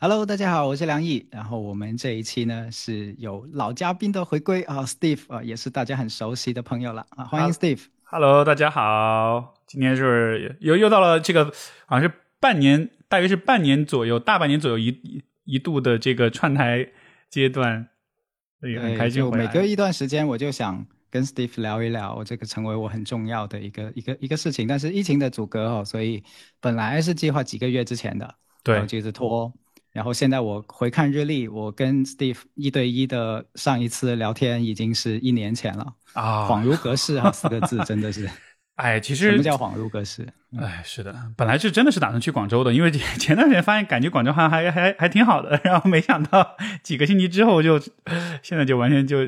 Hello，大家好，我是梁毅。然后我们这一期呢是有老嘉宾的回归啊，Steve 啊，也是大家很熟悉的朋友了啊，欢迎 Steve。Hello，大家好，今天是又又到了这个好像是半年，大约是半年左右，大半年左右一一一度的这个串台阶段，所以很开，心。就每隔一段时间，我就想跟 Steve 聊一聊，这个成为我很重要的一个一个一个事情。但是疫情的阻隔哦，所以本来是计划几个月之前的，然对后就一直拖。然后现在我回看日历，我跟 Steve 一对一的上一次聊天已经是一年前了，啊，恍如隔世啊，四个字真的是。哎，其实什么叫恍如隔世？哎，是的，本来是真的是打算去广州的，因为 前段时间发现感觉广州好像还还还挺好的，然后没想到几个星期之后就现在就完全就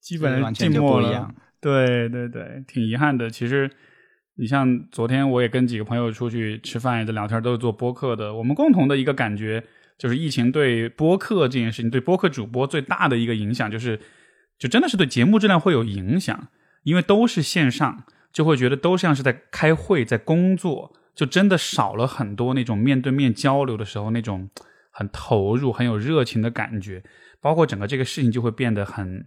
基本上完全就静默了不一样。对对对，挺遗憾的。其实你像昨天我也跟几个朋友出去吃饭，也在聊天，都是做播客的。我们共同的一个感觉就是，疫情对播客这件事情，对播客主播最大的一个影响就是，就真的是对节目质量会有影响，因为都是线上。就会觉得都像是在开会，在工作，就真的少了很多那种面对面交流的时候那种很投入、很有热情的感觉，包括整个这个事情就会变得很，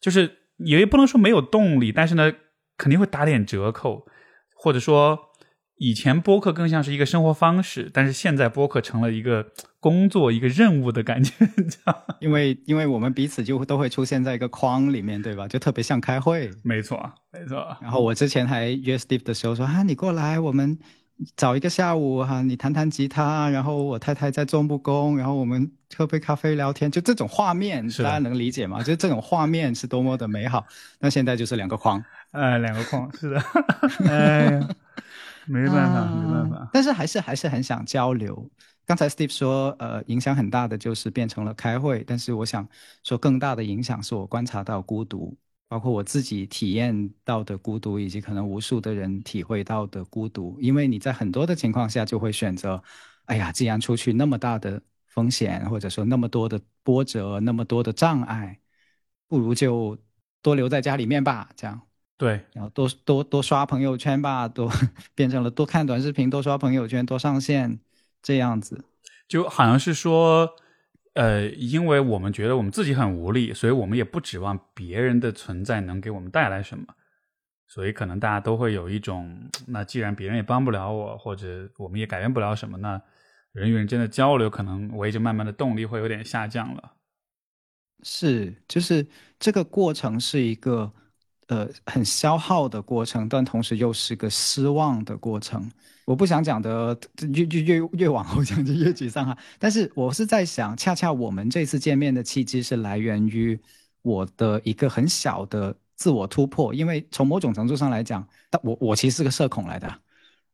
就是也不能说没有动力，但是呢，肯定会打点折扣，或者说以前播客更像是一个生活方式，但是现在播客成了一个工作、一个任务的感觉，你知道？因为因为我们彼此就都会出现在一个框里面，对吧？就特别像开会。没错，没错，然后我之前还约 Steve 的时候说啊，你过来，我们找一个下午哈、你弹弹吉他，然后我太太在做木工，然后我们喝杯咖啡聊天，就这种画面，大家能理解吗？就这种画面是多么的美好。那现在就是两个框，哎，两个框，是的，哎呀，没办法，没办法。但是还是还是很想交流。刚才 Steve 说，呃，影响很大的就是变成了开会，但是我想说，更大的影响是我观察到孤独，包括我自己体验到的孤独，以及可能无数的人体会到的孤独。因为你在很多的情况下就会选择，哎呀，既然出去那么大的风险，或者说那么多的波折，那么多的障碍，不如就多留在家里面吧，这样。对，然后多多多刷朋友圈吧，多变成了多看短视频，多刷朋友圈，多上线这样子。就好像是说，呃，因为我们觉得我们自己很无力，所以我们也不指望别人的存在能给我们带来什么，所以可能大家都会有一种，那既然别人也帮不了我，或者我们也改变不了什么，那人与人之间的交流，可能我也就慢慢的动力会有点下降了。是，就是这个过程是一个呃很消耗的过程，但同时又是个失望的过程。我不想讲的越越越越往后讲就越沮丧哈，但是我是在想，恰恰我们这次见面的契机是来源于我的一个很小的自我突破，因为从某种程度上来讲，但我我其实是个社恐来的。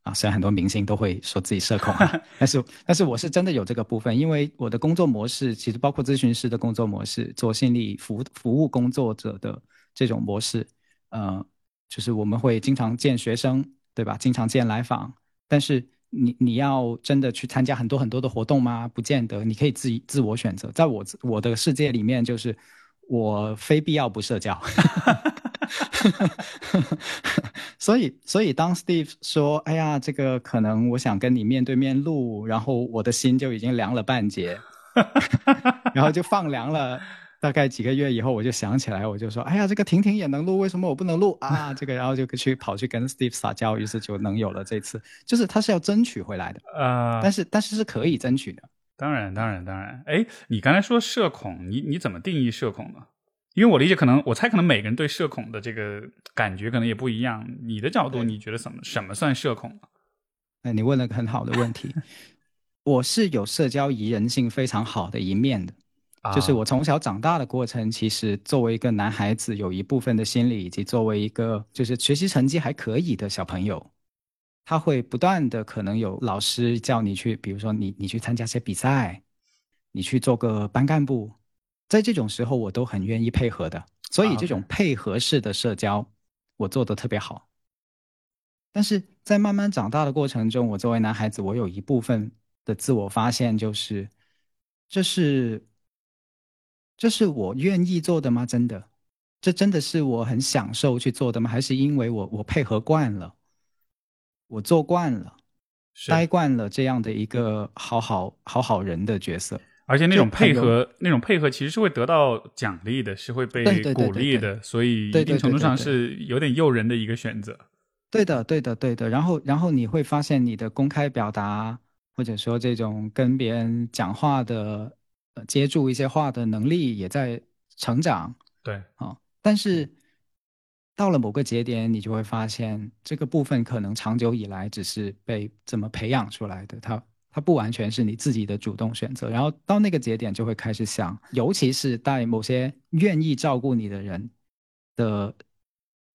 啊，虽然很多明星都会说自己社恐啊，但是但是我是真的有这个部分，因为我的工作模式其实包括咨询师的工作模式，做心理服服务工作者的这种模式，呃，就是我们会经常见学生，对吧？经常见来访，但是你你要真的去参加很多很多的活动吗？不见得，你可以自己自我选择。在我我的世界里面，就是我非必要不社交。所以，所以当 Steve 说：“哎呀，这个可能我想跟你面对面录，然后我的心就已经凉了半截，然后就放凉了。大概几个月以后，我就想起来，我就说：哎呀，这个婷婷也能录，为什么我不能录啊？这个，然后就去跑去跟 Steve 撒娇，于是就能有了这次。就是他是要争取回来的，呃，但是但是是可以争取的。当然，当然，当然。哎，你刚才说社恐，你你怎么定义社恐呢？因为我理解，可能我猜，可能每个人对社恐的这个感觉可能也不一样。你的角度，你觉得什么什么算社恐呢？哎，你问了个很好的问题。我是有社交宜人性非常好的一面的，就是啊我从小长大的过程，其实作为一个男孩子，有一部分的心理，以及作为一个就是学习成绩还可以的小朋友，他会不断的可能有老师叫你去，比如说你你去参加些比赛，你去做个班干部，在这种时候我都很愿意配合的，所以啊这种配合式的社交，我做的特别好。但是在慢慢长大的过程中，我作为男孩子，我有一部分的自我发现就是，这是这是我愿意做的吗？真的，这真的是我很享受去做的吗？还是因为我我配合惯了，我做惯了，是待惯了这样的一个好好好好人的角色？而且那种配合，那种配合其实是会得到奖励的，是会被对对对鼓励对的，所以对一定程度上是有点诱人的一个选择。对的，对的，对的。然后，然后你会发现你的公开表达，或者说这种跟别人讲话的、呃、接住一些话的能力也在成长对，啊、哦。但是到了某个节点，你就会发现这个部分可能长久以来只是被怎么培养出来的，它它不完全是你自己的主动选择。然后到那个节点，就会开始想，尤其是在某些愿意照顾你的人的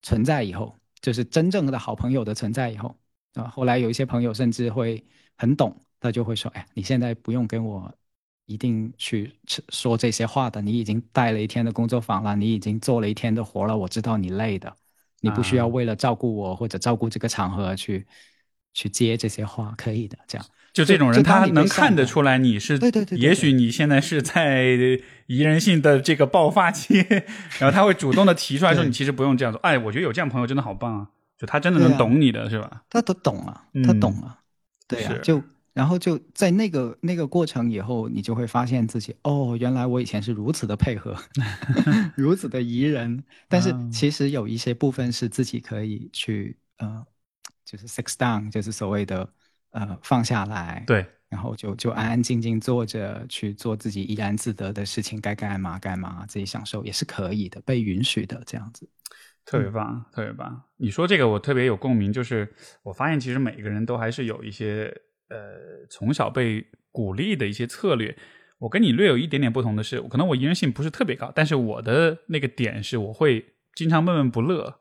存在以后。就是真正的好朋友的存在以后啊，后来有一些朋友甚至会很懂，他就会说：“哎，你现在不用跟我一定去说这些话的，你已经带了一天的工作坊了，你已经做了一天的活了，我知道你累的，你不需要为了照顾我或者照顾这个场合去去接这些话，可以的。”这样，就这种人，他能看得出来你是，对对对，也许你现在是在宜人性的这个爆发期，然后他会主动的提出来说：“你其实不用这样做。”哎，我觉得有这样朋友真的好棒啊！就他真的能懂你的，啊、是吧？他都懂了，他懂了，对啊，就然后就在那个那个过程以后，你就会发现自己哦，原来我以前是如此的配合，如此的宜人，但是其实有一些部分是自己可以去呃，就是 six down，就是所谓的呃放下来，对，然后就就安安静静坐着去做自己怡然自得的事情，该干嘛干嘛，自己享受也是可以的，被允许的这样子。特别棒，特别棒！你说这个我特别有共鸣，就是我发现其实每个人都还是有一些呃从小被鼓励的一些策略。我跟你略有一点点不同的是，可能我宜人性不是特别高，但是我的那个点是我会经常闷闷不乐，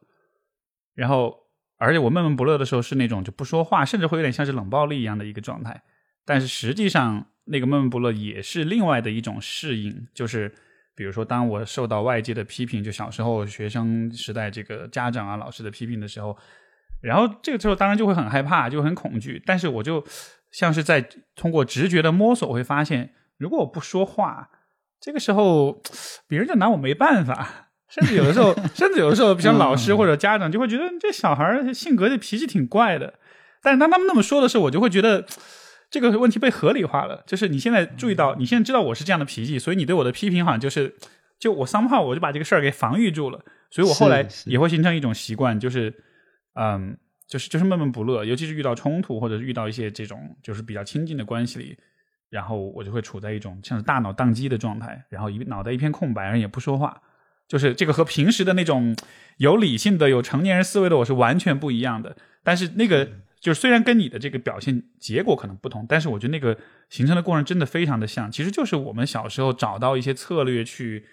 然后而且我闷闷不乐的时候是那种就不说话，甚至会有点像是冷暴力一样的一个状态。但是实际上那个闷闷不乐也是另外的一种适应，就是。比如说，当我受到外界的批评，就小时候学生时代这个家长啊、老师的批评的时候，然后这个时候当然就会很害怕，就很恐惧。但是我就像是在通过直觉的摸索，我会发现，如果我不说话，这个时候别人就拿我没办法。甚至有的时候，甚至有的时候，像老师或者家长就会觉得这小孩性格这脾气挺怪的。但是当他们那么说的时候，我就会觉得。这个问题被合理化了，就是你现在注意到，你现在知道我是这样的脾气，所以你对我的批评好像就是，就我 somehow 我就把这个事儿给防御住了，所以我后来也会形成一种习惯，就是，嗯，就是就是闷闷不乐，尤其是遇到冲突或者遇到一些这种就是比较亲近的关系里，然后我就会处在一种像是大脑宕机的状态，然后一脑袋一片空白，然后也不说话，就是这个和平时的那种有理性的、有成年人思维的我是完全不一样的，但是那个。就是虽然跟你的这个表现结果可能不同，但是我觉得那个形成的过程真的非常的像。其实就是我们小时候找到一些策略去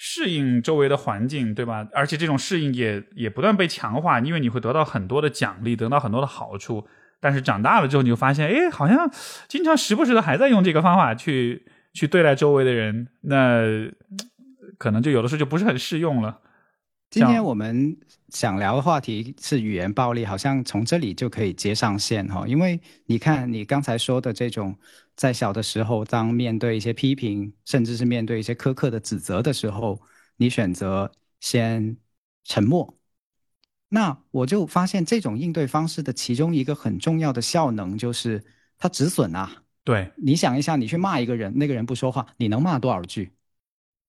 适应周围的环境，对吧？而且这种适应也也不断被强化，因为你会得到很多的奖励，得到很多的好处。但是长大了之后，你就发现，哎，好像经常时不时的还在用这个方法去去对待周围的人，那可能就有的时候就不是很适用了。今天我们想聊的话题是语言暴力，好像从这里就可以接上线哈。因为你看，你刚才说的这种，在小的时候，当面对一些批评，甚至是面对一些苛刻的指责的时候，你选择先沉默。那我就发现，这种应对方式的其中一个很重要的效能，就是它止损啊。对，你想一下，你去骂一个人，那个人不说话，你能骂多少句？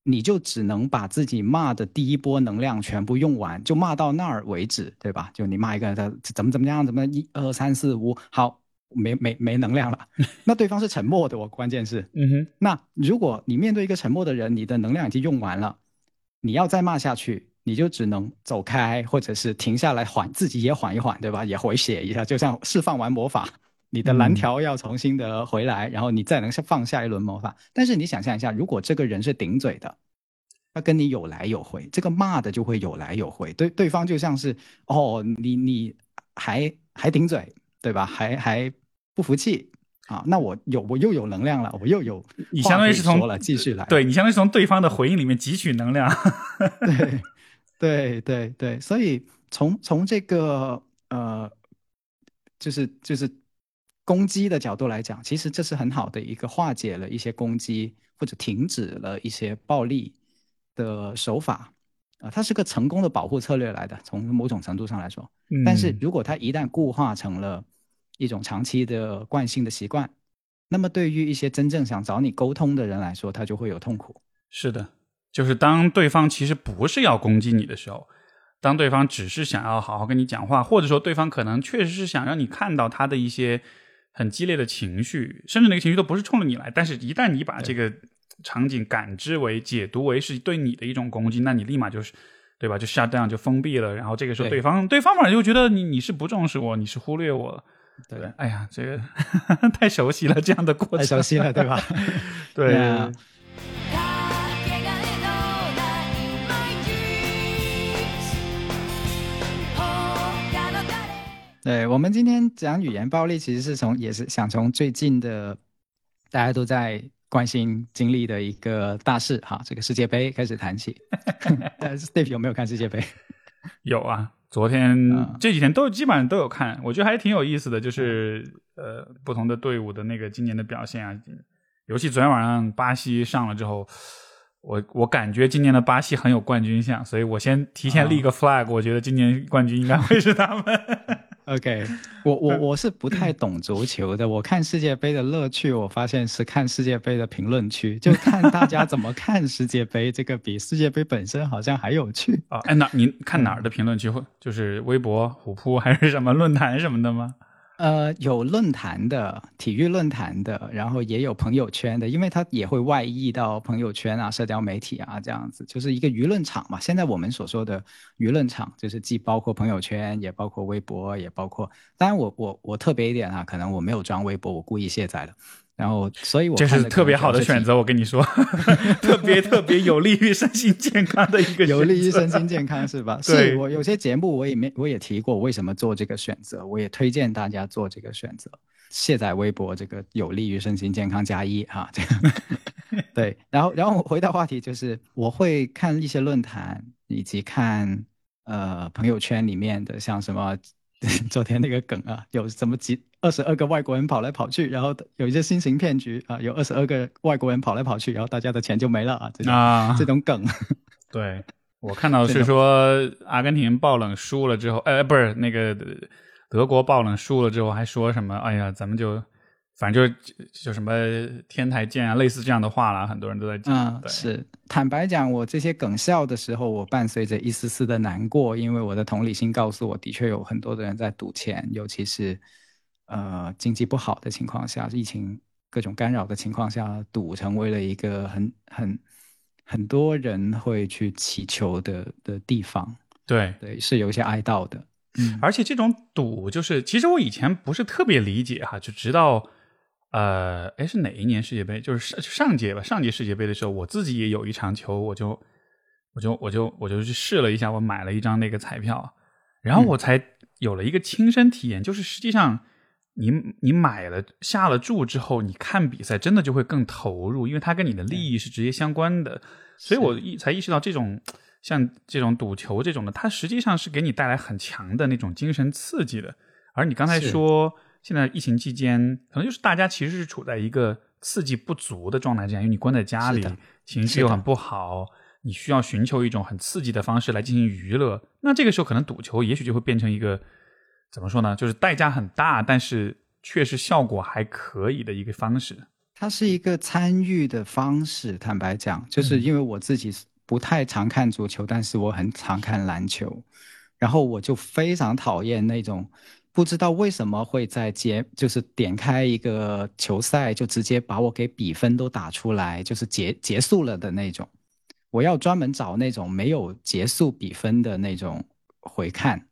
你就只能把自己骂的第一波能量全部用完，就骂到那儿为止，对吧？就你骂一个人，他怎么怎么样，怎么一二三四五，好，没没没能量了。那对方是沉默的，我关键是，嗯哼。那如果你面对一个沉默的人，你的能量已经用完了，你要再骂下去，你就只能走开，或者是停下来缓，自己也缓一缓，对吧？也回血一下，就像释放完魔法，你的蓝条要重新的回来，然后你再能放下一轮魔法。但是你想象一下，如果这个人是顶嘴的，他跟你有来有回，这个骂的就会有来有回，对对方就像是哦，你你还还顶嘴，对吧？还还不服气啊？那我有我又有能量了，我又有你相当于是从说了继续来，对你相当于是从对方的回应里面汲取能量。对，对，对，对，所以从从这个呃，就是就是攻击的角度来讲，其实这是很好的一个化解了一些攻击或者停止了一些暴力的手法啊、它是个成功的保护策略来的，从某种程度上来说。但是嗯如果它一旦固化成了一种长期的惯性的习惯，那么对于一些真正想找你沟通的人来说，他就会有痛苦。是的，就是当对方其实不是要攻击你的时候，当对方只是想要好好跟你讲话，或者说对方可能确实是想让你看到他的一些很激烈的情绪，甚至那个情绪都不是冲着你来，但是一旦你把这个场景感知为、解读为是对你的一种攻击，那你立马就是。对吧？就 shut down 就封闭了，然后这个时候对对方对方反而就觉得你你是不重视我，你是忽略我。对对，哎呀，这个 太熟悉了，这样的过程太熟悉了，对吧？对啊对，我们今天讲语言暴力，其实是从也是想从最近的大家都在关心经历的一个大事哈，这个世界杯开始谈起。但是 Steve 有没有看世界杯？有啊，昨天、啊这几天都基本上都有看，我觉得还挺有意思的，就是呃不同的队伍的那个今年的表现啊，尤其昨天晚上巴西上了之后，我我感觉今年的巴西很有冠军相，所以我先提前立个 flag，、我觉得今年冠军应该会是他们。OK，我我我是不太懂足球的。我看世界杯的乐趣，我发现是看世界杯的评论区，就看大家怎么看世界杯，这个比世界杯本身好像还有趣。啊，哎，那您看哪儿的评论区？会就是微博、虎扑还是什么论坛什么的吗？呃，有论坛的，体育论坛的，然后也有朋友圈的，因为它也会外溢到朋友圈啊、社交媒体啊这样子，就是一个舆论场嘛。现在我们所说的舆论场，就是既包括朋友圈，也包括微博，也包括。当然我，我我特别一点啊，可能我没有装微博，我故意卸载了。然后，所以我这是特别好的选择，我跟你说，特别特别有利于身心健康的一个有利于身心健康是吧？对是我有些节目我也没我也提过为什么做这个选择，我也推荐大家做这个选择。卸载微博这个有利于身心健康加一哈，这 个对。然后然后回到话题，就是我会看一些论坛，以及看呃朋友圈里面的像什么 昨天那个梗啊，有什么几二十二个外国人跑来跑去，然后有一些新型骗局啊，有二十二个外国人跑来跑去，然后大家的钱就没了啊，这种、啊这种梗。对，我看到是说阿根廷爆冷输了之后，哎，不是那个德国爆冷输了之后，还说什么？哎呀，咱们就反正就就什么天台见啊，类似这样的话啦，很多人都在讲。嗯，是。坦白讲，我这些梗笑的时候，我伴随着一丝丝的难过，因为我的同理心告诉我，的确有很多的人在赌钱，尤其是呃经济不好的情况下，疫情各种干扰的情况下，赌成为了一个很很很多人会去祈求的的地方。对，对，是有一些哀悼的。嗯，而且这种赌，就是其实我以前不是特别理解哈，就直到呃，哎是哪一年世界杯？就是上上届吧，上届世界杯的时候，我自己也有一场球，我就我就我就我就去试了一下，我买了一张那个彩票，然后我才有了一个亲身体验，就是实际上你你买了下了注之后，你看比赛真的就会更投入，因为它跟你的利益是直接相关的，所以我意才意识到这种。像这种赌球这种的，它实际上是给你带来很强的那种精神刺激的。而你刚才是说，现在疫情期间，可能就是大家其实是处在一个刺激不足的状态之下，因为你关在家里，情绪又很不好，你需要寻求一种很刺激的方式来进行娱乐。那这个时候，可能赌球也许就会变成一个怎么说呢？就是代价很大，但是确实效果还可以的一个方式。它是一个参与的方式。坦白讲，就是因为我自己不太常看足球，但是我很常看篮球，然后我就非常讨厌那种不知道为什么会在结，就是点开一个球赛就直接把我给比分都打出来，就是结结束了的那种。我要专门找那种没有结束比分的那种回看，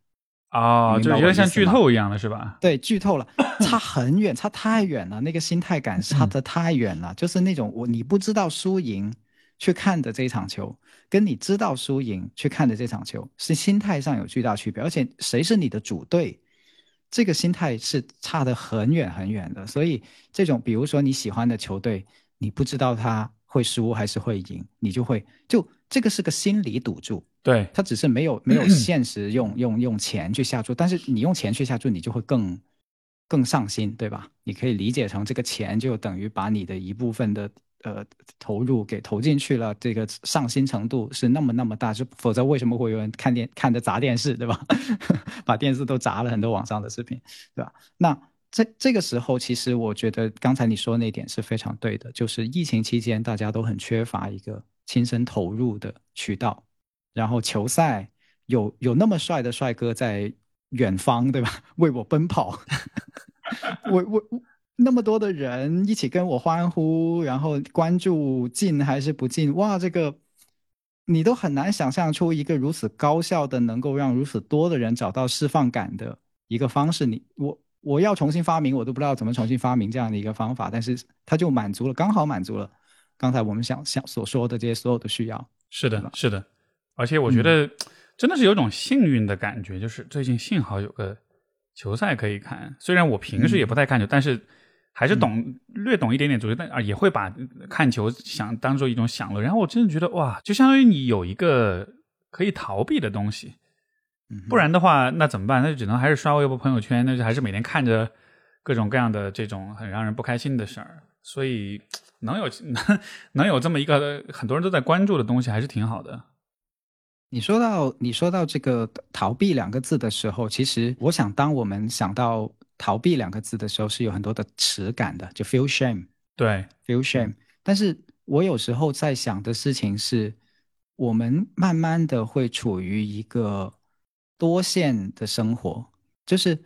哦，就是有点像剧透一样的是吧？对，剧透了，差很远，差太远了，那个心态感差的太远了，就是那种我你不知道输赢去看的这一场球，跟你知道输赢去看的这场球，是心态上有巨大区别，而且谁是你的主队，这个心态是差得很远很远的。所以这种，比如说你喜欢的球队，你不知道他会输还是会赢，你就会就这个是个心理赌注。对，他只是没有没有现实用用用钱去下注，但是你用钱去下注，你就会更更上心，对吧？你可以理解成这个钱就等于把你的一部分的呃投入给投进去了，这个上心程度是那么那么大，就否则为什么会有人看电看着砸电视，对吧？把电视都砸了很多网上的视频，对吧？那这这个时候，其实我觉得刚才你说那点是非常对的，就是疫情期间大家都很缺乏一个亲身投入的渠道。然后球赛有有那么帅的帅哥在远方，对吧？为我奔跑，我 我那么多的人一起跟我欢呼，然后关注进还是不进，哇，这个你都很难想象出一个如此高效的，能够让如此多的人找到释放感的一个方式。你我我要重新发明，我都不知道怎么重新发明这样的一个方法，但是它就满足了，刚好满足了刚才我们想想所说的这些所有的需要。是的，是的，而且我嗯觉得真的是有种幸运的感觉，就是最近幸好有个球赛可以看。虽然我平时也不太看球，但是还是懂、略懂一点点足球，但啊也会把看球想当做一种享乐。然后我真的觉得哇，就相当于你有一个可以逃避的东西，嗯不然的话那怎么办？那就只能还是刷微博、朋友圈，那就还是每天看着各种各样的这种很让人不开心的事儿。所以能有能能有这么一个很多人都在关注的东西，还是挺好的。你说到你说到这个逃避两个字的时候，其实我想，当我们想到逃避两个字的时候，是有很多的耻感的，就 feel shame。对，feel shame。但是我有时候在想的事情是，我们慢慢的会处于一个多线的生活，就是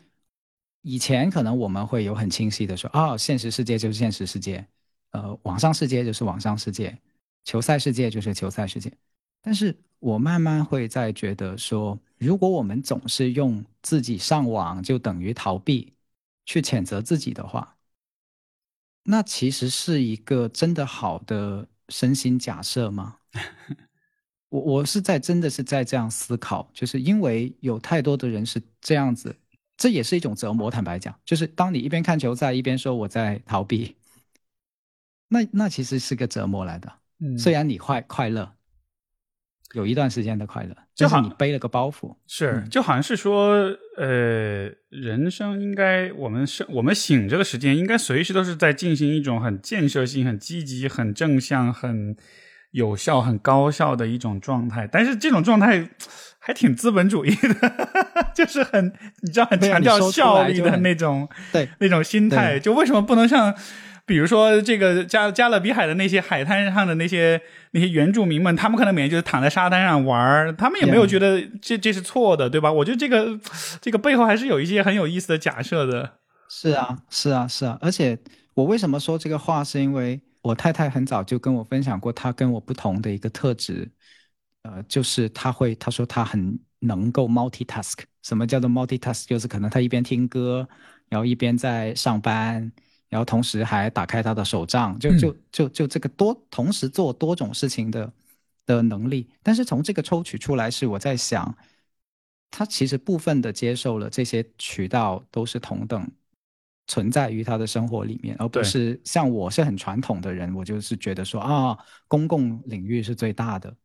以前可能我们会有很清晰的说，啊、现实世界就是现实世界，呃，网上世界就是网上世界，球赛世界就是球赛世界。但是我慢慢会在觉得说，如果我们总是用自己上网就等于逃避，去谴责自己的话，那其实是一个真的好的身心假设吗？我我是在真的是在这样思考，就是因为有太多的人是这样子，这也是一种折磨。坦白讲，就是当你一边看球赛一边说我在逃避，那那其实是个折磨来的。嗯虽然你快快乐，有一段时间的快乐，就是你背了个包袱。是嗯就好像是说，呃，人生应该我们是我们醒着的时间，应该随时都是在进行一种很建设性、很积极、很正向、很有效、很高效的一种状态。但是这种状态还挺资本主义的，就是很你知道很强调效率的那种对那种心态。就为什么不能像？比如说，这个加加勒比海的那些海滩上的那些那些原住民们，他们可能每天就是躺在沙滩上玩，他们也没有觉得这这是错的，对吧？我觉得这个这个背后还是有一些很有意思的假设的。是啊，是啊，是啊，而且我为什么说这个话，是因为我太太很早就跟我分享过，她跟我不同的一个特质，呃，就是她会，她说她很能够 multitask。什么叫做 multitask？就是可能她一边听歌，然后一边在上班，然后同时还打开他的手账，就就就就这个多同时做多种事情的的能力。但是从这个抽取出来，是我在想，他其实部分的接受了这些渠道都是同等存在于他的生活里面，而不是像我是很传统的人，我就是觉得说啊，公共领域是最大的，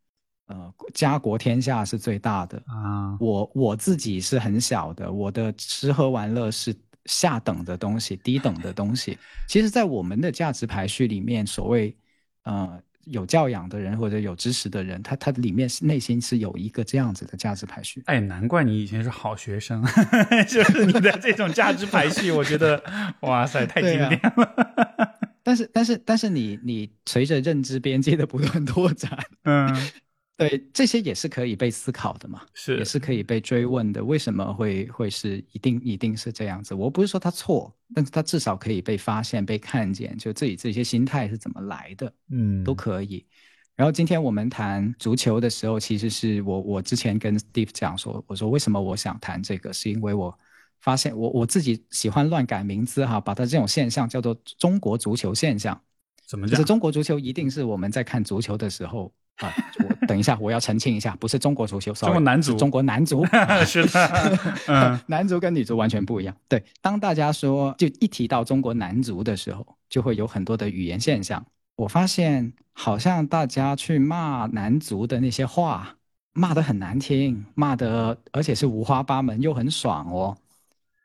呃，家国天下是最大的，啊，我我自己是很小的，我的吃喝玩乐是下等的东西，低等的东西。其实，在我们的价值排序里面，所谓呃有教养的人或者有知识的人，他他里面是内心是有一个这样子的价值排序。哎，难怪你以前是好学生，就是你的这种价值排序，我觉得哇塞，太经典了。但是但是但是你你随着认知边界的不断 拓展，嗯，对这些也是可以被思考的嘛。是也是可以被追问的，为什么会会是一定一定是这样子？我不是说他错，但是他至少可以被发现、被看见，就自己这些心态是怎么来的，嗯，都可以。然后今天我们谈足球的时候，其实是我我之前跟 Steve 讲说，我说为什么我想谈这个，是因为我发现我我自己喜欢乱改名字哈，把它这种现象叫做中国足球现象。怎么讲就是？中国足球一定是我们在看足球的时候啊，我等一下我要澄清一下，不是中国足球，中国男足中国男足。是 的，嗯，男足跟女足完全不一样。对，当大家说就一提到中国男足的时候，就会有很多的语言现象。我发现好像大家去骂男足的那些话，骂得很难听，骂的而且是五花八门又很爽哦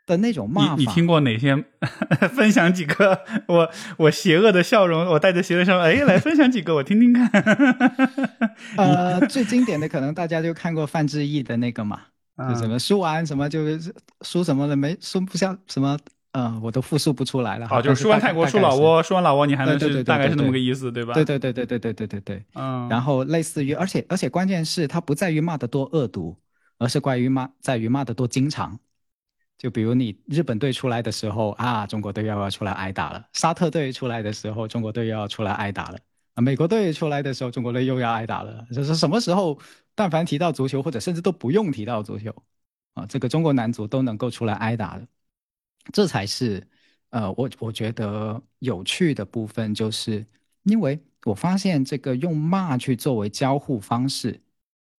的那种骂法。你你听过哪些？分享几个？我我邪恶的笑容，我带着邪恶笑容，哎，来分享几个，我听听看。呃，最经典的可能大家就看过范志毅的那个嘛，就什么输完什么就是输什么了没输不像什么，呃，我都复述不出来了。好，就是输完泰国，输老挝。输完老挝，你还能是大概是那么个意思，对吧？对对对对对对对对对。嗯，然后类似于，而且而且关键是它不在于骂得多恶毒，而是关于骂在于骂得多经常。就比如你日本队出来的时候啊，中国队又要出来挨打了；沙特队出来的时候，中国队又要出来挨打了；啊，美国队出来的时候，中国队又要挨打了。就是什么时候，但凡提到足球，或者甚至都不用提到足球，啊，这个中国男足都能够出来挨打的，这才是呃，我我觉得有趣的部分，就是因为我发现这个用骂去作为交互方式，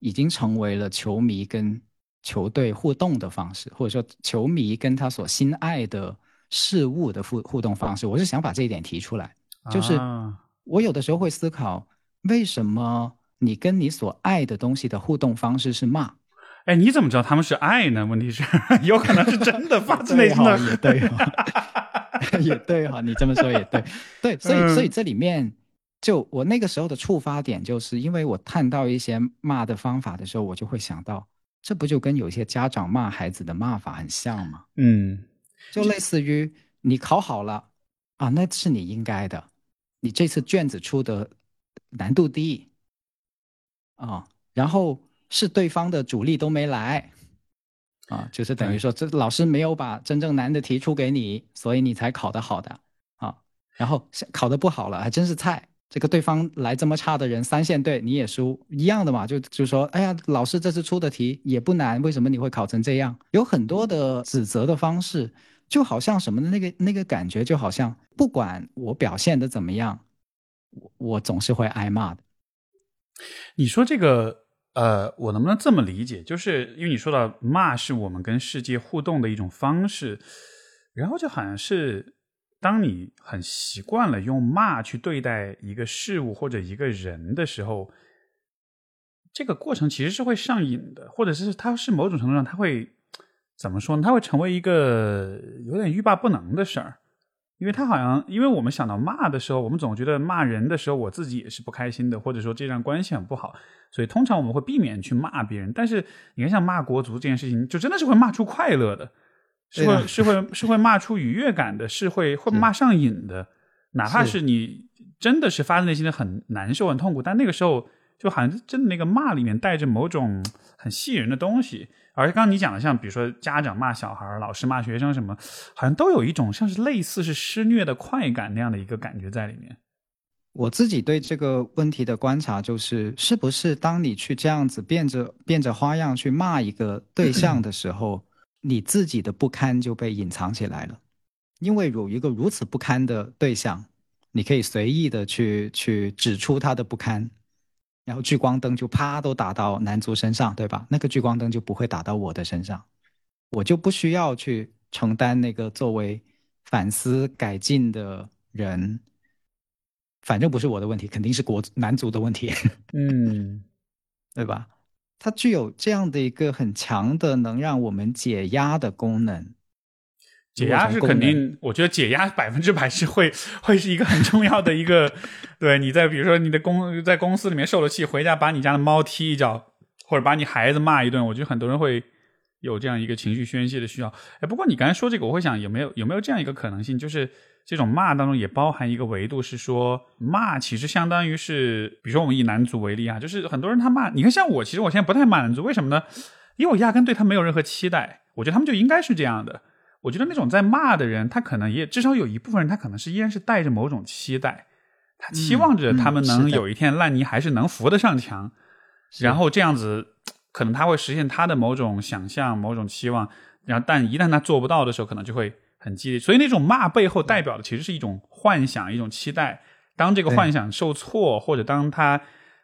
已经成为了球迷跟球队互动的方式，或者说球迷跟他所心爱的事物的互互动方式。我是想把这一点提出来，就是我有的时候会思考，为什么你跟你所爱的东西的互动方式是骂？哎，你怎么知道他们是爱呢？问题是，有可能是真的发自内心的。也对哈，也对哈，你这么说也对，对，所以嗯所以这里面，就我那个时候的触发点，就是因为我看到一些骂的方法的时候，我就会想到，这不就跟有些家长骂孩子的骂法很像吗？嗯，就类似于你考好了啊，那是你应该的，你这次卷子出的难度低啊，然后是对方的主力都没来啊，就是等于说这老师没有把真正难的题出给你，所以你才考得好的啊，然后考得不好了，还真是菜。这个对方来这么差的人，三线队你也输，一样的嘛，就就说，哎呀，老师这次出的题也不难，为什么你会考成这样？有很多的指责的方式，就好像什么的那个那个感觉，就好像不管我表现的怎么样，我我总是会挨骂的。你说这个，呃，我能不能这么理解？就是因为你说到骂是我们跟世界互动的一种方式，然后就好像是当你很习惯了用骂去对待一个事物或者一个人的时候，这个过程其实是会上瘾的，或者是它是某种程度上它会怎么说呢？它会成为一个有点欲罢不能的事儿。因为他好像，因为我们想到骂的时候，我们总觉得骂人的时候，我自己也是不开心的，或者说这段关系很不好，所以通常我们会避免去骂别人。但是你看，像骂国足这件事情，就真的是会骂出快乐的，是会是会是会骂出愉悦感的，是会会骂上瘾的。哪怕是是你真的是发自内心的很难受、很痛苦，但那个时候就好像真的那个骂里面带着某种很吸引人的东西。而刚刚你讲的，像比如说家长骂小孩、老师骂学生什么，好像都有一种像是类似是施虐的快感那样的一个感觉在里面。我自己对这个问题的观察就是，是不是当你去这样子变着变着花样去骂一个对象的时候，你自己的不堪就被隐藏起来了？因为有一个如此不堪的对象，你可以随意的去去指出他的不堪，然后聚光灯就啪都打到男足身上，对吧？那个聚光灯就不会打到我的身上，我就不需要去承担那个作为反思改进的人。反正不是我的问题，肯定是国男足的问题，嗯，对吧？它具有这样的一个很强的能让我们解压的功能。解压是肯定，我觉得解压 百分之百是会会是一个很重要的一个。对，你在比如说你的公在公司里面受了气，回家把你家的猫踢一脚，或者把你孩子骂一顿，我觉得很多人会有这样一个情绪宣泄的需要。哎，不过你刚才说这个，我会想有没有有没有这样一个可能性，就是这种骂当中也包含一个维度，是说骂其实相当于是，比如说我们以男足为例啊，就是很多人他骂，你看像我，其实我现在不太骂男足，为什么呢？因为我压根对他没有任何期待，我觉得他们就应该是这样的。我觉得那种在骂的人，他可能也至少有一部分人，他可能是依然是带着某种期待，他期望着他们能有一天烂泥还是能扶得上墙，是 然后这样子，可能他会实现他的某种想象、某种期望，然后但一旦他做不到的时候，可能就会很激烈。所以那种骂背后代表的其实是一种幻想、一种期待。当这个幻想受挫，或者当它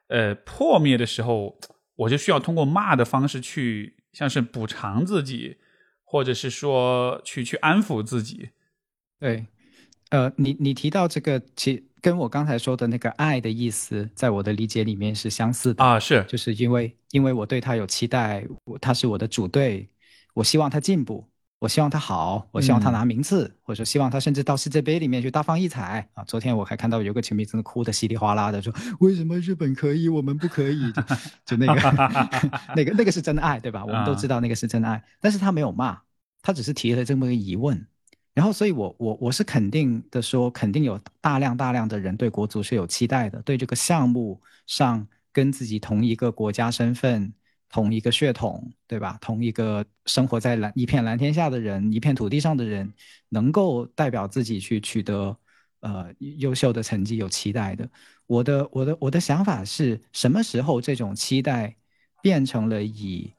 呃破灭的时候，我就需要通过骂的方式去，像是补偿自己，或者是说去去安抚自己。对，呃，你你提到这个，其跟我刚才说的那个爱的意思，在我的理解里面是相似的啊，是就是因为因为我对他有期待，我他是我的主队，我希望他进步，我希望他好，我希望他嗯拿名次，或者说希望他甚至到世界杯里面去大放异彩啊！昨天我还看到有个球迷真的哭的稀里哗啦的说，为什么日本可以，我们不可以？就就那个 那个那个是真爱，对吧？我们都知道那个是真爱，但是他没有骂，他只是提了这么个疑问。然后，所以我我我是肯定的说，肯定有大量大量的人对国足是有期待的，对这个项目上跟自己同一个国家身份、同一个血统，对吧？同一个生活在蓝一片蓝天下的人、一片土地上的人，能够代表自己去取得呃优秀的成绩，有期待的。我的我的我的想法是什么时候这种期待变成了以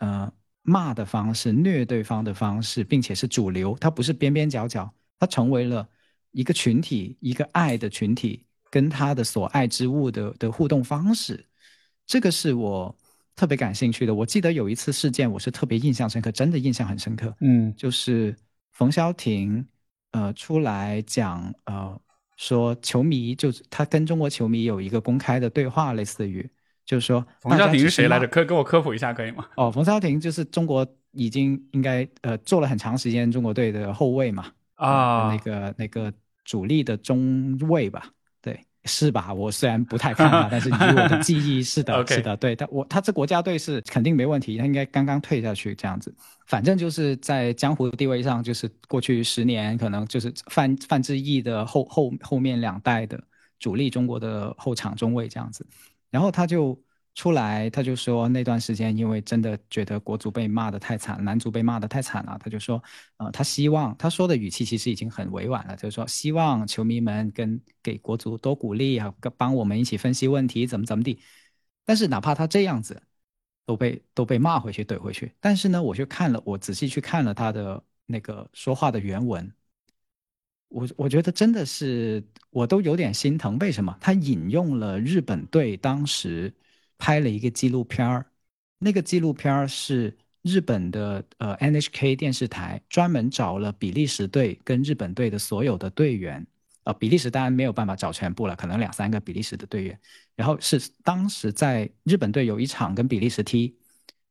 呃骂的方式、虐对方的方式，并且是主流，它不是边边角角，它成为了一个群体、一个爱的群体跟他的所爱之物的的互动方式。这个是我特别感兴趣的。我记得有一次事件，我是特别印象深刻，真的印象很深刻。嗯就是冯潇霆呃出来讲呃说球迷就是他跟中国球迷有一个公开的对话，类似于就是说冯潇霆是谁来着？着？科给我科普一下可以吗？哦，冯潇霆就是中国已经应该呃做了很长时间中国队的后卫嘛，啊，那个那个主力的中卫吧，对，是吧？我虽然不太看他，但是以我的记忆是的 是的，对他我他这国家队是肯定没问题，他应该刚刚退下去这样子，反正就是在江湖地位上，就是过去十年可能就是范范志毅的后后后面两代的主力中国的后场中卫这样子，然后他就。出来，他就说那段时间，因为真的觉得国足被骂得太惨，男足被骂得太惨了，他就说，呃，他希望他说的语气其实已经很委婉了，就是说希望球迷们跟给国足多鼓励啊，帮我们一起分析问题，怎么怎么地。但是哪怕他这样子，都被都被骂回去怼回去。但是呢，我去看了，我仔细去看了他的那个说话的原文，我我觉得真的是我都有点心疼。为什么？他引用了日本队当时拍了一个纪录片儿，那个纪录片儿是日本的呃 NHK 电视台专门找了比利时队跟日本队的所有的队员，呃，比利时当然没有办法找全部了，可能两三个比利时的队员，然后是当时在日本队有一场跟比利时踢，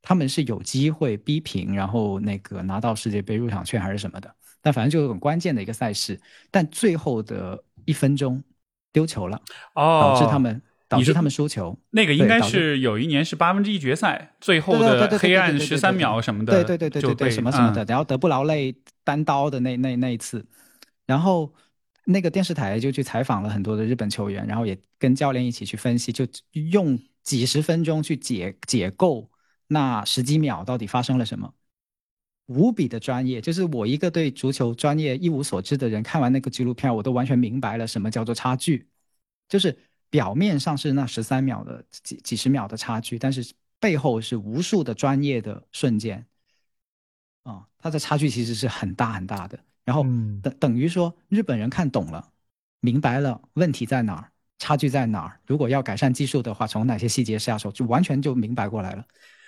他们是有机会逼平，然后那个拿到世界杯入场券还是什么的，但反正就很关键的一个赛事，但最后的一分钟丢球了，哦，导致他们导你是致他们输球。那个应该是有一年是八分之一决赛，最后的黑暗十三秒什么的，对对对对对对，什么什么的，嗯然后德布劳内单刀的那那那一次，然后那个电视台就去采访了很多的日本球员，然后也跟教练一起去分析，就用几十分钟去解解构那十几秒到底发生了什么。无比的专业，就是我一个对足球专业一无所知的人，看完那个纪录片，我都完全明白了什么叫做差距。就是表面上是那十三秒的几几十秒的差距，但是背后是无数的专业的瞬间。啊、它的差距其实是很大很大的。然后嗯等等于说，日本人看懂了，明白了问题在哪儿，差距在哪儿。如果要改善技术的话，从哪些细节下手，就完全就明白过来了。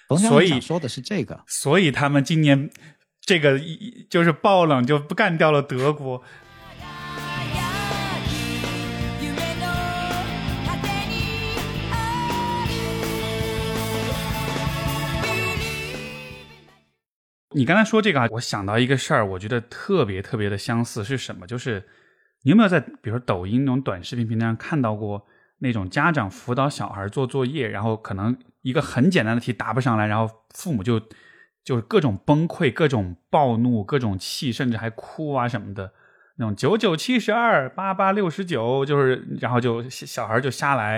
冯所以想说的是这个。所以他们今年这个一就是爆冷就不干掉了德国。你刚才说这个啊，我想到一个事儿，我觉得特别特别的相似是什么？就是你有没有在比如说抖音那种短视频平台上看到过那种家长辅导小孩做作业，然后可能一个很简单的题答不上来，然后父母就就各种崩溃、各种暴怒、各种气，甚至还哭啊什么的。那种九九七十二八八六十九，就是然后就小孩就瞎来，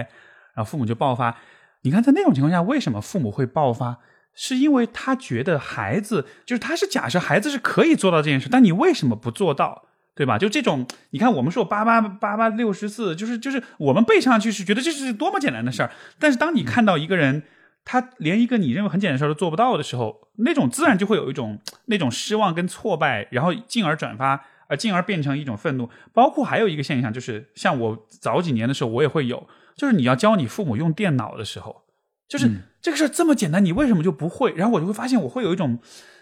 然后父母就爆发。你看，在那种情况下，为什么父母会爆发？是因为他觉得孩子就是他是假设孩子是可以做到这件事，但你为什么不做到？对吧？就这种，你看我们说八八八八六十四，就是就是我们背上去是觉得这是多么简单的事儿，但是当你看到一个人。他连一个你认为很简单的事儿都做不到的时候，那种自然就会有一种那种失望跟挫败，然后进而转发，呃，进而变成一种愤怒。包括还有一个现象，就是像我早几年的时候，我也会有，就是你要教你父母用电脑的时候，就是、这个事儿这么简单，你为什么就不会？然后我就会发现，我会有一种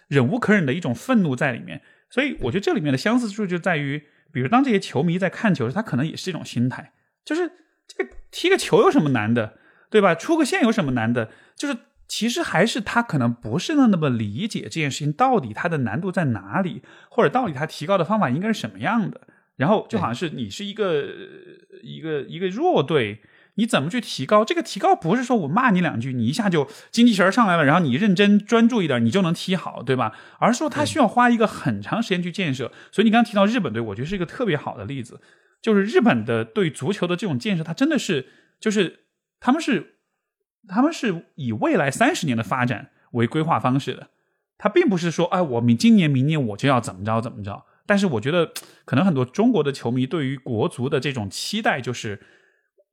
忍无可忍的一种愤怒在里面。所以我觉得这里面的相似之处就在于，比如当这些球迷在看球时，他可能也是一种心态，就是这个踢个球有什么难的，对吧？出个线有什么难的？就是其实还是他可能不是那么理解这件事情到底它的难度在哪里，或者到底他提高的方法应该是什么样的。然后就好像是你是一个呃一个一个弱队，你怎么去提高？这个提高不是说我骂你两句，你一下就精气神儿上来了，然后你认真专注一点，你就能踢好，对吧？而是说他需要花一个很长时间去建设。所以你刚刚提到日本队，我觉得是一个特别好的例子，就是日本的对足球的这种建设，它真的是就是他们是他们是以未来三十年的发展为规划方式的，他并不是说哎，我明今年明年我就要怎么着怎么着。但是我觉得，可能很多中国的球迷对于国足的这种期待，就是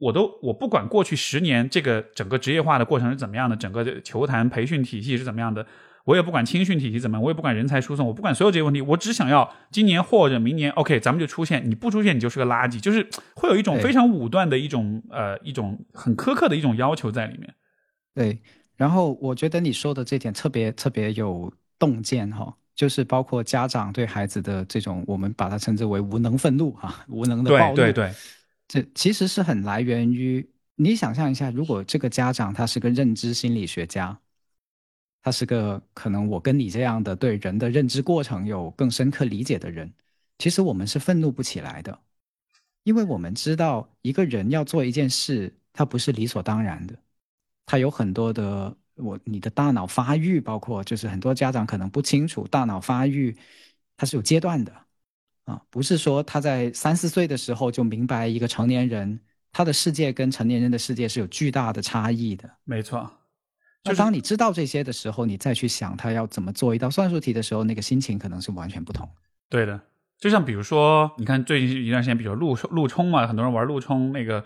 我都我不管过去十年这个整个职业化的过程是怎么样的，整个球坛培训体系是怎么样的，我也不管青训体系怎么样，我也不管人才输送，我不管所有这些问题，我只想要今年或者明年，OK，咱们就出现，你不出现你就是个垃圾，就是会有一种非常武断的一种呃一种很苛刻的一种要求在里面。对，然后我觉得你说的这点特别特别有洞见哈，就是包括家长对孩子的这种，我们把它称之为无能愤怒啊，无能的暴怒。对对对，这其实是很来源于你想象一下，如果这个家长他是个认知心理学家，他是个可能我跟你这样的对人的认知过程有更深刻理解的人，其实我们是愤怒不起来的，因为我们知道一个人要做一件事，他不是理所当然的，他有很多的我你的大脑发育，包括就是很多家长可能不清楚大脑发育它是有阶段的。啊，不是说他在三四岁的时候就明白一个成年人他的世界跟成年人的世界是有巨大的差异的。没错。就当你知道这些的时候，你再去想他要怎么做一道算术题的时候，那个心情可能是完全不同。对的，就像比如说，你看最近一段时间，比如陆陆冲嘛，很多人玩陆冲那个，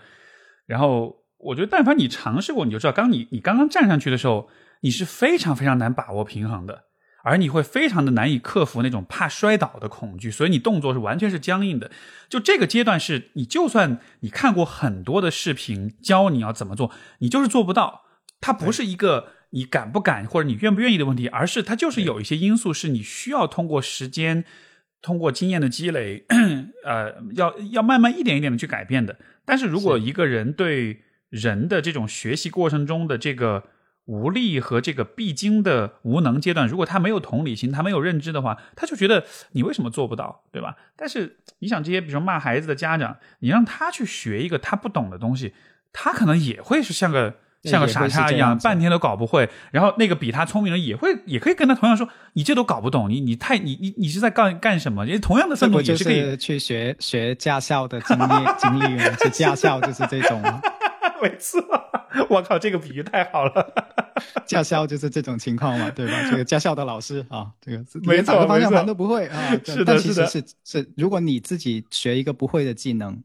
然后我觉得，但凡你尝试过，你就知道，刚你你刚刚站上去的时候，你是非常非常难把握平衡的，而你会非常的难以克服那种怕摔倒的恐惧，所以你动作是完全是僵硬的。就这个阶段是，你就算你看过很多的视频教你要怎么做，你就是做不到。它不是一个你敢不敢或者你愿不愿意的问题，而是它就是有一些因素是你需要通过时间、通过经验的积累，呃，要要慢慢一点一点的去改变的。但是如果一个人对人的这种学习过程中的这个无力和这个必经的无能阶段，如果他没有同理心，他没有认知的话，他就觉得你为什么做不到，对吧？但是你想这些，比如说骂孩子的家长，你让他去学一个他不懂的东西，他可能也会是像个。像个傻叉一样，半天都搞不会。然后那个比他聪明的人也会，也可以跟他同样说：“你这都搞不懂，你你太你你你是在干干什么？”因为同样的愤怒也就是可以。去学学驾校的经历经历嘛，就驾校就是这种，没错，我靠，这个比喻太好了。驾校就是这种情况嘛，对吧？这个驾校的老师啊，这个连打个方向盘都不会啊。是的但其是的实是是，如果你自己学一个不会的技能。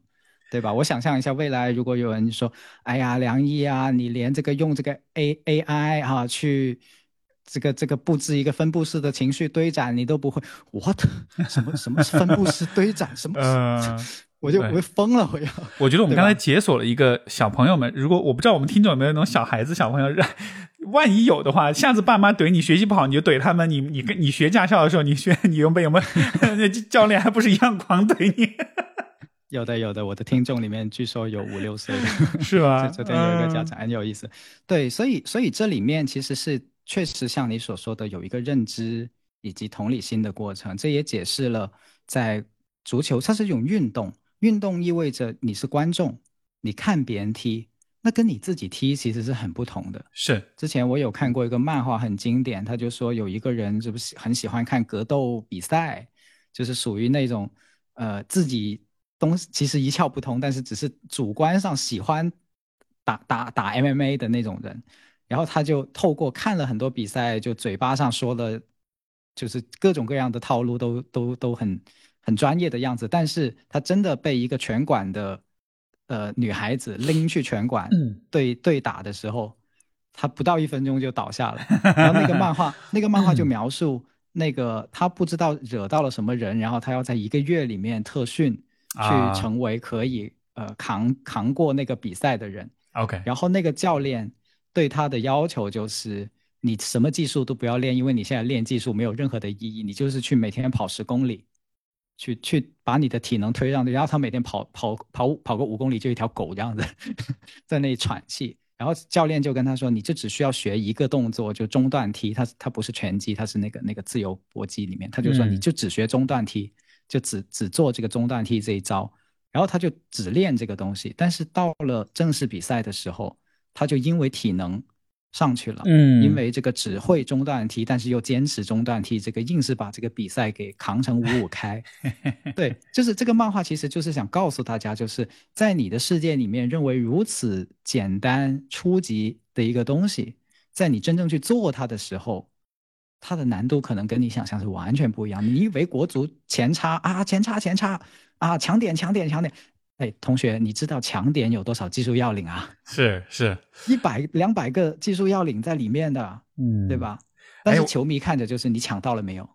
对吧？我想象一下，未来如果有人说：“哎呀，梁毅啊，你连这个用这个 A A I 哈、啊、去这个这个布置一个分布式的情绪堆展，你都不会，what 什么什么是分布式堆展？什么？嗯 我就对我就疯了，我要。我觉得我们刚才解锁了一个小朋友们，如果我不知道我们听众有没有那种小孩子、小朋友，让 万一有的话，下次爸妈怼你学习不好，你就怼他们。你你跟你学驾校的时候，你学你有没有没有 教练还不是一样狂怼你？有的有的，我的听众里面据说有五六岁的，是吧昨昨天有一个家嗯长很有意思，对，所以所以这里面其实是确实像你所说的有一个认知以及同理心的过程，这也解释了在足球它是一种运动，运动意味着你是观众，你看别人踢，那跟你自己踢其实是很不同的。是之前我有看过一个漫画，很经典，他就说有一个人是不是很喜欢看格斗比赛，就是属于那种呃自己东西其实一窍不通，但是只是主观上喜欢打打打 MMA 的那种人，然后他就透过看了很多比赛，就嘴巴上说的，就是各种各样的套路都都都很很专业的样子，但是他真的被一个拳馆的呃女孩子拎去拳馆嗯对对打的时候，他不到一分钟就倒下了。然后那个漫画，那个漫画就描述那个他不知道惹到了什么人，然后他要在一个月里面特训，啊去成为可以呃扛扛过那个比赛的人。OK，然后那个教练对他的要求就是，你什么技术都不要练，因为你现在练技术没有任何的意义，你就是去每天跑十公里，去去把你的体能推上去。然后他每天跑跑跑跑个五公里，就一条狗这样子 在那里喘气。然后教练就跟他说，你就只需要学一个动作，就中段踢。他他不是拳击，他是那个那个自由搏击里面，他就说嗯你就只学中段踢，就只只做这个中段踢这一招。然后他就只练这个东西，但是到了正式比赛的时候，他就因为体能上去了，嗯因为这个只会中段踢，但是又坚持中段踢，这个硬是把这个比赛给扛成五五开。对，就是这个漫画其实就是想告诉大家，就是在你的世界里面认为如此简单初级的一个东西，在你真正去做它的时候，它的难度可能跟你想象是完全不一样。你以为国足前插啊，前插前插啊，强点强点强点，哎，同学，你知道强点有多少技术要领啊？是是，一百两百个技术要领在里面的，嗯对？吧？但是球迷看着就是你抢到了没有？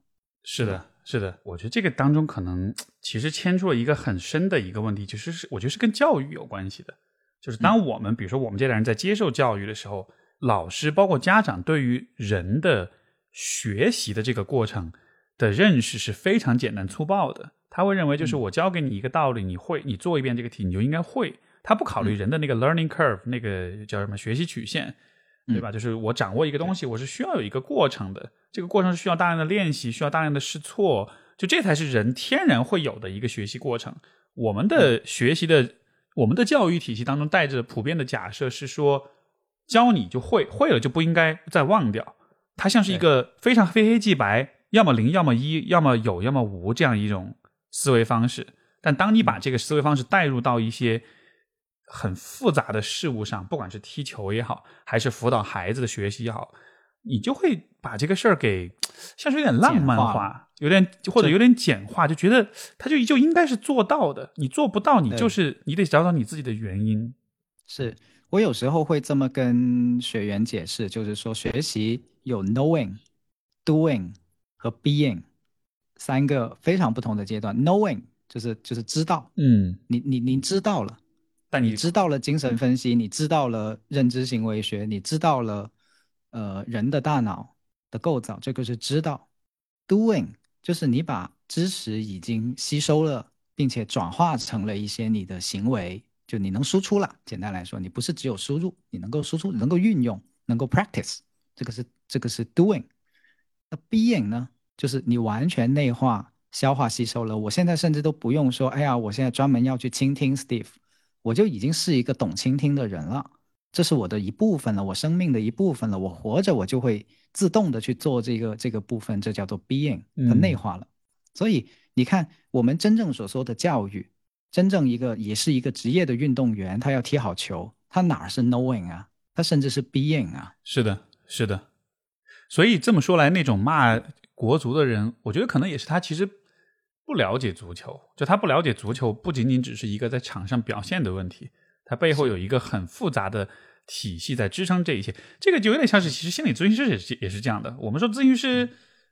是的，是的，我觉得这个当中可能其实牵出了一个很深的一个问题，就是是我觉得是跟教育有关系的。就是当我们、比如说我们这代人在接受教育的时候，老师包括家长对于人的学习的这个过程的认识是非常简单粗暴的。他会认为就是我教给你一个道理，你会，你做一遍这个题你就应该会。他不考虑人的那个 learning curve，那个叫什么学习曲线，对吧？就是我掌握一个东西，我是需要有一个过程的，这个过程是需要大量的练习，需要大量的试错，就这才是人天然会有的一个学习过程。我们的学习的，我们的教育体系当中带着普遍的假设是说，教你就会，会了就不应该再忘掉。它像是一个非常非黑即白，要么零，要么一，要么有，要么无这样一种思维方式。但当你把这个思维方式带入到一些很复杂的事物上，不管是踢球也好，还是辅导孩子的学习也好，你就会把这个事儿给像是有点浪漫化，化有点或者有点简化，就觉得他就就应该是做到的，你做不到，你就是你得找找你自己的原因。是我有时候会这么跟学员解释，就是说学习有 knowing、doing 和 being 三个非常不同的阶段。knowing 就是就是知道，嗯，你你你知道了，但你知道了精神分析，你知道了认知行为学，你知道了呃人的大脑的构造，这个是知道。Doing 就是你把知识已经吸收了，并且转化成了一些你的行为，就你能输出了。简单来说，你不是只有输入，你能够输出，能够运用，能够 practice，这个是这个是 doing。那 being 呢，就是你完全内化、消化、吸收了。我现在甚至都不用说，哎呀，我现在专门要去倾听 Steve，我就已经是一个懂倾听的人了。这是我的一部分了，我生命的一部分了。我活着，我就会自动的去做这个这个部分，这叫做 being，它嗯内化了。所以你看，我们真正所说的教育，真正一个也是一个职业的运动员，他要踢好球，他哪是 knowing 啊？他甚至是 being 啊。是的，是的。所以这么说来，那种骂国足的人，我觉得可能也是他其实不了解足球，就他不了解足球，不仅仅只是一个在场上表现的问题，他背后有一个很复杂的体系在支撑这一切。这个就有点像是，其实心理咨询师也是也是这样的。我们说咨询师，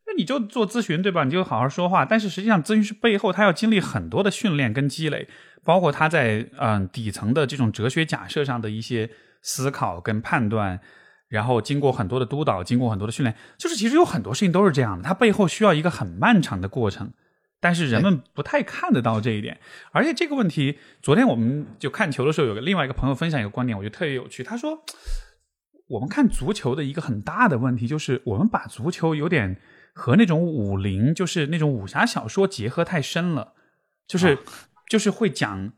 那你就做咨询对吧？你就好好说话，但是实际上咨询师背后他要经历很多的训练跟积累，包括他在嗯底层的这种哲学假设上的一些思考跟判断。然后经过很多的督导，经过很多的训练，就是其实有很多事情都是这样的，它背后需要一个很漫长的过程，但是人们不太看得到这一点。而且这个问题，昨天我们就看球的时候，有个另外一个朋友分享一个观点，我觉得特别有趣。他说，我们看足球的一个很大的问题，就是我们把足球有点和那种武林，就是那种武侠小说结合太深了，就是、就是会讲，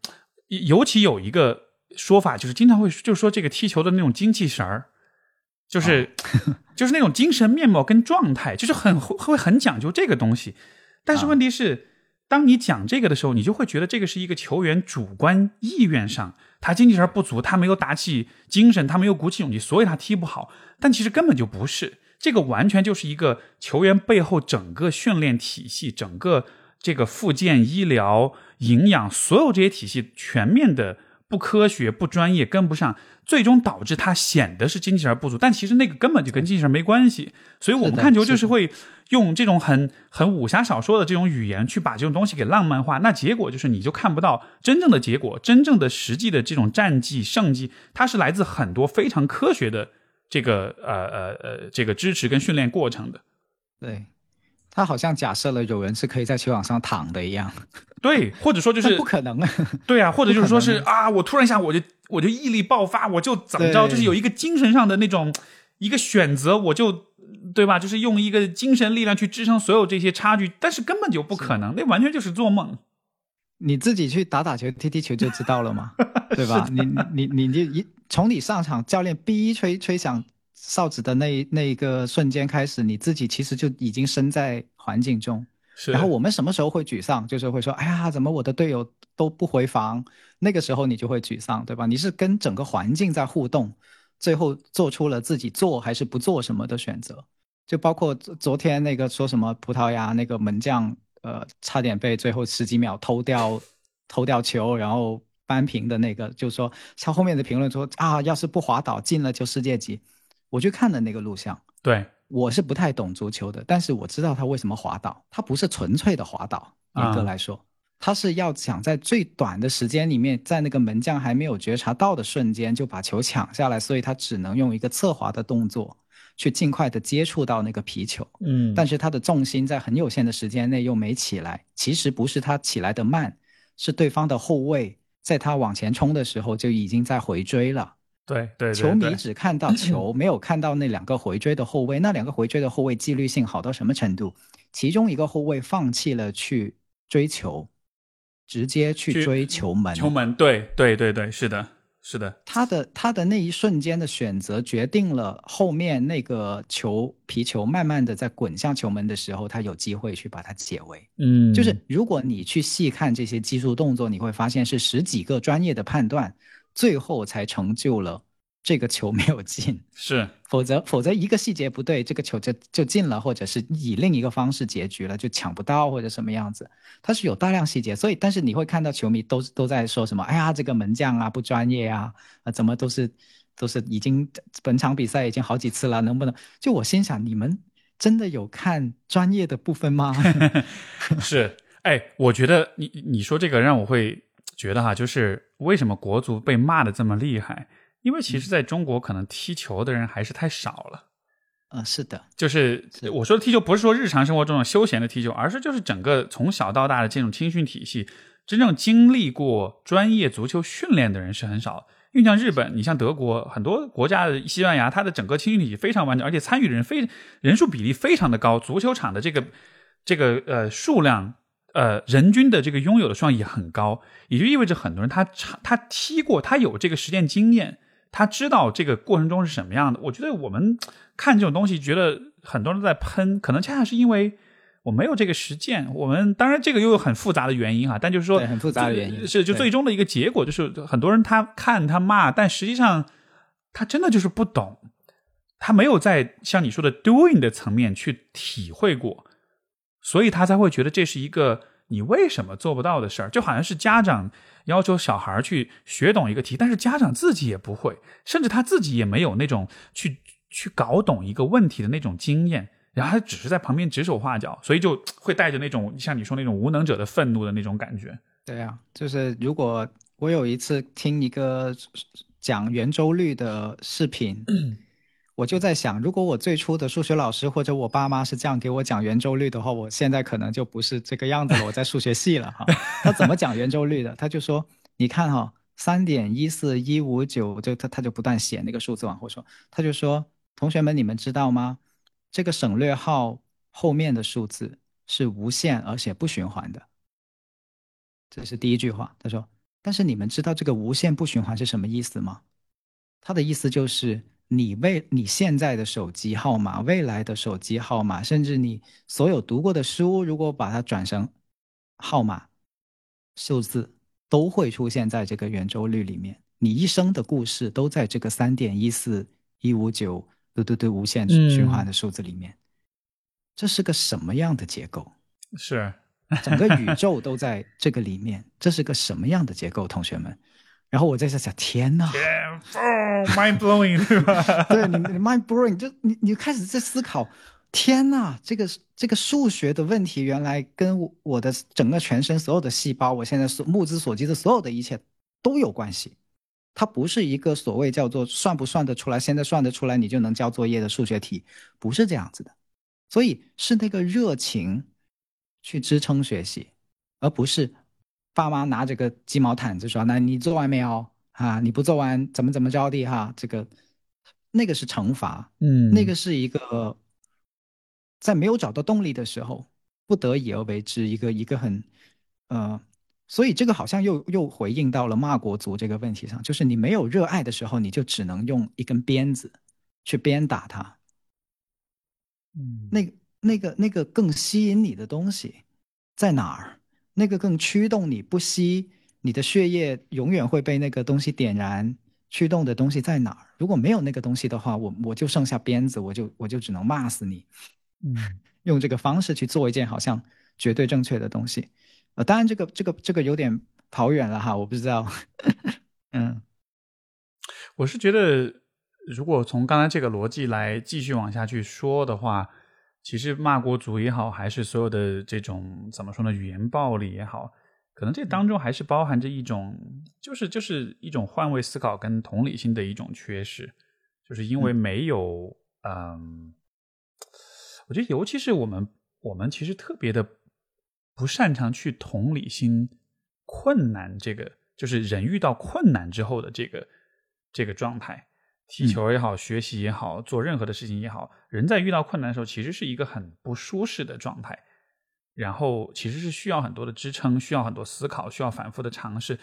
尤其有一个说法，就是经常会就是说这个踢球的那种精气神儿。就是、就是那种精神面貌跟状态，就是很会会很讲究这个东西。但是问题是，当你讲这个的时候，你就会觉得这个是一个球员主观意愿上，他精气神不足，他没有打起精神，他没有鼓起勇气，所以他踢不好。但其实根本就不是，这个完全就是一个球员背后整个训练体系、整个这个复健、医疗、营养，所有这些体系全面的不科学、不专业，跟不上，最终导致他显得是精气神不足，但其实那个根本就跟精气神没关系。所以我们看球就是是会用这种很很武侠小说的这种语言去把这种东西给浪漫化，那结果就是你就看不到真正的结果，真正的实际的这种战绩胜绩，它是来自很多非常科学的这个呃呃呃这个支持跟训练过程的。对，他好像假设了有人是可以在球场上躺的一样，对，或者说就是 不可能啊！对啊，或者就是说是啊，我突然一下我就我就毅力爆发，我就怎么着，就是有一个精神上的那种一个选择，我就对吧？就是用一个精神力量去支撑所有这些差距，但是根本就不可能，那完全就是做梦。你自己去打打球、踢踢球就知道了嘛，对吧？你你你你一从你上场，教练逼吹吹响哨子的那一那一个瞬间开始，你自己其实就已经身在环境中。是，然后我们什么时候会沮丧？就是会说，哎呀，怎么我的队友都不回防？那个时候你就会沮丧，对吧？你是跟整个环境在互动，最后做出了自己做还是不做什么的选择。就包括昨昨天那个说什么葡萄牙那个门将，呃，差点被最后十几秒偷掉 偷掉球，然后扳平的那个，就说他后面的评论说啊，要是不滑倒进了就世界级。我去看了那个录像，对，我是不太懂足球的，但是我知道他为什么滑倒，他不是纯粹的滑倒，严格啊。来说，他是要想在最短的时间里面，在那个门将还没有觉察到的瞬间就把球抢下来，所以他只能用一个侧滑的动作去尽快的接触到那个皮球，嗯，但是他的重心在很有限的时间内又没起来，其实不是他起来的慢，是对方的后卫在他往前冲的时候就已经在回追了。对对对，球迷只看到球，没有看到那两个回追的后卫。那两个回追的后卫纪律性好到什么程度？其中一个后卫放弃了去追球，直接去去追球门。球门，对对对对，是的，是的，他的他的那一瞬间的选择，决定了后面那个球皮球慢慢的在滚向球门的时候，他有机会去把它解围。嗯，就是如果你去细看这些技术动作，你会发现是十几个专业的判断，最后才成就了这个球没有进。是否则，否则一个细节不对，这个球就就进了，或者是以另一个方式结局了，就抢不到或者什么样子。它是有大量细节，所以但是你会看到球迷都都在说什么，哎呀，这个门将啊不专业啊，啊怎么都是都是已经本场比赛已经好几次了，能不能？就我心想，你们真的有看专业的部分吗？是，哎，我觉得你你说这个让我会觉得哈，就是为什么国足被骂的这么厉害？因为其实在中国可能踢球的人还是太少了。嗯，是的，就是是我说的踢球，不是说日常生活中的休闲的踢球，而是就是整个从小到大的这种青训体系，真正经历过专业足球训练的人是很少。因为像日本，你像德国，很多国家的西班牙，它的整个青训体系非常完整，而且参与的人非人数比例非常的高，足球场的这个这个呃数量，呃人均的这个拥有的数量也很高，也就意味着很多人他他他踢过，他有这个实践经验，他知道这个过程中是什么样的。我觉得我们看这种东西，觉得很多人都在喷，可能恰恰是因为我没有这个实践。我们当然这个又有很复杂的原因哈，但就是说很复杂的原因是就最终的一个结果，就是很多人他看他骂，但实际上他真的就是不懂，他没有在像你说的 doing 的层面去体会过，所以他才会觉得这是一个你为什么做不到的事儿，就好像是家长要求小孩去学懂一个题，但是家长自己也不会，甚至他自己也没有那种去去搞懂一个问题的那种经验，然后他只是在旁边指手画脚，所以就会带着那种像你说那种无能者的愤怒的那种感觉。对啊，就是如果我有一次听一个讲圆周率的视频，我就在想，如果我最初的数学老师或者我爸妈是这样给我讲圆周率的话，我现在可能就不是这个样子了，我在数学系了哈。他怎么讲圆周率的？他就说，你看哈，三点一四一五九，就他他就不断写那个数字往后说，他就说，同学们，你们知道吗？这个省略号后面的数字是无限而且不循环的。这是第一句话，他说：“但是你们知道这个无限不循环是什么意思吗？他的意思就是，你未你现在的手机号码、未来的手机号码，甚至你所有读过的书，如果把它转成号码、数字，都会出现在这个圆周率里面。你一生的故事都在这个三点一四一五九对对对无限循环的数字里面。这是个什么样的结构？是整个宇 宙都在这个里面，这是个什么样的结构，同学们？然后我在这想，天呐，哦，mind blowing，对吧？对你，你 mind blowing，就你你开始在思考，天呐，这个这个数学的问题，原来跟我我的整个全身所有的细胞，我现在所目之所及的所有的一切都有关系。它不是一个所谓叫做算不算得出来，现在算得出来你就能交作业的数学题，不是这样子的。所以是那个热情去支撑学习，而不是爸妈拿着个鸡毛毯子说：“那你做完没有啊？你不做完怎么怎么着的哈？”这个那个是惩罚，嗯那个是一个在没有找到动力的时候不得已而为之一个一个很呃，所以这个好像又又回应到了骂国族这个问题上，就是你没有热爱的时候，你就只能用一根鞭子去鞭打他。嗯那那个那个更吸引你的东西在哪儿？那个更驱动你不息，你的血液永远会被那个东西点燃，驱动的东西在哪儿？如果没有那个东西的话，我我就剩下鞭子，我就我就只能骂死你。嗯用这个方式去做一件好像绝对正确的东西。呃，当然这个这个这个有点跑远了哈，我不知道。嗯我是觉得，如果从刚才这个逻辑来继续往下去说的话，其实骂国族也好，还是所有的这种怎么说呢，语言暴力也好，可能这当中还是包含着一种，就是就是一种换位思考跟同理心的一种缺失，就是因为没有，嗯，我觉得尤其是我们，我们其实特别的不擅长去同理心困难这个，就是人遇到困难之后的这个这个状态。踢球也好，学习也好，做任何的事情也好，人在遇到困难的时候，其实是一个很不舒适的状态。然后其实是需要很多的支撑，需要很多思考，需要反复的尝试。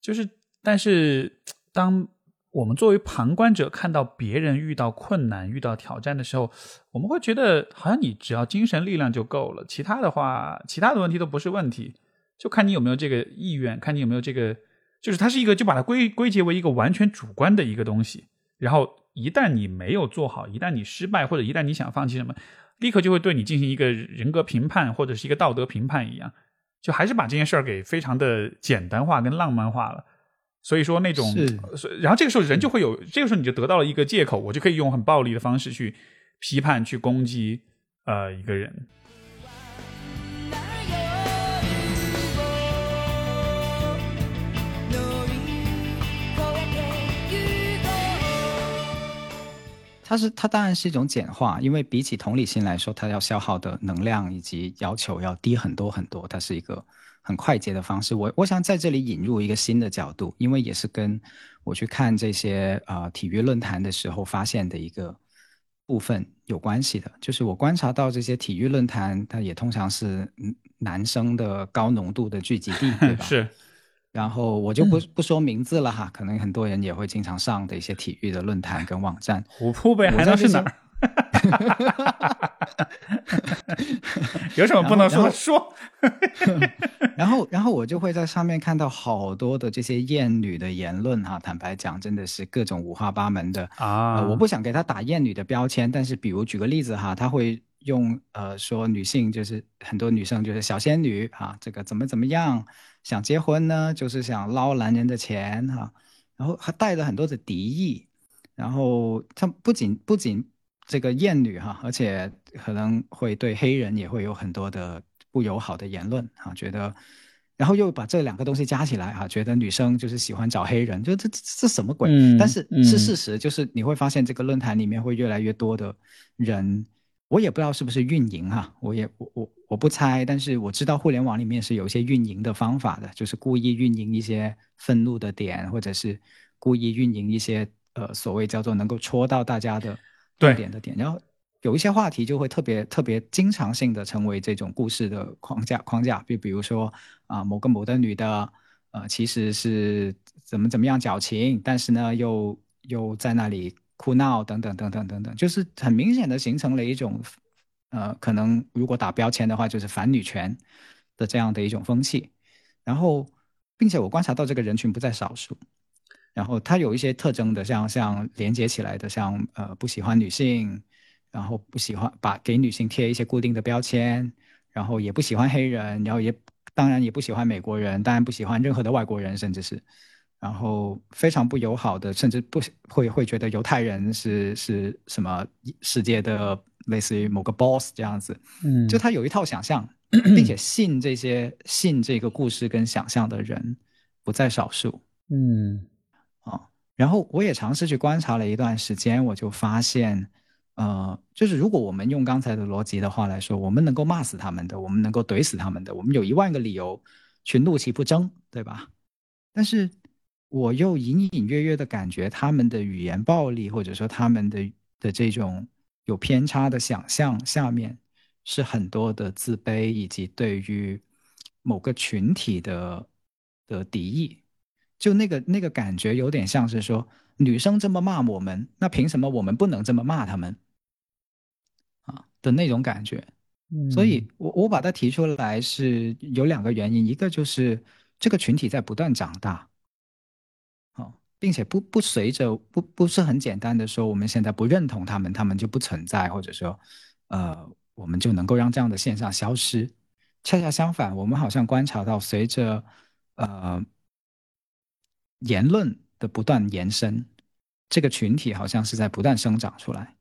就是，但是当我们作为旁观者看到别人遇到困难、遇到挑战的时候，我们会觉得好像你只要精神力量就够了，其他的话，其他的问题都不是问题，就看你有没有这个意愿，看你有没有这个，就是它是一个就把它归归结为一个完全主观的一个东西。然后一旦你没有做好，一旦你失败，或者一旦你想放弃什么，立刻就会对你进行一个人格评判，或者是一个道德评判一样，就还是把这件事儿给非常的简单化跟浪漫化了。所以说那种，然后这个时候人就会有，这个时候你就得到了一个借口，我就可以用很暴力的方式去批判、去攻击呃一个人。它是它当然是一种简化，因为比起同理心来说，它要消耗的能量以及要求要低很多很多。它是一个很快捷的方式。我我想在这里引入一个新的角度，因为也是跟我去看这些呃体育论坛的时候发现的一个部分有关系的。就是我观察到这些体育论坛，它也通常是嗯男生的高浓度的聚集地，对吧？是，然后我就不不说名字了哈，可能很多人也会经常上的一些体育的论坛跟网站。虎扑呗，还能是哪儿？有什么不能说的说？然后，然后我就会在上面看到好多的这些艳女的言论哈。坦白讲，真的是各种五花八门的啊呃，我不想给她打艳女的标签，但是比如举个例子哈，她会用呃说女性就是很多女生就是小仙女啊，这个怎么怎么样，想结婚呢，就是想捞男人的钱哈，然后还带着很多的敌意，然后他不仅不仅这个厌女哈，而且可能会对黑人也会有很多的不友好的言论啊，觉得。然后又把这两个东西加起来哈、觉得女生就是喜欢找黑人，就这这这什么鬼？嗯但是嗯是事实，就是你会发现这个论坛里面会越来越多的人，我也不知道是不是运营哈、我也我我我不猜，但是我知道互联网里面是有一些运营的方法的，就是故意运营一些愤怒的点，或者是故意运营一些呃所谓叫做能够戳到大家的对痛点的点，然后有一些话题就会特别特别经常性的成为这种故事的框架框架，就比如说啊、某个某的女的呃其实是怎么怎么样矫情，但是呢又又在那里哭闹等等等等等等，就是很明显的形成了一种呃可能如果打标签的话就是反女权的这样的一种风气，然后并且我观察到这个人群不在少数。然后它有一些特征的，像像连接起来的，像呃不喜欢女性，然后不喜欢把给女性贴一些固定的标签，然后也不喜欢黑人，然后也当然也不喜欢美国人，当然不喜欢任何的外国人，甚至是，然后非常不友好的，甚至不会会觉得犹太人是是什么世界的类似于某个 boss 这样子，嗯就他有一套想象，并且信这些信这个故事跟想象的人不在少数。嗯啊。然后我也尝试去观察了一段时间，我就发现，呃，就是如果我们用刚才的逻辑的话来说，我们能够骂死他们的，我们能够怼死他们的，我们有一万个理由去怒其不争，对吧？但是我又隐隐约约的感觉，他们的语言暴力，或者说他们的的这种有偏差的想象下面，是很多的自卑以及对于某个群体的的敌意。就那个那个感觉有点像是说，女生这么骂我们，那凭什么我们不能这么骂他们？啊的那种感觉。嗯所以我我把它提出来是有两个原因，一个就是这个群体在不断长大，好、并且不不随着不不是很简单的说我们现在不认同他们，他们就不存在，或者说呃我们就能够让这样的现象消失。恰恰相反，我们好像观察到随着呃言论的不断延伸，这个群体好像是在不断生长出来。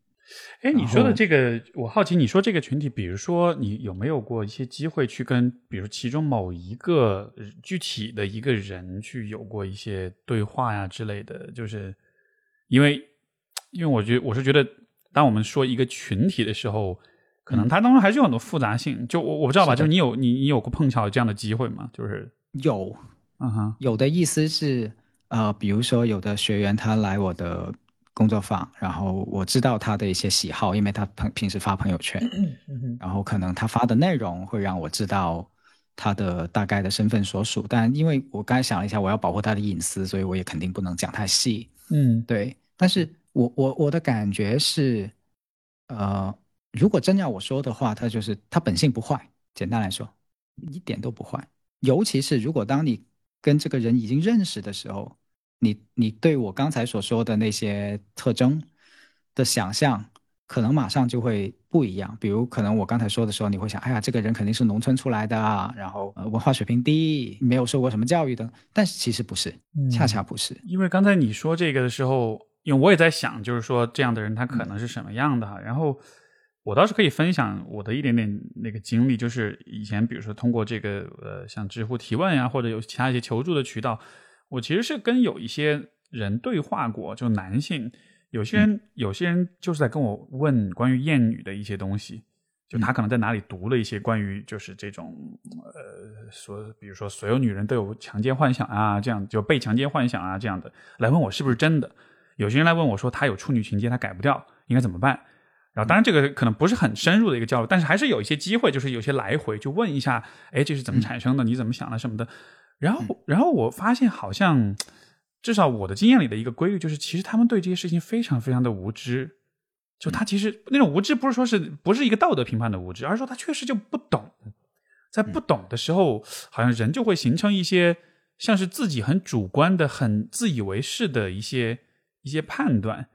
哎，你说的这个，我好奇，你说这个群体，比如说你有没有过一些机会去跟，比如其中某一个呃具体的一个人去有过一些对话呀之类的？就是因为，因为我觉得我是觉得，当我们说一个群体的时候，可能它当中还是有很多复杂性。就我我不知道吧，就是你有你你有过碰巧这样的机会吗？就是，有嗯哼，有的意思是，呃，比如说有的学员他来我的工作坊，然后我知道他的一些喜好，因为他平平时发朋友圈，然后可能他发的内容会让我知道他的大概的身份所属，但因为我刚才想了一下，我要保护他的隐私，所以我也肯定不能讲太细。嗯对，但是我我我的感觉是，呃，如果真要我说的话，他就是他本性不坏，简单来说，一点都不坏。尤其是如果当你跟这个人已经认识的时候，你你对我刚才所说的那些特征的想象，可能马上就会不一样。比如，可能我刚才说的时候，你会想，哎呀，这个人肯定是农村出来的啊，然后呃文化水平低，没有受过什么教育的。但是其实不是，恰恰不是。因为刚才你说这个的时候，因为我也在想，就是说这样的人他可能是什么样的哈。然后我倒是可以分享我的一点点那个经历，就是以前比如说通过这个呃像知乎提问呀、或者有其他一些求助的渠道，我其实是跟有一些人对话过，就男性，有些人、有些人就是在跟我问关于厌女的一些东西。就他可能在哪里读了一些关于就是这种呃说，比如说所有女人都有强奸幻想啊，这样就被强奸幻想啊这样的，来问我是不是真的。有些人来问我说他有处女情节，他改不掉，应该怎么办？然后当然这个可能不是很深入的一个交流，但是还是有一些机会，就是有些来回就问一下，哎，这是怎么产生的？你怎么想的什么的。然后然后我发现好像至少我的经验里的一个规律就是，其实他们对这些事情非常非常的无知。就他其实那种无知，不是说是不是一个道德评判的无知，而是说他确实就不懂。在不懂的时候，好像人就会形成一些像是自己很主观的、很自以为是的一些一些判断，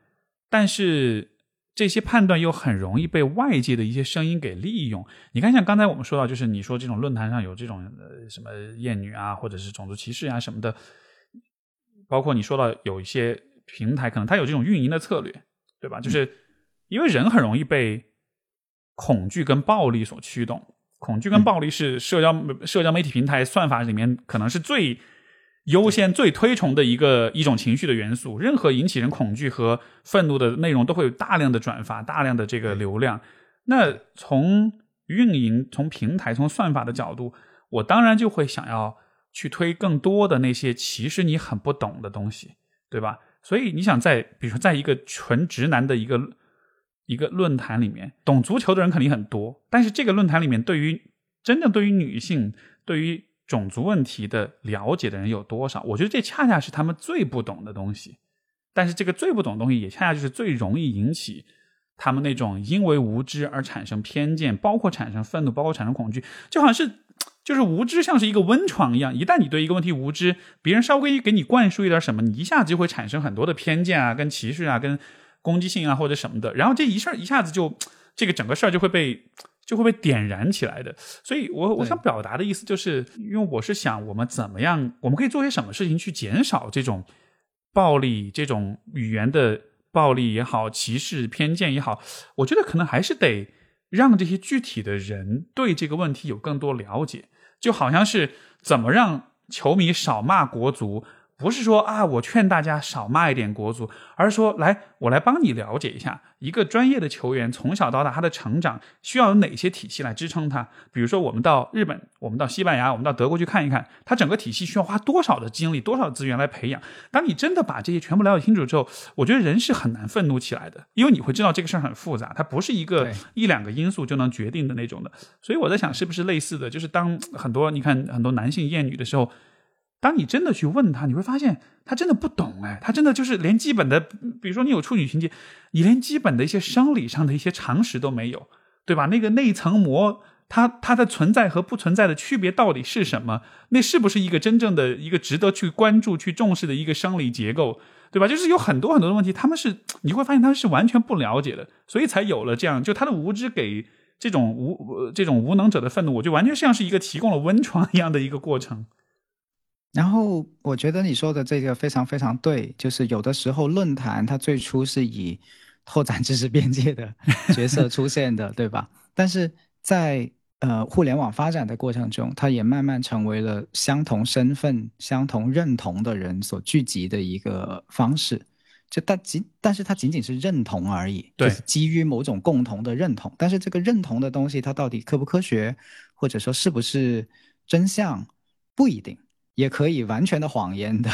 但是这些判断又很容易被外界的一些声音给利用。你看，像刚才我们说到，就是你说这种论坛上有这种呃什么厌女啊，或者是种族歧视啊什么的，包括你说到有一些平台可能它有这种运营的策略，对吧？就是因为人很容易被恐惧跟暴力所驱动，恐惧跟暴力是社交社交媒体平台算法里面可能是最优先、最推崇的一个一种情绪的元素。任何引起人恐惧和愤怒的内容，都会有大量的转发、大量的这个流量。那从运营、从平台、从算法的角度，我当然就会想要去推更多的那些其实你很不懂的东西，对吧？所以你想在，比如说在一个纯直男的一个一个论坛里面，懂足球的人肯定很多，但是这个论坛里面对于真正对于女性、对于种族问题的了解的人有多少？我觉得这恰恰是他们最不懂的东西。但是这个最不懂的东西，也恰恰就是最容易引起他们那种因为无知而产生偏见，包括产生愤怒，包括产生恐惧，就好像是就是无知像是一个温床一样，一旦你对一个问题无知，别人稍微给你灌输一点什么，你一下子就会产生很多的偏见啊、跟歧视啊、跟攻击性啊或者什么的，然后这一事儿一下子就这个整个事儿就会被就会被点燃起来的。所以我我对想表达的意思就是，因为我是想我们怎么样，我们可以做些什么事情去减少这种暴力、这种语言的暴力也好、歧视、偏见也好，我觉得可能还是得让这些具体的人对这个问题有更多了解。就好像是怎么让球迷少骂国足，不是说啊，我劝大家少骂一点国足，而是说来，我来帮你了解一下一个专业的球员从小到大他的成长需要有哪些体系来支撑他。比如说，我们到日本，我们到西班牙，我们到德国去看一看，他整个体系需要花多少的精力、多少资源来培养。当你真的把这些全部了解清楚之后，我觉得人是很难愤怒起来的，因为你会知道这个事儿很复杂，它不是一个一两个因素就能决定的那种的。所以我在想，是不是类似的，就是当很多你看很多男性厌女的时候，当你真的去问他，你会发现他真的不懂哎，他真的就是连基本的，比如说你有处女情节，你连基本的一些生理上的一些常识都没有，对吧？那个内层膜，它它的存在和不存在的区别到底是什么？那是不是一个真正的一个值得去关注、去重视的一个生理结构？对吧？就是有很多很多的问题，他们是你会发现他们是完全不了解的，所以才有了这样，就他的无知给这种无这种无能者的愤怒，我就完全像是一个提供了温床一样的一个过程。然后我觉得你说的这个非常非常对，就是有的时候论坛它最初是以拓展知识边界的角色出现的，对吧？但是在呃互联网发展的过程中，它也慢慢成为了相同身份、相同认同的人所聚集的一个方式。就但仅，但是它仅仅是认同而已，对就是基于某种共同的认同。但是这个认同的东西，它到底科不科学，或者说是不是真相，不一定。也可以完全的谎言的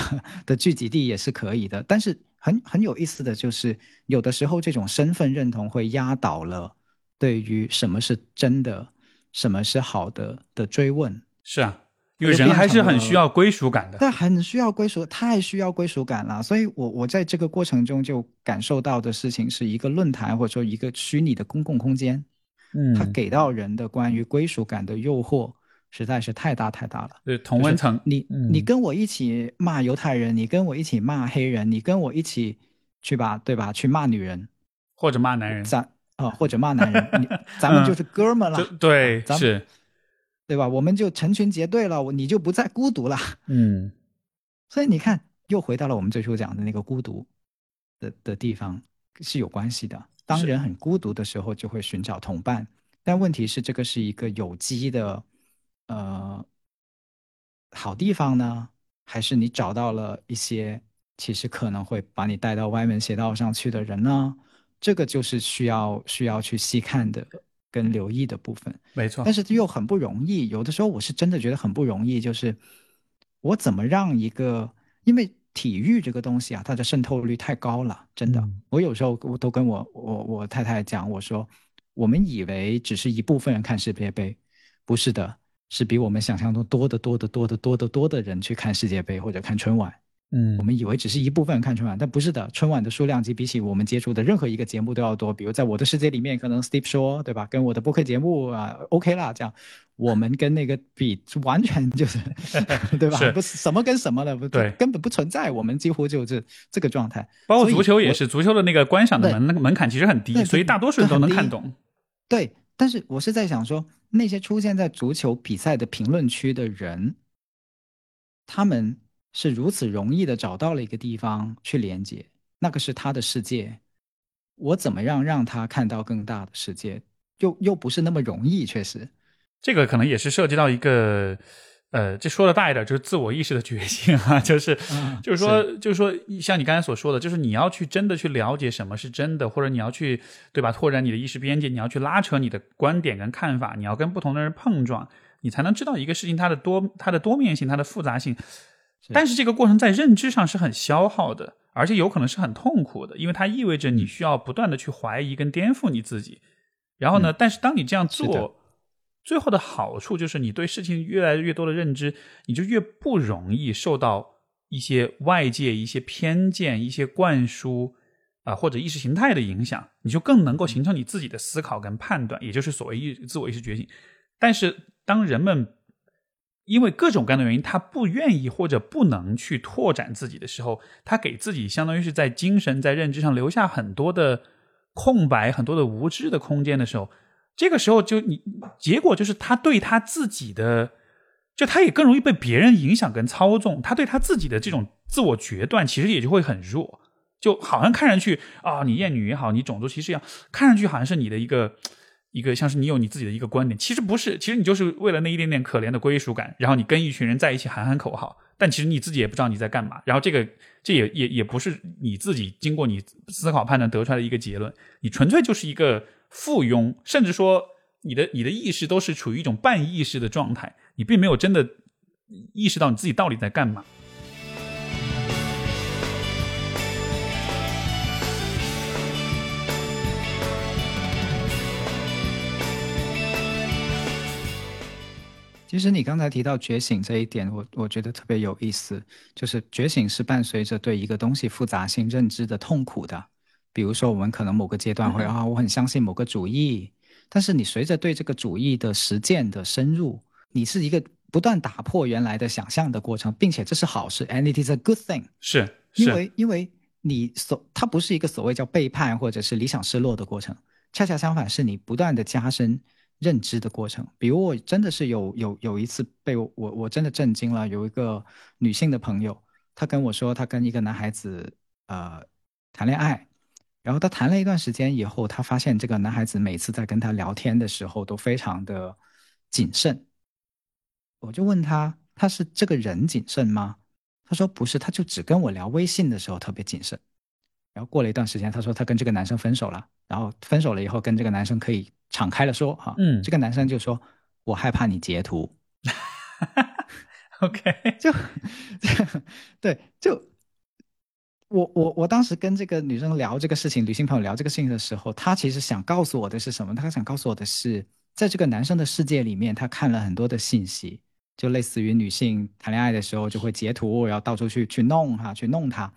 的聚集地也是可以的，但是很很有意思的就是，有的时候这种身份认同会压倒了对于什么是真的、什么是好的的追问。是啊，因为人还是很需要归属感的。但很需要归属，太需要归属感了。所以我我在这个过程中就感受到的事情是一个论坛或者说一个虚拟的公共空间，嗯它给到人的关于归属感的诱惑实在是太大太大了。对同温层，你嗯你跟我一起骂犹太人，你跟我一起骂黑人，你跟我一起去吧，对吧？去骂女人，或者骂男人，咱啊、或者骂男人，你 咱们就是哥们了，对咱是，对吧？我们就成群结队了，我你就不再孤独了。嗯所以你看，又回到了我们最初讲的那个孤独的的地方是有关系的。当人很孤独的时候，就会寻找同伴。但问题是，这个是一个有机的，呃，好地方呢，还是你找到了一些其实可能会把你带到歪门邪道上去的人呢？这个就是需要需要去细看的跟留意的部分。没错但，是又很不容易。有的时候我是真的觉得很不容易，就是我怎么让一个，因为体育这个东西啊，它的渗透率太高了，真的。嗯我有时候我都跟我我我太太讲，我说我们以为只是一部分人看世界杯，不是的，是比我们想象中多得多得多得多得多的人去看世界杯或者看春晚。嗯我们以为只是一部分人看春晚，但不是的。春晚的数量级比起我们接触的任何一个节目都要多。比如在我的世界里面，可能 Steve 说，对吧？跟我的播客节目啊，OK 啦，这样我们跟那个比，完全就是，对吧？是不是什么跟什么了，不对根本不存在。我们几乎就是这个状态。包括足球也是，足球的那个观赏的门那个门槛其实很低，所以大多数人都能看懂。对，但是我是在想说，那些出现在足球比赛的评论区的人，他们是如此容易的找到了一个地方去连接，那个是他的世界。我怎么样让他看到更大的世界，又又不是那么容易，确实。这个可能也是涉及到一个，呃，这说的大一点就是自我意识的觉醒啊，就是，嗯就是说，就是说，像你刚才所说的，就是你要去真的去了解什么是真的，或者你要去，对吧？拓展你的意识边界，你要去拉扯你的观点跟看法，你要跟不同的人碰撞，你才能知道一个事情它的多它的多面性，它的复杂性。但是这个过程在认知上是很消耗的，而且有可能是很痛苦的，因为它意味着你需要不断的去怀疑跟颠覆你自己。然后呢，但是当你这样做，最后的好处就是你对事情越来越多的认知，你就越不容易受到一些外界一些偏见、一些灌输啊、或者意识形态的影响，你就更能够形成你自己的思考跟判断，也就是所谓意自我意识觉醒。但是当人们因为各种各样的原因，他不愿意或者不能去拓展自己的时候，他给自己相当于是在精神、在认知上留下很多的空白、很多的无知的空间的时候，这个时候就你结果就是他对他自己的，就他也更容易被别人影响跟操纵，他对他自己的这种自我决断其实也就会很弱，就好像看上去啊，你厌女也好，你种族歧视也好，看上去好像是你的一个一个像是你有你自己的一个观点，其实不是，其实你就是为了那一点点可怜的归属感，然后你跟一群人在一起喊喊口号，但其实你自己也不知道你在干嘛，然后这个这也也也不是你自己经过你思考判断得出来的一个结论，你纯粹就是一个附庸，甚至说你的你的意识都是处于一种半意识的状态，你并没有真的意识到你自己到底在干嘛。其实你刚才提到觉醒这一点，我我觉得特别有意思，就是觉醒是伴随着对一个东西复杂性认知的痛苦的。比如说，我们可能某个阶段会啊，我很相信某个主义，但是你随着对这个主义的实践的深入，你是一个不断打破原来的想象的过程，并且这是好事，and it is a good thing。是因，为因为你所它不是一个所谓叫背叛或者是理想失落的过程，恰恰相反是你不断的加深认知的过程。比如我真的是有有有一次被我我我真的震惊了，有一个女性的朋友，她跟我说她跟一个男孩子呃谈恋爱，然后她谈了一段时间以后，她发现这个男孩子每次在跟她聊天的时候都非常的谨慎。我就问她，他是这个人谨慎吗？他说不是，他就只跟我聊微信的时候特别谨慎。然后过了一段时间，他说他跟这个男生分手了，然后分手了以后跟这个男生可以敞开了说哈，嗯这个男生就说我害怕你截图，OK，就 对，就我我我当时跟这个女生聊这个事情，女性朋友聊这个事情的时候，她其实想告诉我的是什么？她想告诉我的是，在这个男生的世界里面，他看了很多的信息，就类似于女性谈恋爱的时候就会截图，然后到处去去弄哈，去弄他，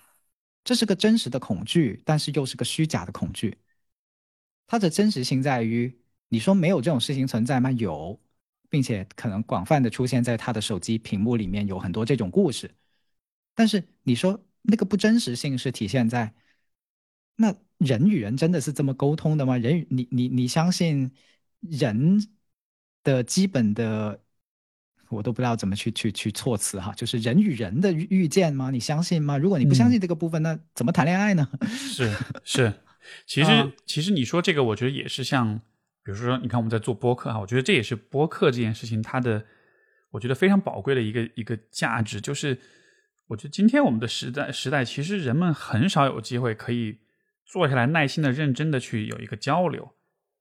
这是个真实的恐惧，但是又是个虚假的恐惧。它的真实性在于，你说没有这种事情存在吗？有，并且可能广泛的出现在他的手机屏幕里面，有很多这种故事。但是你说那个不真实性是体现在，那人与人真的是这么沟通的吗？人与你你你相信人的基本的，我都不知道怎么去去去措辞哈，就是人与人的遇遇见吗？你相信吗？如果你不相信这个部分，那怎么谈恋爱呢？是是，其实、啊其实你说这个，我觉得也是像，比如说，你看我们在做播客啊，我觉得这也是播客这件事情它的，我觉得非常宝贵的一个一个价值，就是我觉得今天我们的时代时代，其实人们很少有机会可以坐下来耐心的、认真的去有一个交流，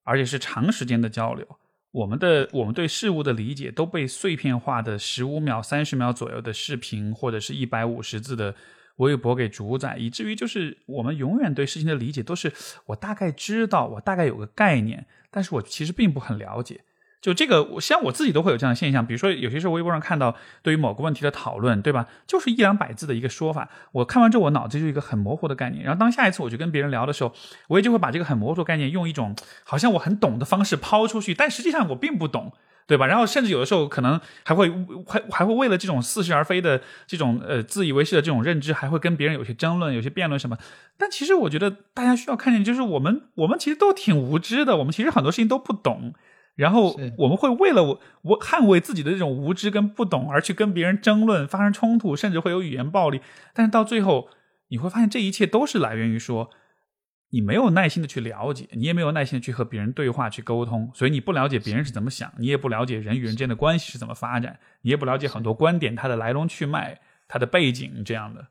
而且是长时间的交流。我们的我们对事物的理解都被碎片化的十五秒、三十秒左右的视频，或者是一百五十字的微博给主宰，以至于就是我们永远对事情的理解都是我大概知道，我大概有个概念，但是我其实并不很了解。就这个，像我自己都会有这样的现象，比如说有些时候微博上看到对于某个问题的讨论，对吧？就是一两百字的一个说法，我看完之后我脑子就是一个很模糊的概念，然后当下一次我去跟别人聊的时候，我也就会把这个很模糊的概念用一种好像我很懂的方式抛出去，但实际上我并不懂。对吧？然后甚至有的时候可能还会还还会为了这种似是而非的这种呃自以为是的这种认知，还会跟别人有些争论、有些辩论什么。但其实我觉得大家需要看见，就是我们我们其实都挺无知的，我们其实很多事情都不懂。然后我们会为了我我捍卫自己的这种无知跟不懂而去跟别人争论，发生冲突，甚至会有语言暴力。但是到最后，你会发现这一切都是来源于说你没有耐心的去了解，你也没有耐心的去和别人对话、去沟通，所以你不了解别人是怎么想，你也不了解人与人之间的关系是怎么发展，你也不了解很多观点它的来龙去脉、它的背景这样的。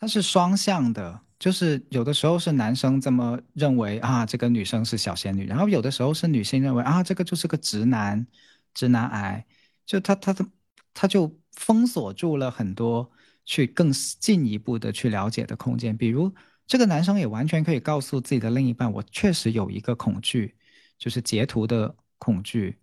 它是双向的，就是有的时候是男生这么认为啊，这个女生是小仙女，然后有的时候是女性认为啊，这个就是个直男，直男癌，就他他的他就封锁住了很多去更进一步的去了解的空间。比如这个男生也完全可以告诉自己的另一半，我确实有一个恐惧，就是截图的恐惧，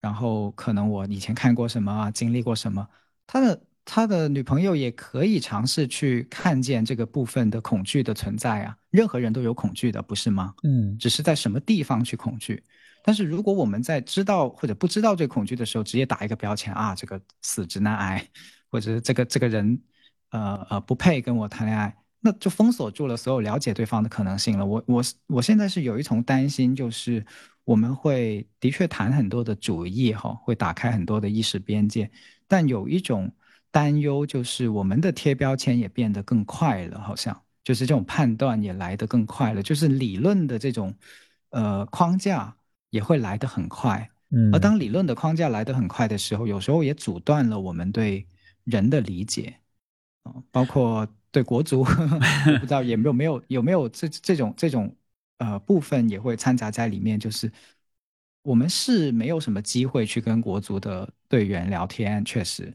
然后可能我以前看过什么啊，经历过什么，他的他的女朋友也可以尝试去看见这个部分的恐惧的存在啊。任何人都有恐惧的，不是吗？嗯只是在什么地方去恐惧。但是如果我们在知道或者不知道这个恐惧的时候，直接打一个标签啊，这个死直男癌，或者是这个这个人，呃呃不配跟我谈恋爱，那就封锁住了所有了解对方的可能性了。我我我现在是有一重担心，就是我们会的确谈很多的主义哈，会打开很多的意识边界，但有一种担忧就是我们的贴标签也变得更快了，好像就是这种判断也来得更快了，就是理论的这种呃框架也会来得很快。嗯。而当理论的框架来得很快的时候，有时候也阻断了我们对人的理解，哦，包括对国足，我不知道有没有没有有没有这这种这种呃部分也会掺杂在里面，就是我们是没有什么机会去跟国足的队员聊天，确实，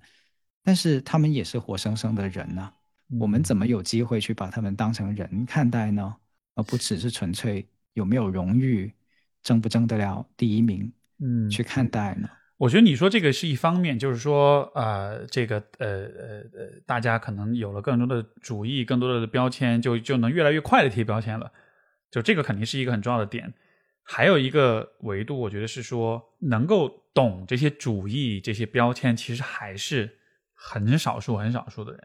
但是他们也是活生生的人呐、我们怎么有机会去把他们当成人看待呢？而不只是纯粹有没有荣誉，争不争得了第一名嗯去看待呢？我觉得你说这个是一方面，就是说，呃，这个呃呃呃，大家可能有了更多的主义、更多的标签，就就能越来越快的贴标签了。就这个肯定是一个很重要的点。还有一个维度，我觉得是说，能够懂这些主义、这些标签，其实还是很少数、很少数的人。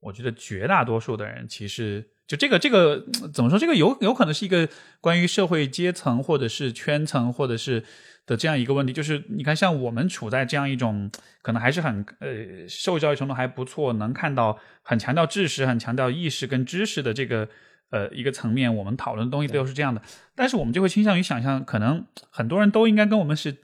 我觉得绝大多数的人其实就这个这个呃怎么说？这个有有可能是一个关于社会阶层或者是圈层或者是的这样一个问题。就是你看，像我们处在这样一种可能还是很呃受教育程度还不错，能看到很强调知识、很强调意识跟知识的这个呃一个层面，我们讨论的东西都是这样的。但是我们就会倾向于想象，可能很多人都应该跟我们是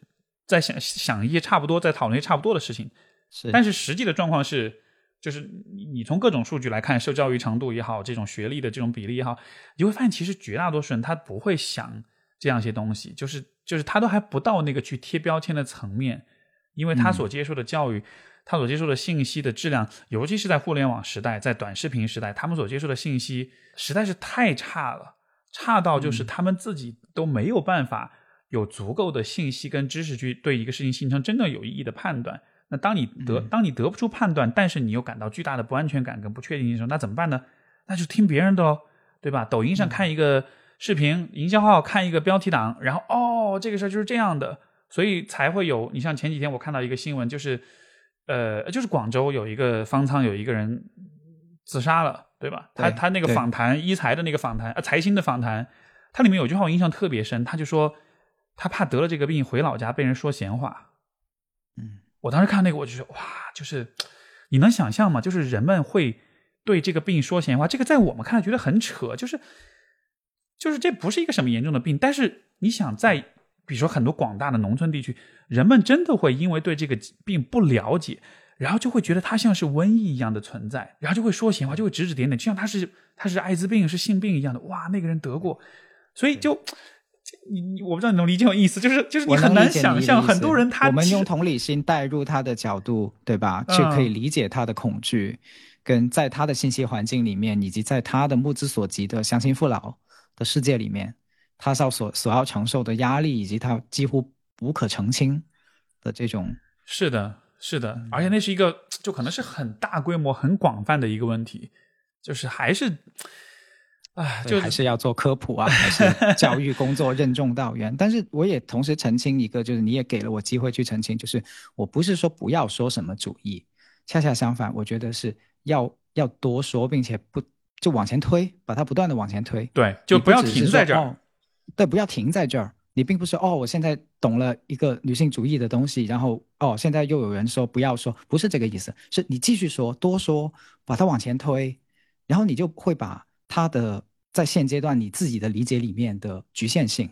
在想想一些差不多，在讨论一些差不多的事情。是，但是实际的状况是，就是你你从各种数据来看，受教育程度也好，这种学历的这种比例也好，你就会发现，其实绝大多数人他不会想这样一些东西，就是就是他都还不到那个去贴标签的层面，因为他所接受的教育，他所接受的信息的质量，尤其是在互联网时代，在短视频时代，他们所接受的信息实在是太差了，差到就是他们自己都没有办法有足够的信息跟知识去对一个事情形成真正有意义的判断。那当你得当你得不出判断，但是你又感到巨大的不安全感跟不确定性的时候，那怎么办呢？那就听别人的喽，对吧？抖音上看一个视频，营销号看一个标题党，然后哦，这个事儿就是这样的，所以才会有。你像前几天我看到一个新闻，就是呃，就是广州有一个方舱有一个人自杀了，对吧？他他那个访谈一财的那个访谈，啊，财新的访谈，它里面有句话我印象特别深，他就说他怕得了这个病回老家被人说闲话。嗯，我当时看那个，我就说哇，就是你能想象吗？就是人们会对这个病说闲话，这个在我们看来觉得很扯，就是就是这不是一个什么严重的病，但是你想在比如说很多广大的农村地区，人们真的会因为对这个病不了解，然后就会觉得它像是瘟疫一样的存在，然后就会说闲话，就会指指点点，就像他是他是艾滋病是性病一样的，哇，那个人得过，所以就。这你你我不知道你能理解我意思，就是就是你很难想象，很多人他。我们用同理心带入他的角度，对吧？去可以理解他的恐惧，跟在他的信息环境里面，以及在他的目之所及的乡亲父老的世界里面，他要所所要承受的压力，以及他几乎无可澄清的这种，是的，是嗯。的，而且那是一个就可能是很大规模、很广泛的一个问题，就是还是，哎，就还是要做科普啊，还是 教育工作任重道远。但是我也同时澄清一个，就是你也给了我机会去澄清，就是我不是说不要说什么主义，恰恰相反，我觉得是要要多说，并且不就往前推，把它不断的往前推，对，就不要停在这儿。哦对，不要停在这儿。你并不是哦，我现在懂了一个女性主义的东西，然后哦，现在又有人说不要说，不是这个意思，是你继续说，多说，把它往前推，然后你就会把它的在现阶段你自己的理解里面的局限性，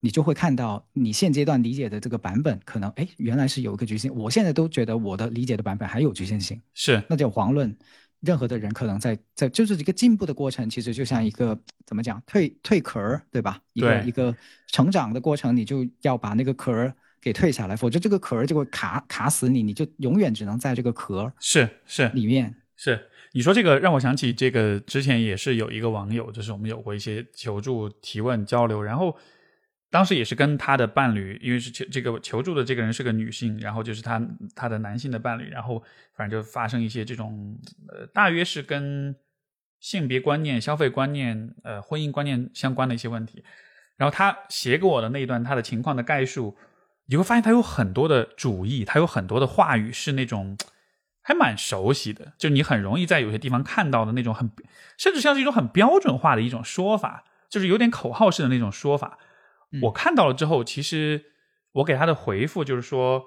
你就会看到你现阶段理解的这个版本，可能哎原来是有一个局限，我现在都觉得我的理解的版本还有局限性，是，那就遑论任何的人可能在在就是一个进步的过程，其实就像一个怎么讲蜕蜕壳儿，对吧？一个一个成长的过程，你就要把那个壳儿给退下来，否则这个壳就会卡卡死你，你就永远只能在这个壳是，是，里面。是。你说这个让我想起这个之前也是有一个网友，就是我们有过一些求助、提问、交流，然后当时也是跟他的伴侣，因为是求这个求助的这个人是个女性，然后就是他他的男性的伴侣，然后反正就发生一些这种呃，大约是跟性别观念、消费观念、呃婚姻观念相关的一些问题。然后他写给我的那一段他的情况的概述，你会发现他有很多的主义，他有很多的话语是那种还蛮熟悉的，就你很容易在有些地方看到的那种很，甚至像是一种很标准化的一种说法，就是有点口号式的那种说法。嗯我看到了之后，其实我给他的回复就是说，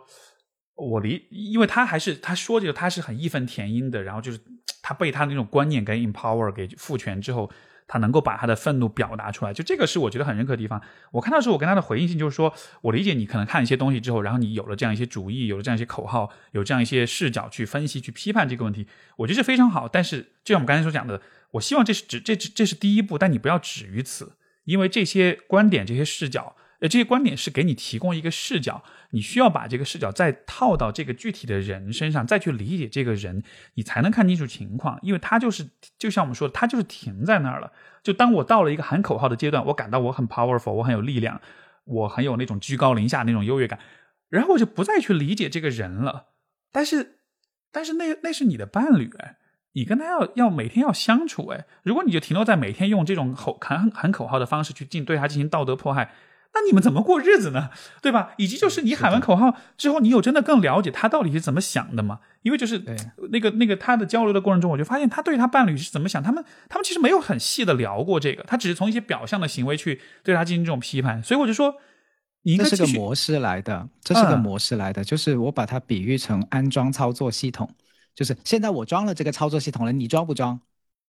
我理，因为他还是他说这个他是很义愤填膺的，然后就是他被他那种观念跟 empower 给赋权之后，他能够把他的愤怒表达出来，就这个是我觉得很认可的地方。我看到的时候，我跟他的回应性就是说，我理解你可能看一些东西之后，然后你有了这样一些主意，有了这样一些口号，有这样一些视角去分析、去批判这个问题，我觉得是非常好。但是就像我们刚才所讲的，我希望这是只这这这是第一步，但你不要止于此，因为这些观点、这些视角。呃，这些观点是给你提供一个视角，你需要把这个视角再套到这个具体的人身上，再去理解这个人，你才能看清楚情况。因为他就是，就像我们说的，他就是停在那儿了。就当我到了一个喊口号的阶段，我感到我很 powerful，我很有力量，我很有那种居高临下那种优越感，然后我就不再去理解这个人了。但是，但是那那是你的伴侣，你跟他要要每天要相处哎。如果你就停留在每天用这种口喊喊口号的方式去进对他进行道德迫害。那你们怎么过日子呢？对吧？以及就是你喊完口号之后，你有真的更了解他到底是怎么想的吗？因为就是对那个那个他的交流的过程中，我就发现他对他伴侣是怎么想，他们他们其实没有很细的聊过这个，他只是从一些表象的行为去对他进行这种批判。所以我就说，你应这是个模式来的，这是个嗯模式来的，就是我把它比喻成安装操作系统，就是现在我装了这个操作系统了，你装不装？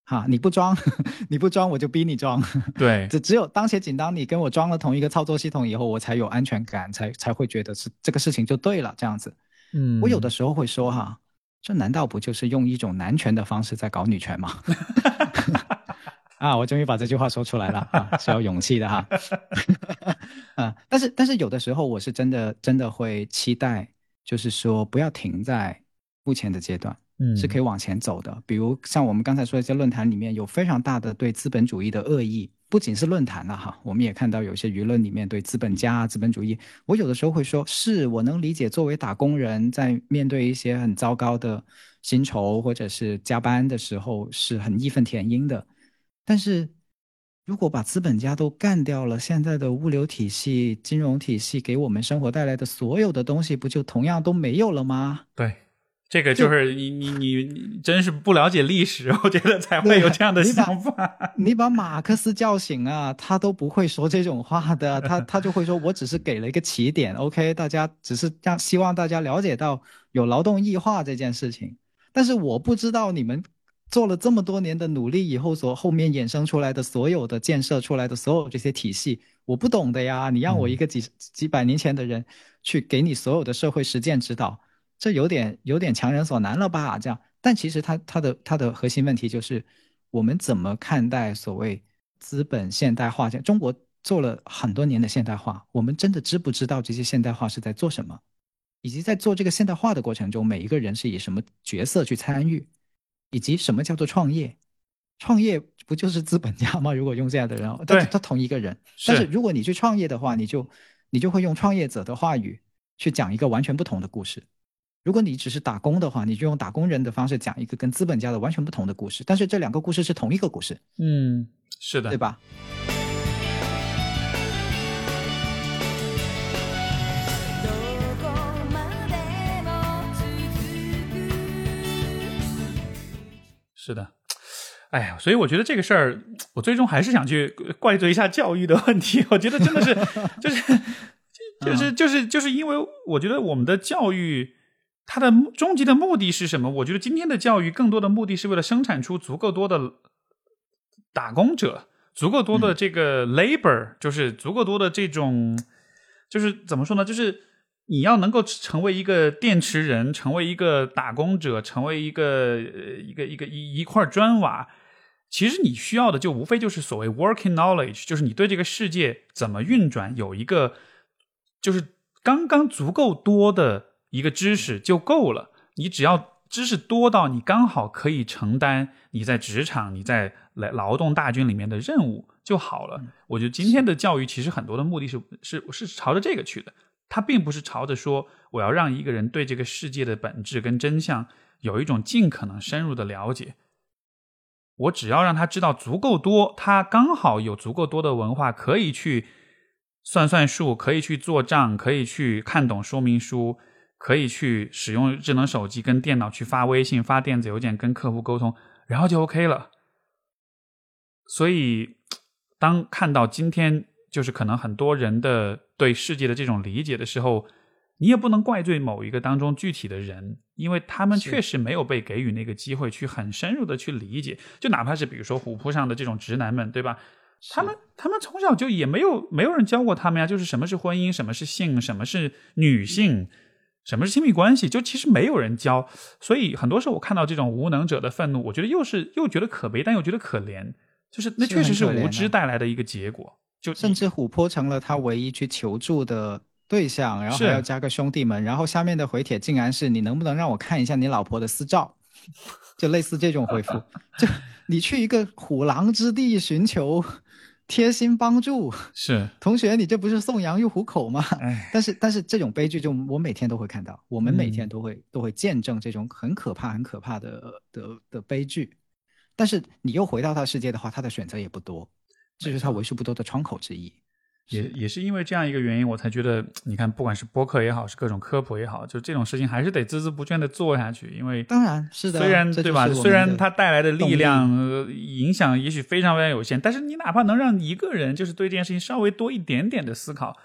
哈，你不装，你不装我就逼你装。对 只只有当且仅当你跟我装了同一个操作系统以后，我才有安全感，才才会觉得是这个事情就对了，这样子。嗯我有的时候会说哈，这难道不就是用一种男权的方式在搞女权吗？啊，我终于把这句话说出来了啊，是要勇气的哈。啊，但是但是有的时候我是真的真的会期待，就是说不要停在目前的阶段，嗯是可以往前走的。比如像我们刚才说的，在论坛里面有非常大的对资本主义的恶意，不仅是论坛了哈，我们也看到有些舆论里面对资本家、啊资本主义，我有的时候会说，是我能理解，作为打工人在面对一些很糟糕的薪酬或者是加班的时候，是很义愤填膺的。但是如果把资本家都干掉了，现在的物流体系、金融体系给我们生活带来的所有的东西，不就同样都没有了吗？对。这个就是你你你你真是不了解历史，我觉得才会有这样的想法。你把马克思叫醒啊，他都不会说这种话的，他他就会说，我只是给了一个起点，OK，大家只是让希望大家了解到有劳动异化这件事情，但是我不知道你们做了这么多年的努力以后所后面衍生出来的所有的建设出来的所有这些体系，我不懂的呀，你让我一个几几百年前的人去给你所有的社会实践指导。这有点有点强人所难了吧？这样，但其实它它的它的核心问题就是，我们怎么看待所谓资本现代化？中国做了很多年的现代化，我们真的知不知道这些现代化是在做什么？以及在做这个现代化的过程中，每一个人是以什么角色去参与？以及什么叫做创业？创业不就是资本家吗？如果用这样的人，但是对他同一个人。但是是如果你去创业的话，你就你就会用创业者的话语去讲一个完全不同的故事。如果你只是打工的话，你就用打工人的方式讲一个跟资本家的完全不同的故事。但是这两个故事是同一个故事，嗯，是的，对吧？どこまでも続く是的，哎呀，所以我觉得这个事儿，我最终还是想去怪罪一下教育的问题。我觉得真的是，就是，就是，就是，就是因为我觉得我们的教育， 它的终极的目的是什么？我觉得今天的教育更多的目的是为了生产出足够多的打工者，足够多的这个 labor，、就是足够多的这种，就是怎么说呢？就是你要能够成为一个电池人，成为一个打工者，成为一个呃一个一个一一块砖瓦。其实你需要的就无非就是所谓 working knowledge，就是你对这个世界怎么运转有一个就是刚刚足够多的一个知识就够了。你只要知识多到你刚好可以承担你在职场、你在来劳动大军里面的任务就好了。我觉得今天的教育其实很多的目的是是是朝着这个去的，它并不是朝着说我要让一个人对这个世界的本质跟真相有一种尽可能深入的了解。我只要让他知道足够多，他刚好有足够多的文化可以去算算数，可以去做账，可以去看懂说明书，可以去使用智能手机跟电脑去发微信、发电子邮件跟客户沟通，然后就 OK 了。所以，当看到今天就是可能很多人的对世界的这种理解的时候，你也不能怪罪某一个当中具体的人，因为他们确实没有被给予那个机会去很深入的去理解。就哪怕是比如说虎扑上的这种直男们，对吧？他们他们从小就也没有没有人教过他们呀，就是什么是婚姻，什么是性，什么是女性，什么是亲密关系，就其实没有人教。所以很多时候我看到这种无能者的愤怒，我觉得又是又觉得可悲，但又觉得可怜，就是那确实是无知带来的一个结果。就甚至琥珀成了他唯一去求助的对象，然后是还要加个兄弟们，然后下面的回帖竟然是你能不能让我看一下你老婆的私照，就类似这种回复，就你去一个虎狼之地寻求贴心帮助，是同学，你这不是送羊入虎口吗？哎，但是但是这种悲剧就我每天都会看到，我们每嗯天都会、都会见证这种很可怕很可怕的的的悲剧。但是你又回到他世界的话，他的选择也不多，这就是他为数不多的窗口之一。也也是因为这样一个原因，我才觉得，你看，不管是播客也好，是各种科普也好，就这种事情还是得孜孜不倦的做下去，因为当然是的，虽然对吧？虽然它带来的力量、呃、影响也许非常非常有限，但是你哪怕能让一个人就是对这件事情稍微多一点点的思考，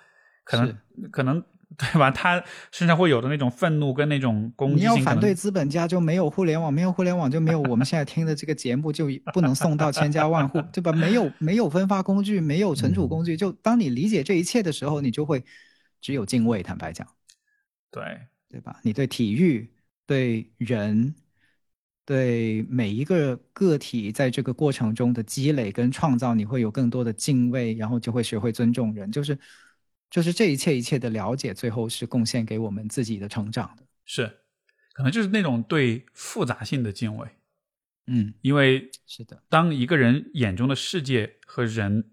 可能可能 对吧？他身上会有的那种愤怒跟那种攻击你性，你要反对资本家，就没有互联网，没有互联网就没有我们现在听的这个节目，就不能送到千家万户，对吧？没有 没有分发工具，没有存储工具，就当你理解这一切的时候，你就会只有敬畏。坦白讲，对对吧？你对体育、对人、对每一个个体在这个过程中的积累跟创造，你会有更多的敬畏，然后就会学会尊重人，就是就是这一切一切的了解，最后是贡献给我们自己的成长的。是，可能就是那种对复杂性的敬畏，嗯，因为是的。当一个人眼中的世界和人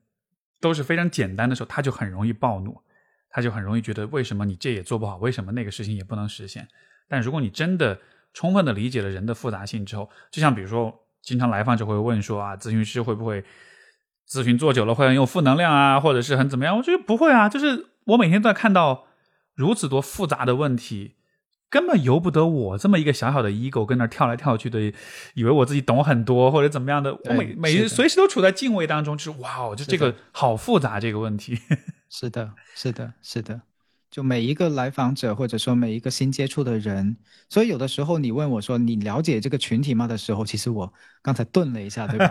都是非常简单的时候，他就很容易暴怒，他就很容易觉得为什么你这也做不好，为什么那个事情也不能实现。但如果你真的充分的理解了人的复杂性之后，就像比如说，经常来访者会问说啊，咨询师会不会咨询做久了会很有负能量啊，或者是很怎么样？我觉得不会啊，就是我每天都在看到如此多复杂的问题。根本由不得我这么一个小小的 ego 跟那跳来跳去的，以为我自己懂很多或者怎么样的。我每每随时都处在敬畏当中，就是哇哦，就这个好复杂这个问题。是的，是的，是的。就每一个来访者，或者说每一个新接触的人，所以有的时候你问我说你了解这个群体吗的时候，其实我刚才顿了一下，对吧？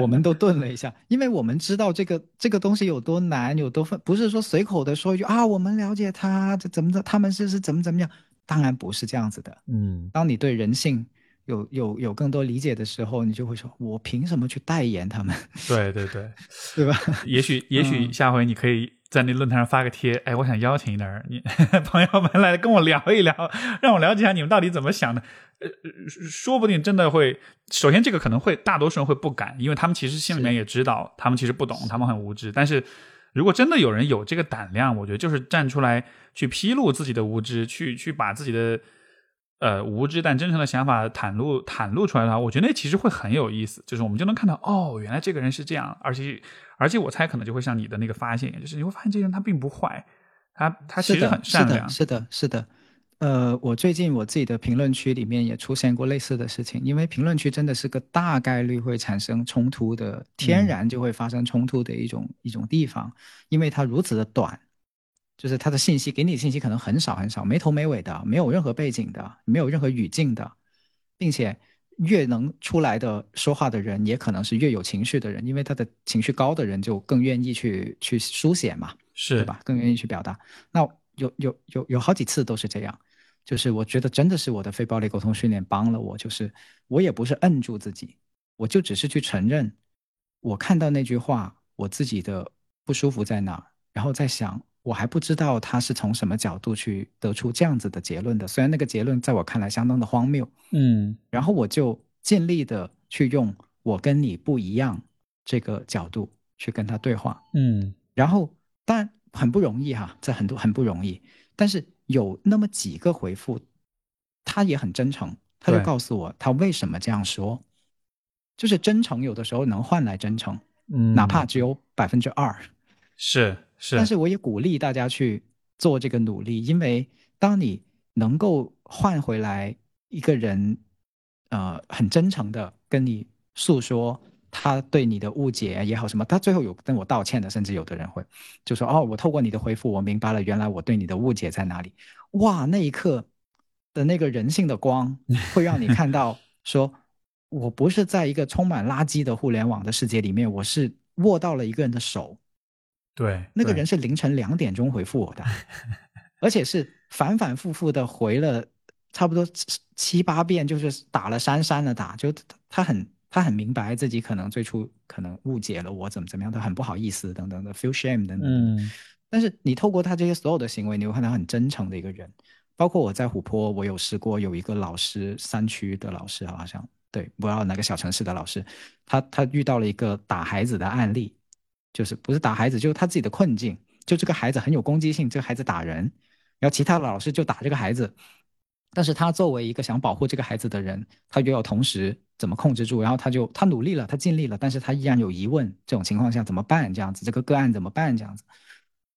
我们都顿了一下，因为我们知道这个这个东西有多难，有多分，不是说随口的说一句啊，我们了解他，这怎么的，他们是是怎么怎么样，当然不是这样子的。嗯，当你对人性有有有更多理解的时候，你就会说，我凭什么去代言他们，对对对，对吧？也许也许嗯下回你可以在那论坛上发个贴，哎，我想邀请一点儿你 朋友们来跟我聊一聊，让我了解一下你们到底怎么想的。呃，呃说不定真的会，首先这个可能会大多数人会不敢，因为他们其实心里面也知道，他们其实不懂，他们很无知。但是如果真的有人有这个胆量，我觉得就是站出来去披露自己的无知，去去把自己的呃无知但真诚的想法袒露袒露出来的话，我觉得那其实会很有意思。就是我们就能看到，哦，原来这个人是这样，而且而且我猜可能就会像你的那个发现就是你会发现这个人他并不坏，他他其实很善良。是的，是的，是的。呃，我最近我自己的评论区里面也出现过类似的事情，因为评论区真的是个大概率会产生冲突的，天嗯然就会发生冲突的一种、一种地方，因为它如此的短，就是他的信息给你的信息可能很少很少，没头没尾的，没有任何背景的，没有任何语境的，并且越能出来的说话的人，也可能是越有情绪的人，因为他的情绪高的人就更愿意去去书写嘛。是对吧？更愿意去表达。那有有有有好几次都是这样，就是我觉得真的是我的非暴力沟通训练帮了我，就是我也不是摁住自己，我就只是去承认，我看到那句话，我自己的不舒服在哪儿，然后在想，我还不知道他是从什么角度去得出这样子的结论的，虽然那个结论在我看来相当的荒谬，嗯。然后我就尽力的去用我跟你不一样这个角度去跟他对话，嗯。然后当然很不容易哈，这很多很不容易，但是有那么几个回复，他也很真诚，他就告诉我他为什么这样说，就是真诚有的时候能换来真诚，嗯，哪怕只有百分之二，是是，但是我也鼓励大家去做这个努力，因为当你能够换回来一个人，呃，很真诚的跟你诉说他对你的误解也好什么，他最后有跟我道歉的，甚至有的人会就说哦，我透过你的回复，我明白了，原来我对你的误解在哪里。哇，那一刻的那个人性的光，会让你看到说，我不是在一个充满垃圾的互联网的世界里面，我是握到了一个人的手，对，那个人是凌晨两点钟回复我的，而且是反反复复的回了差不多七七八遍，就是打了删删的打，就他他很他很明白自己可能最初可能误解了我怎么怎么样，他很不好意思等等的，feel shame 等等等。嗯但是你透过他这些所有的行为，你会看到很真诚的一个人。包括我在琥珀，我有试过有一个老师，山区的老师好像对，不知道哪个小城市的老师，他他遇到了一个打孩子的案例，就是不是打孩子，就是他自己的困境，就这个孩子很有攻击性，这个孩子打人，然后其他的老师就打这个孩子，但是他作为一个想保护这个孩子的人，他又要同时怎么控制住，然后他就他努力了，他尽力了，但是他依然有疑问，这种情况下怎么办？这样子，这个个案怎么办？这样子，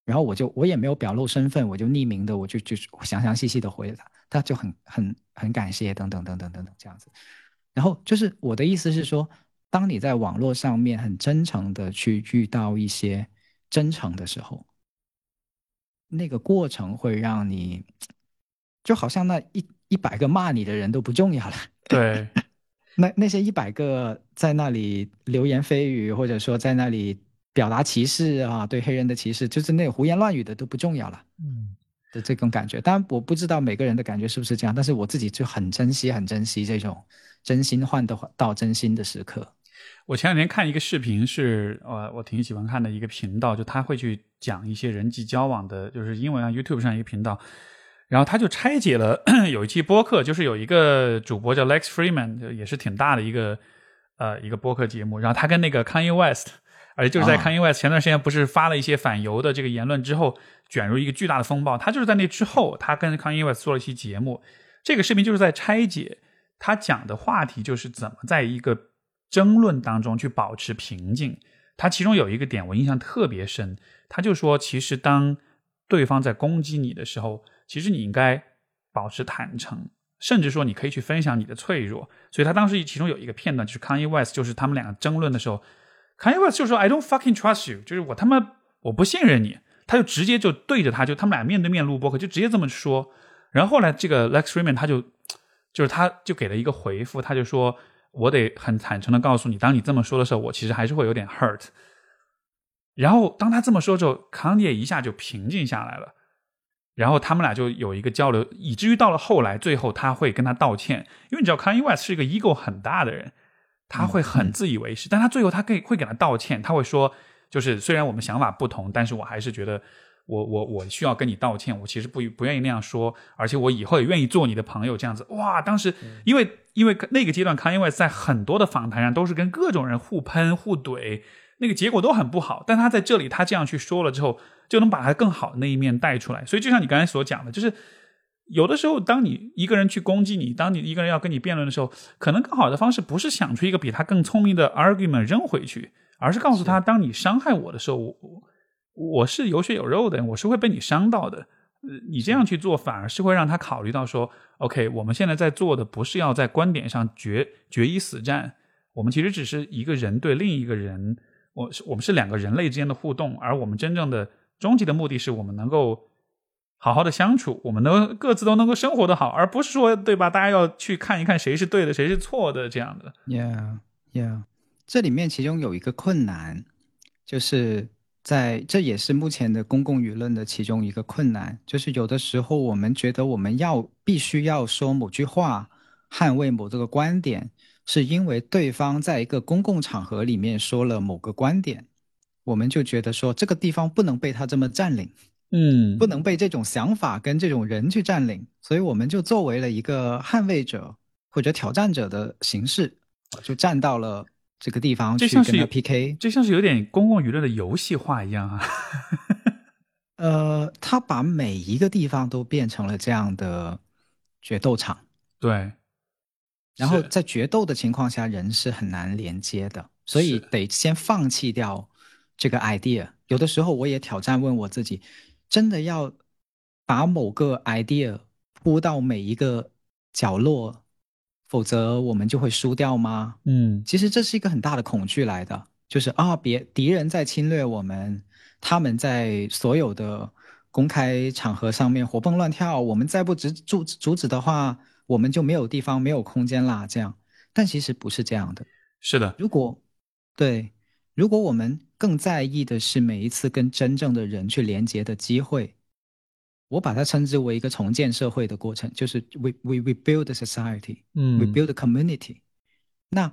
然后我就我也没有表露身份，我就匿名的，我就就详详细细的回了他，他就很很很感谢等等等等等等这样子。然后就是我的意思是说，当你在网络上面很真诚的去遇到一些真诚的时候，那个过程会让你，就好像那一一百个骂你的人都不重要了，对，那那些一百个在那里流言蜚语，或者说在那里表达歧视啊，对黑人的歧视，就是那种胡言乱语的都不重要了。嗯的这种感觉。当然，我不知道每个人的感觉是不是这样，但是我自己就很珍惜、很珍惜这种真心换得到真心的时刻。我前两天看一个视频是，呃，我挺喜欢看的一个频道，就他会去讲一些人际交往的，就是英文啊 YouTube 上一个频道，然后他就拆解了 有一期播客，就是有一个主播叫 Lex Freeman，就也是挺大的一个呃一个播客节目，然后他跟那个 Kanye West，而且就是在啊。Kanye West 前段时间不是发了一些反犹的这个言论之后，卷入一个巨大的风暴，他就是在那之后，他跟 Kanye West 做了一期节目，这个视频就是在拆解他讲的话题，就是怎么在一个争论当中去保持平静。他其中有一个点我印象特别深，他就说，其实当对方在攻击你的时候，其实你应该保持坦诚，甚至说你可以去分享你的脆弱。所以他当时其中有一个片段，就是 Kanye West，就是他们两个争论的时候，Kanye West 就说 “I don't fucking trust you”，就是我他妈我不信任你。他就直接就对着他，就他们俩面对面录播客，就直接这么说。然后后来这个 Lex Freeman 他就就是他就给了一个回复，他就说：“我得很坦诚的告诉你，当你这么说的时候，我其实还是会有点 hurt。”然后当他这么说之后，康涅一下就平静下来了。然后他们俩就有一个交流，以至于到了后来，最后他会跟他道歉，因为你知道 Kanye West 是一个 ego 很大的人，他会很自以为是，但他最后他可以会给他道歉，他会说，就是虽然我们想法不同，但是我还是觉得我我我需要跟你道歉，我其实不不愿意那样说，而且我以后也愿意做你的朋友这样子。哇，当时因为因为那个阶段，Kanye West 在很多的访谈上都是跟各种人互喷互怼，那个结果都很不好，但他在这里他这样去说了之后，就能把他更好的那一面带出来。所以就像你刚才所讲的，就是有的时候，当你一个人去攻击你，当你一个人要跟你辩论的时候，可能更好的方式不是想出一个比他更聪明的 argument 扔回去，而是告诉他，当你伤害我的时候，我我我是有血有肉的人，我是会被你伤到的。呃，你这样去做，反而是会让他考虑到说，OK，我们现在在做的不是要在观点上决决一死战，我们其实只是一个人对另一个人，我是我们是两个人类之间的互动，而我们真正的终极的目的是我们能够好好的相处，我们能各自都能够生活的好，而不是说对吧？大家要去看一看谁是对的，谁是错的这样的。Yeah, yeah。这里面其中有一个困难，就是在这也是目前的公共舆论的其中一个困难，就是有的时候我们觉得我们要必须要说某句话，捍卫某这个观点，是因为对方在一个公共场合里面说了某个观点，我们就觉得说这个地方不能被他这么占领。嗯不能被这种想法跟这种人去占领，所以我们就作为了一个捍卫者或者挑战者的形式，就站到了这个地方去跟他这像是有 PK。就像是有点公共娱乐的游戏化一样啊。呃，他把每一个地方都变成了这样的决斗场，对，然后在决斗的情况下，人是很难连接的，所以得先放弃掉这个 idea。有的时候我也挑战问我自己，真的要把某个 idea 铺到每一个角落否则我们就会输掉吗？嗯其实这是一个很大的恐惧来的，就是啊，别敌人在侵略我们，他们在所有的公开场合上面活蹦乱跳，我们再不阻阻阻止的话，我们就没有地方、没有空间啦。这样，但其实不是这样的。是的，如果对，如果我们更在意的是每一次跟真正的人去连接的机会，我把它称之为一个重建社会的过程，就是 we we we build a society。嗯 we build a community。那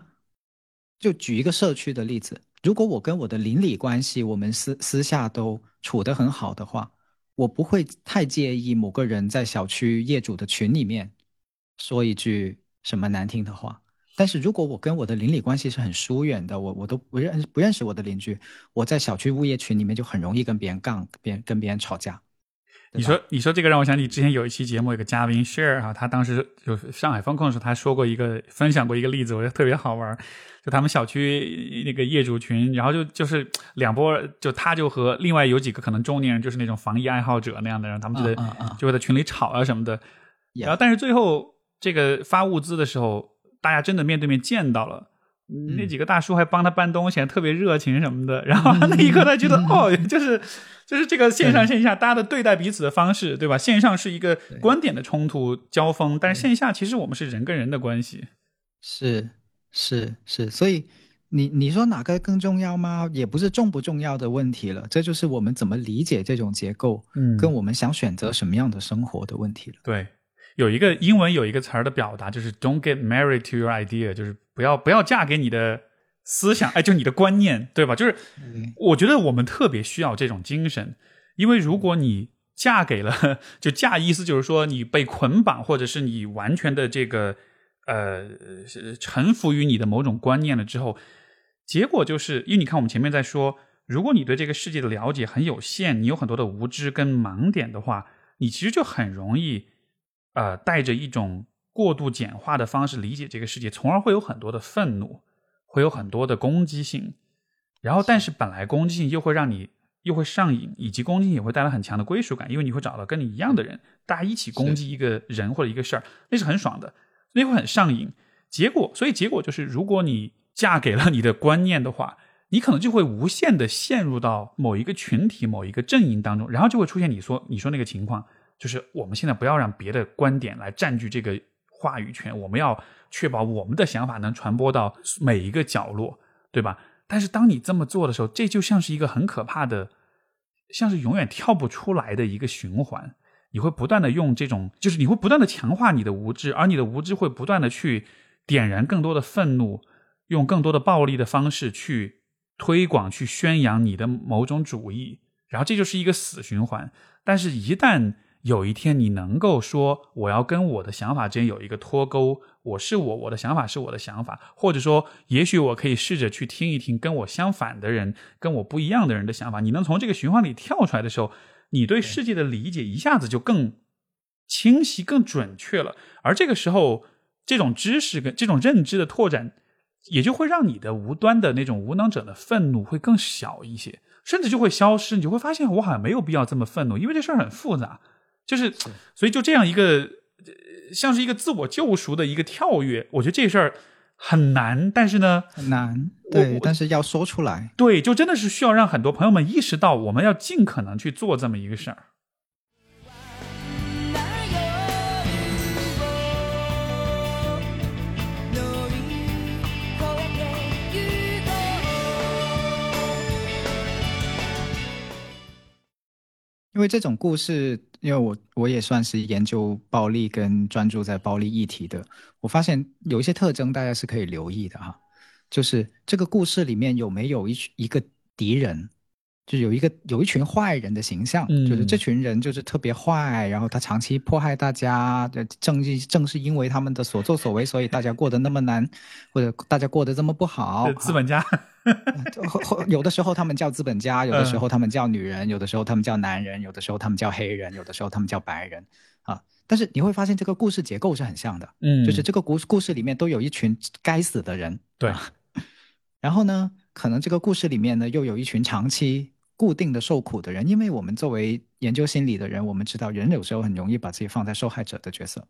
就举一个社区的例子，如果我跟我的邻里关系，我们私私下都处得很好的话，我不会太介意某个人在小区业主的群里面说一句什么难听的话。但是如果我跟我的邻里关系是很疏远的，我我都不认不认识我的邻居，我在小区物业群里面就很容易跟别人杠，别人跟别人吵架。你说你说这个让我想起之前有一期节目，有个嘉宾 Share 哈，他当时就上海风控的时候，他说过一个分享过一个例子，我觉得特别好玩。就他们小区那个业主群，然后就就是两波，就他就和另外有几个可能中年人，就是那种防疫爱好者那样的人，他们就在、就会在群里吵啊什么的。然后但是最后这个发物资的时候，大家真的面对面见到了。嗯那几个大叔还帮他搬东西，还特别热情什么的。然后 那一刻，他觉得、哦，就是就是这个线上线下大家的对待彼此的方式，对吧？线上是一个观点的冲突交锋，但是线下其实我们是人跟人的关系。是是是，所以你你说哪个更重要吗？也不是重不重要的问题了，这就是我们怎么理解这种结构，嗯跟我们想选择什么样的生活的问题了。对，有一个英文有一个词儿的表达，就是 "Don't get married to your idea"，就是不要不要嫁给你的思想，哎，就你的观念，对吧？就是我觉得我们特别需要这种精神，因为如果你嫁给了，就嫁意思就是说你被捆绑，或者是你完全的这个呃是臣服于你的某种观念了之后，结果就是因为你看我们前面在说，如果你对这个世界的了解很有限，你有很多的无知跟盲点的话，你其实就很容易呃带着一种过度简化的方式理解这个世界，从而会有很多的愤怒，会有很多的攻击性。然后，但是本来攻击性又会让你又会上瘾，以及攻击性也会带来很强的归属感，因为你会找到跟你一样的人，大家一起攻击一个人或者一个事儿，那是很爽的，那会很上瘾。结果，所以结果就是，如果你嫁给了你的观念的话，你可能就会无限的陷入到某一个群体、某一个阵营当中，然后就会出现你说你说那个情况，就是我们现在不要让别的观点来占据这个话语权，我们要确保我们的想法能传播到每一个角落，对吧？但是当你这么做的时候，这就像是一个很可怕的，像是永远跳不出来的一个循环。你会不断的用这种，就是你会不断的强化你的无知，而你的无知会不断的去点燃更多的愤怒，用更多的暴力的方式去推广、去宣扬你的某种主义，然后这就是一个死循环。但是，一旦有一天你能够说我要跟我的想法之间有一个脱钩，我是我，我的想法是我的想法，或者说，也许我可以试着去听一听跟我相反的人、跟我不一样的人的想法。你能从这个循环里跳出来的时候，你对世界的理解一下子就更清晰、更准确了。而这个时候，这种知识跟这种认知的拓展，也就会让你的无端的那种无能者的愤怒会更小一些，甚至就会消失。你就会发现，我好像没有必要这么愤怒，因为这事儿很复杂。就是，所以就这样一个，呃像是一个自我救赎的一个跳跃。我觉得这事儿很难，但是呢，很难，对，但是要说出来。对，就真的是需要让很多朋友们意识到，我们要尽可能去做这么一个事儿。因为这种故事，因为我我也算是研究暴力跟专注在暴力议题的，我发现有一些特征大家是可以留意的哈，就是这个故事里面有没有一一个敌人，就有一个有一群坏人的形象，嗯就是这群人就是特别坏，然后他长期迫害大家，呃正是正是因为他们的所作所为，所以大家过得那么难，或者大家过得这么不好呃，资本家，有的时候他们叫资本家，有的嗯。时候他们叫女人，有的时候他们叫男人，有的时候他们叫黑人，有的时候他们叫白人啊。但是你会发现这个故事结构是很像的，嗯就是这个故故事里面都有一群该死的人，对。啊。然后呢，可能这个故事里面呢又有一群长期固定的受苦的人，因为我们作为研究心理的人，我们知道人有时候很容易把自己放在受害者的角色。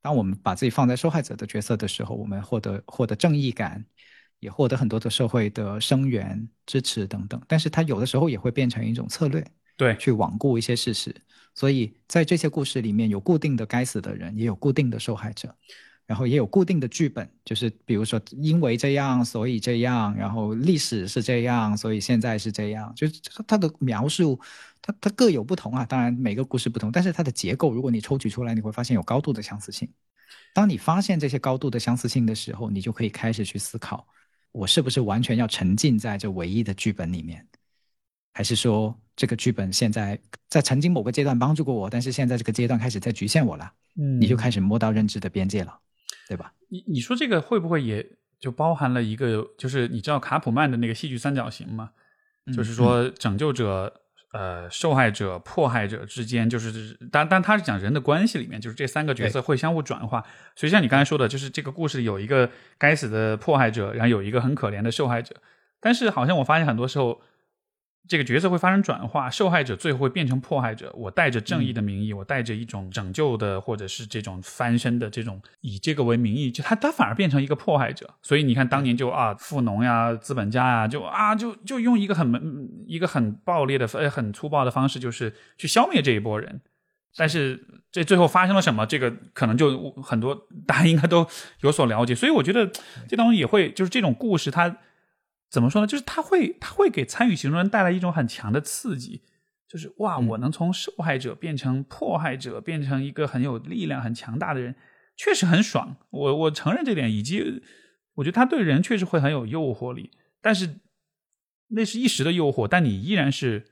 当我们把自己放在受害者的角色的时候，我们获得获得正义感，也获得很多的社会的声援、支持等等。但是它有的时候也会变成一种策略，对，去罔顾一些事实。所以在这些故事里面有固定的该死的人，也有固定的受害者，然后也有固定的剧本，就是比如说因为这样所以这样，然后历史是这样，所以现在是这样，就是它的描述，它它各有不同啊。当然每个故事不同，但是它的结构，如果你抽取出来，你会发现有高度的相似性。当你发现这些高度的相似性的时候，你就可以开始去思考，我是不是完全要沉浸在这唯一的剧本里面，还是说这个剧本现在在曾经某个阶段帮助过我，但是现在这个阶段开始在局限我了，嗯你就开始摸到认知的边界了，对吧？你你说这个会不会也就包含了一个，就是你知道卡普曼的那个戏剧三角形吗？就是说拯救者、呃受害者、迫害者之间，就是但但他是讲人的关系里面，就是这三个角色会相互转化。所以像你刚才说的，就是这个故事有一个该死的迫害者，然后有一个很可怜的受害者，但是好像我发现很多时候。这个角色会发生转化，受害者最后会变成迫害者。我带着正义的名义，我带着一种拯救的，或者是这种翻身的这种，以这个为名义，就他他反而变成一个迫害者。所以你看，当年就啊，富农呀、资本家呀，就啊，就就用一个很嗯一个很暴烈的、呃很粗暴的方式，就是去消灭这一波人。但是这最后发生了什么？这个可能就很多大家应该都有所了解。所以我觉得这当中也会就是这种故事，它怎么说呢？就是它会它会给参与其中的人带来一种很强的刺激，就是哇，嗯我能从受害者变成迫害者，变成一个很有力量、很强大的人，确实很爽。我我承认这点，以及我觉得他对人确实会很有诱惑力，但是那是一时的诱惑，但你依然是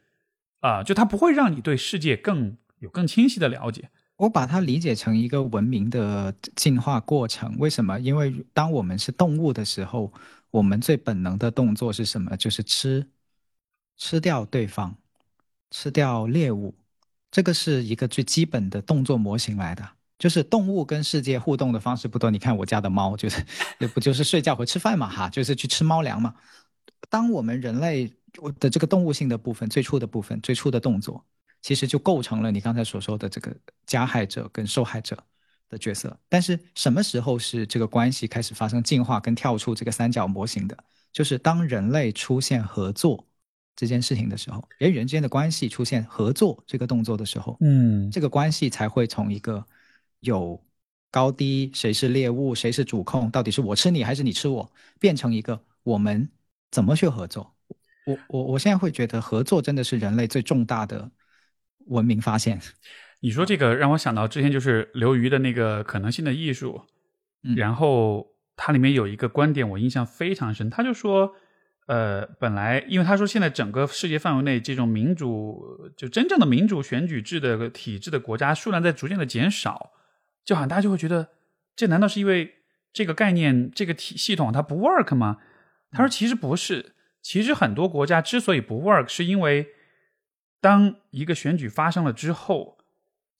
啊、就他不会让你对世界更有更清晰的了解。我把它理解成一个文明的进化过程。为什么？因为当我们是动物的时候，我们最本能的动作是什么？就是吃，吃掉对方，吃掉猎物。这个是一个最基本的动作模型来的。就是动物跟世界互动的方式不多。你看我家的猫，就是 也不就是睡觉和吃饭嘛，哈，就是去吃猫粮嘛。当我们人类的这个动物性的部分，最初的部分，最初的动作，其实就构成了你刚才所说的这个加害者跟受害者的角色。但是什么时候是这个关系开始发生进化跟跳出这个三角模型的？就是当人类出现合作这件事情的时候，人与人之间的关系出现合作这个动作的时候，嗯这个关系才会从一个有高低，谁是猎物，谁是主控，到底是我吃你还是你吃我，变成一个我们怎么去合作。我我我现在会觉得合作真的是人类最重大的文明发现。你说这个让我想到之前就是刘瑜的那个可能性的艺术，嗯然后它里面有一个观点我印象非常深，他就说，呃，本来因为他说现在整个世界范围内这种民主就真正的民主选举制的体制的国家数量在逐渐的减少，就好像大家就会觉得，这难道是因为这个概念这个体系统它不 work 吗？他说其实不是，其实很多国家之所以不 work，是因为当一个选举发生了之后，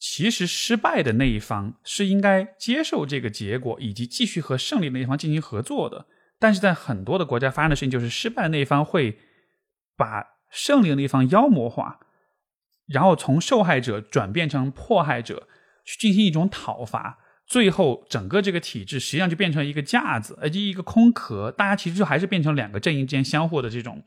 其实失败的那一方是应该接受这个结果，以及继续和胜利那一方进行合作的。但是在很多的国家发生的事情就是，失败的那一方会把胜利的那一方妖魔化，然后从受害者转变成迫害者，去进行一种讨伐。最后，整个这个体制实际上就变成一个架子，而且一个空壳。大家其实还是变成两个阵营之间相互的这种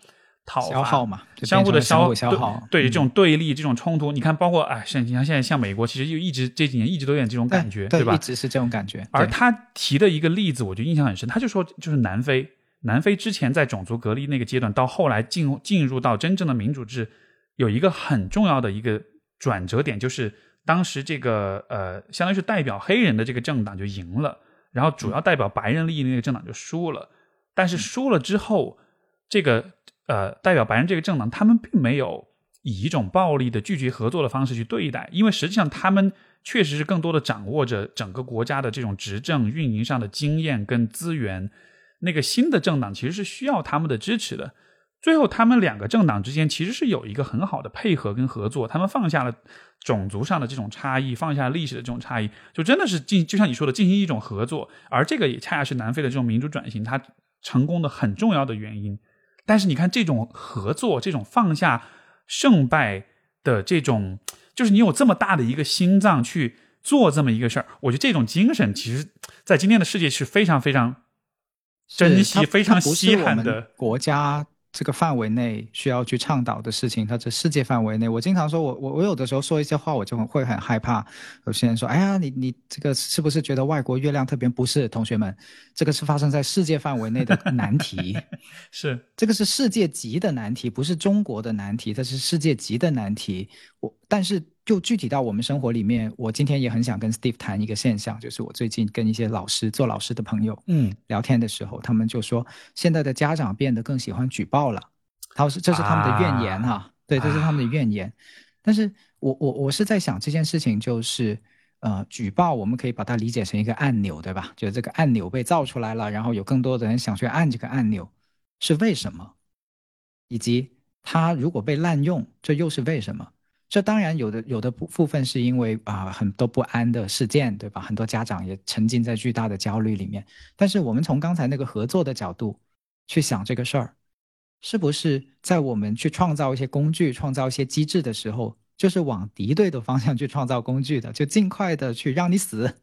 讨伐、消耗嘛，相互的消耗，对这种对立、这种冲突，你看，包括哎，像你看现在像美国，其实就一直这几年一直都有点这种感觉，对吧对一？直是这种感觉。而他提的一个例子，我就印象很深，他就说就是南非，南非之前在种族隔离那个阶段，到后来进入进入到真正的民主制，有一个很重要的一个转折点，就是当时这个呃，相当于是代表黑人的这个政党就赢了，然后主要代表白人利益的那个政党就输了。但是输了之后，这个呃代表白人这个政党，他们并没有以一种暴力的拒绝合作的方式去对待，因为实际上他们确实是更多的掌握着整个国家的这种执政运营上的经验跟资源。那个新的政党其实是需要他们的支持的。最后，他们两个政党之间其实是有一个很好的配合跟合作，他们放下了种族上的这种差异，放下历史的这种差异，就真的是进，就像你说的，进行一种合作。而这个也恰恰是南非的这种民主转型它成功的很重要的原因。但是你看，这种合作，这种放下胜败的这种，就是你有这么大的一个心脏去做这么一个事儿。我觉得这种精神，其实在今天的世界是非常非常珍惜、非常稀罕的。国家这个范围内需要去倡导的事情，它这世界范围内。我经常说我我我有的时候说一些话，我就很会很害怕。有些人说：“哎呀，你你这个是不是觉得外国月亮特别？”不是，同学们，这个是发生在世界范围内的难题。是这个是世界级的难题，不是中国的难题，它是世界级的难题。我但是就具体到我们生活里面，我今天也很想跟 Steve 谈一个现象，就是我最近跟一些老师做老师的朋友，嗯，聊天的时候，他们就说现在的家长变得更喜欢举报了，他是这是他们的怨言哈、对，这是他们的怨言。但是我我我是在想这件事情就是。呃，举报我们可以把它理解成一个按钮，对吧？就这个按钮被造出来了，然后有更多的人想去按这个按钮，是为什么？以及它如果被滥用，这又是为什么？这当然有的有的部部分是因为啊、很多不安的事件，对吧？很多家长也沉浸在巨大的焦虑里面。但是我们从刚才那个合作的角度去想这个事儿，是不是在我们去创造一些工具、创造一些机制的时候，就是往敌对的方向去创造工具的，就尽快的去让你死。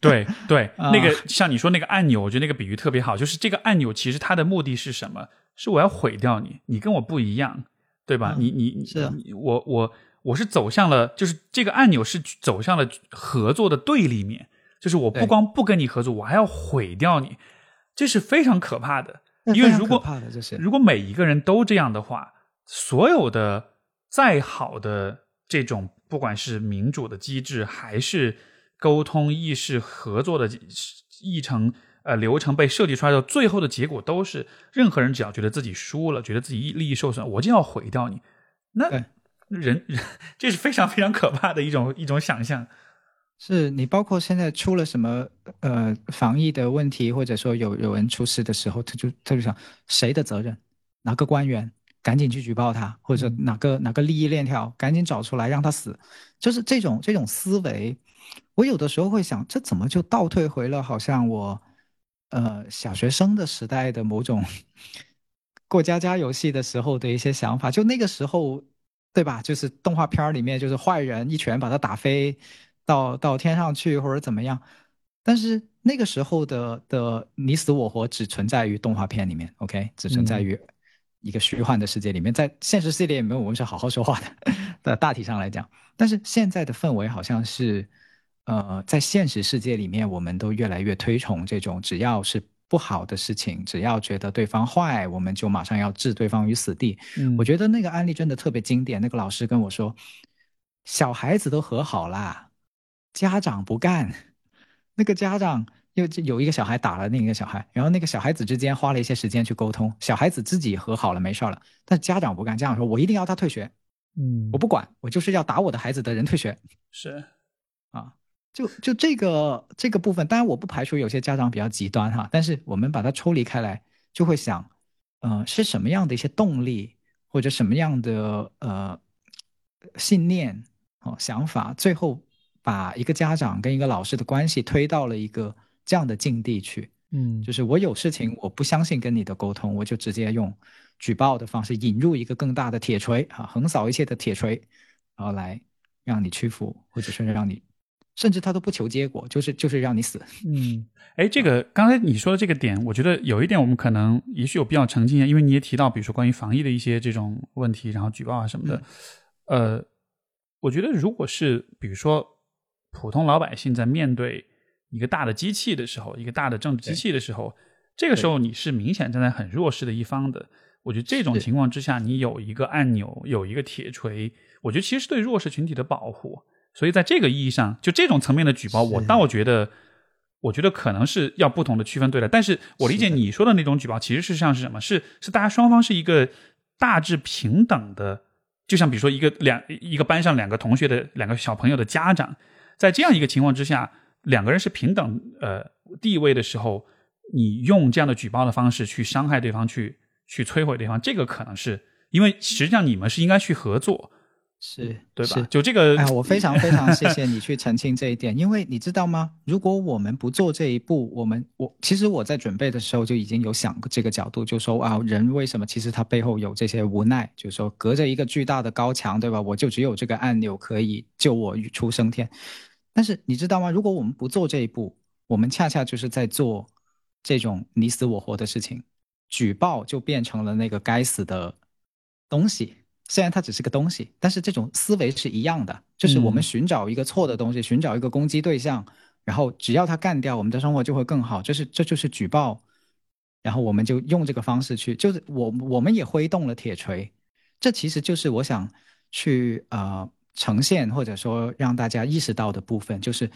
对对，啊那个像你说那个按钮，我觉得那个比喻特别好，就是这个按钮其实它的目的是什么？是我要毁掉你，你跟我不一样，对吧？嗯你你是我我我是走向了，就是这个按钮是走向了合作的对立面，就是我不光不跟你合作，我还要毁掉你，这是非常可怕的。因为如果如果每一个人都这样的话，所有的再好的这种不管是民主的机制，还是沟通、意识、合作的议程呃流程被设计出来的，最后的结果都是任何人只要觉得自己输了，觉得自己利益受损，我就要毁掉你。那对人 人这是非常非常可怕的一种一种想象。是你包括现在出了什么呃防疫的问题，或者说有有人出事的时候，他就他就想谁的责任，哪个官员赶紧去举报他，或者哪个哪个利益链条赶紧找出来让他死，就是这种这种思维，我有的时候会想，这怎么就倒退回了好像我呃小学生的时代的某种 过家家游戏的时候的一些想法，就那个时候。对吧？就是动画片里面，就是坏人一拳把他打飞到到天上去，或者怎么样。但是那个时候的的你死我活只存在于动画片里面，OK，只存在于一个虚幻的世界里面，在现实世界里面我们是好好说话的。的大体上来讲，但是现在的氛围好像是，呃，在现实世界里面，我们都越来越推崇这种只要是不好的事情，只要觉得对方坏，我们就马上要置对方于死地。嗯我觉得那个案例真的特别经典。那个老师跟我说，小孩子都和好啦，家长不干。那个家长又有一个小孩打了另一个小孩，然后那个小孩子之间花了一些时间去沟通，小孩子自己和好了没事儿了，但家长不干，家长说我一定要他退学，嗯我不管，我就是要打我的孩子的人退学。是啊，就就这个这个部分，当然我不排除有些家长比较极端哈，但是我们把它抽离开来，就会想，呃，是什么样的一些动力，或者什么样的呃信念哦想法，最后把一个家长跟一个老师的关系推到了一个这样的境地去，嗯。就是我有事情我不相信跟你的沟通，我就直接用举报的方式引入一个更大的铁锤啊，横扫一切的铁锤，然后来让你屈服，或者是让你，甚至他都不求结果，就是就是让你死。嗯，哎，这个刚才你说的这个点，我觉得有一点我们可能也许有必要澄清一下，因为你也提到，比如说关于防疫的一些这种问题，然后举报啊什么的。呃，我觉得如果是比如说普通老百姓在面对一个大的机器的时候，一个大的政治机器的时候，这个时候你是明显站在很弱势的一方的。我觉得这种情况之下，你有一个按钮，有一个铁锤，我觉得其实是对弱势群体的保护。所以在这个意义上，就这种层面的举报，我倒觉得，我觉得可能是要不同的区分对待。但是我理解你说的那种举报，其实是像是什么？是是大家双方是一个大致平等的，就像比如说一个两一个班上两个同学的两个小朋友的家长，在这样一个情况之下，两个人是平等呃地位的时候，你用这样的举报的方式去伤害对方，去去摧毁对方，这个可能是因为实际上你们是应该去合作，是，对吧？就这个，哎，我非常非常谢谢你去澄清这一点，因为你知道吗？如果我们不做这一步，我们我其实我在准备的时候就已经有想过这个角度，就说啊，人为什么其实他背后有这些无奈，就是说隔着一个巨大的高墙，对吧？我就只有这个按钮可以救我于出升天。但是你知道吗？如果我们不做这一步，我们恰恰就是在做这种你死我活的事情，举报就变成了那个该死的东西。虽然它只是个东西，但是这种思维是一样的，就是我们嗯寻找一个错的东西，寻找一个攻击对象，然后只要他干掉，我们的生活就会更好。这是这就是举报，然后我们就用这个方式去，就是我我们也挥动了铁锤，这其实就是我想去呃呈现或者说让大家意识到的部分，就是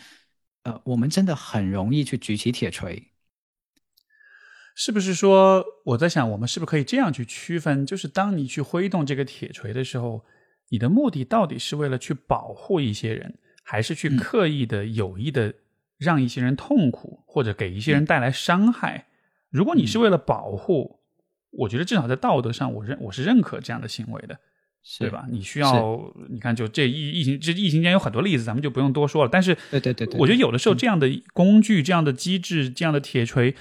呃我们真的很容易去举起铁锤，是不是说我在想，我们是不是可以这样去区分？就是当你去挥动这个铁锤的时候，你的目的到底是为了去保护一些人，还是去嗯刻意的、有意的让一些人痛苦，或者给一些人带来伤害？如果你是为了保护，我觉得至少在道德上，我认我是认可这样的行为的。是对吧？？你需要，你看，就这疫疫情，这疫情间有很多例子，咱们就不用多说了。但是，对对对对我觉得有的时候这样的工具、这样的机制、这样的铁锤，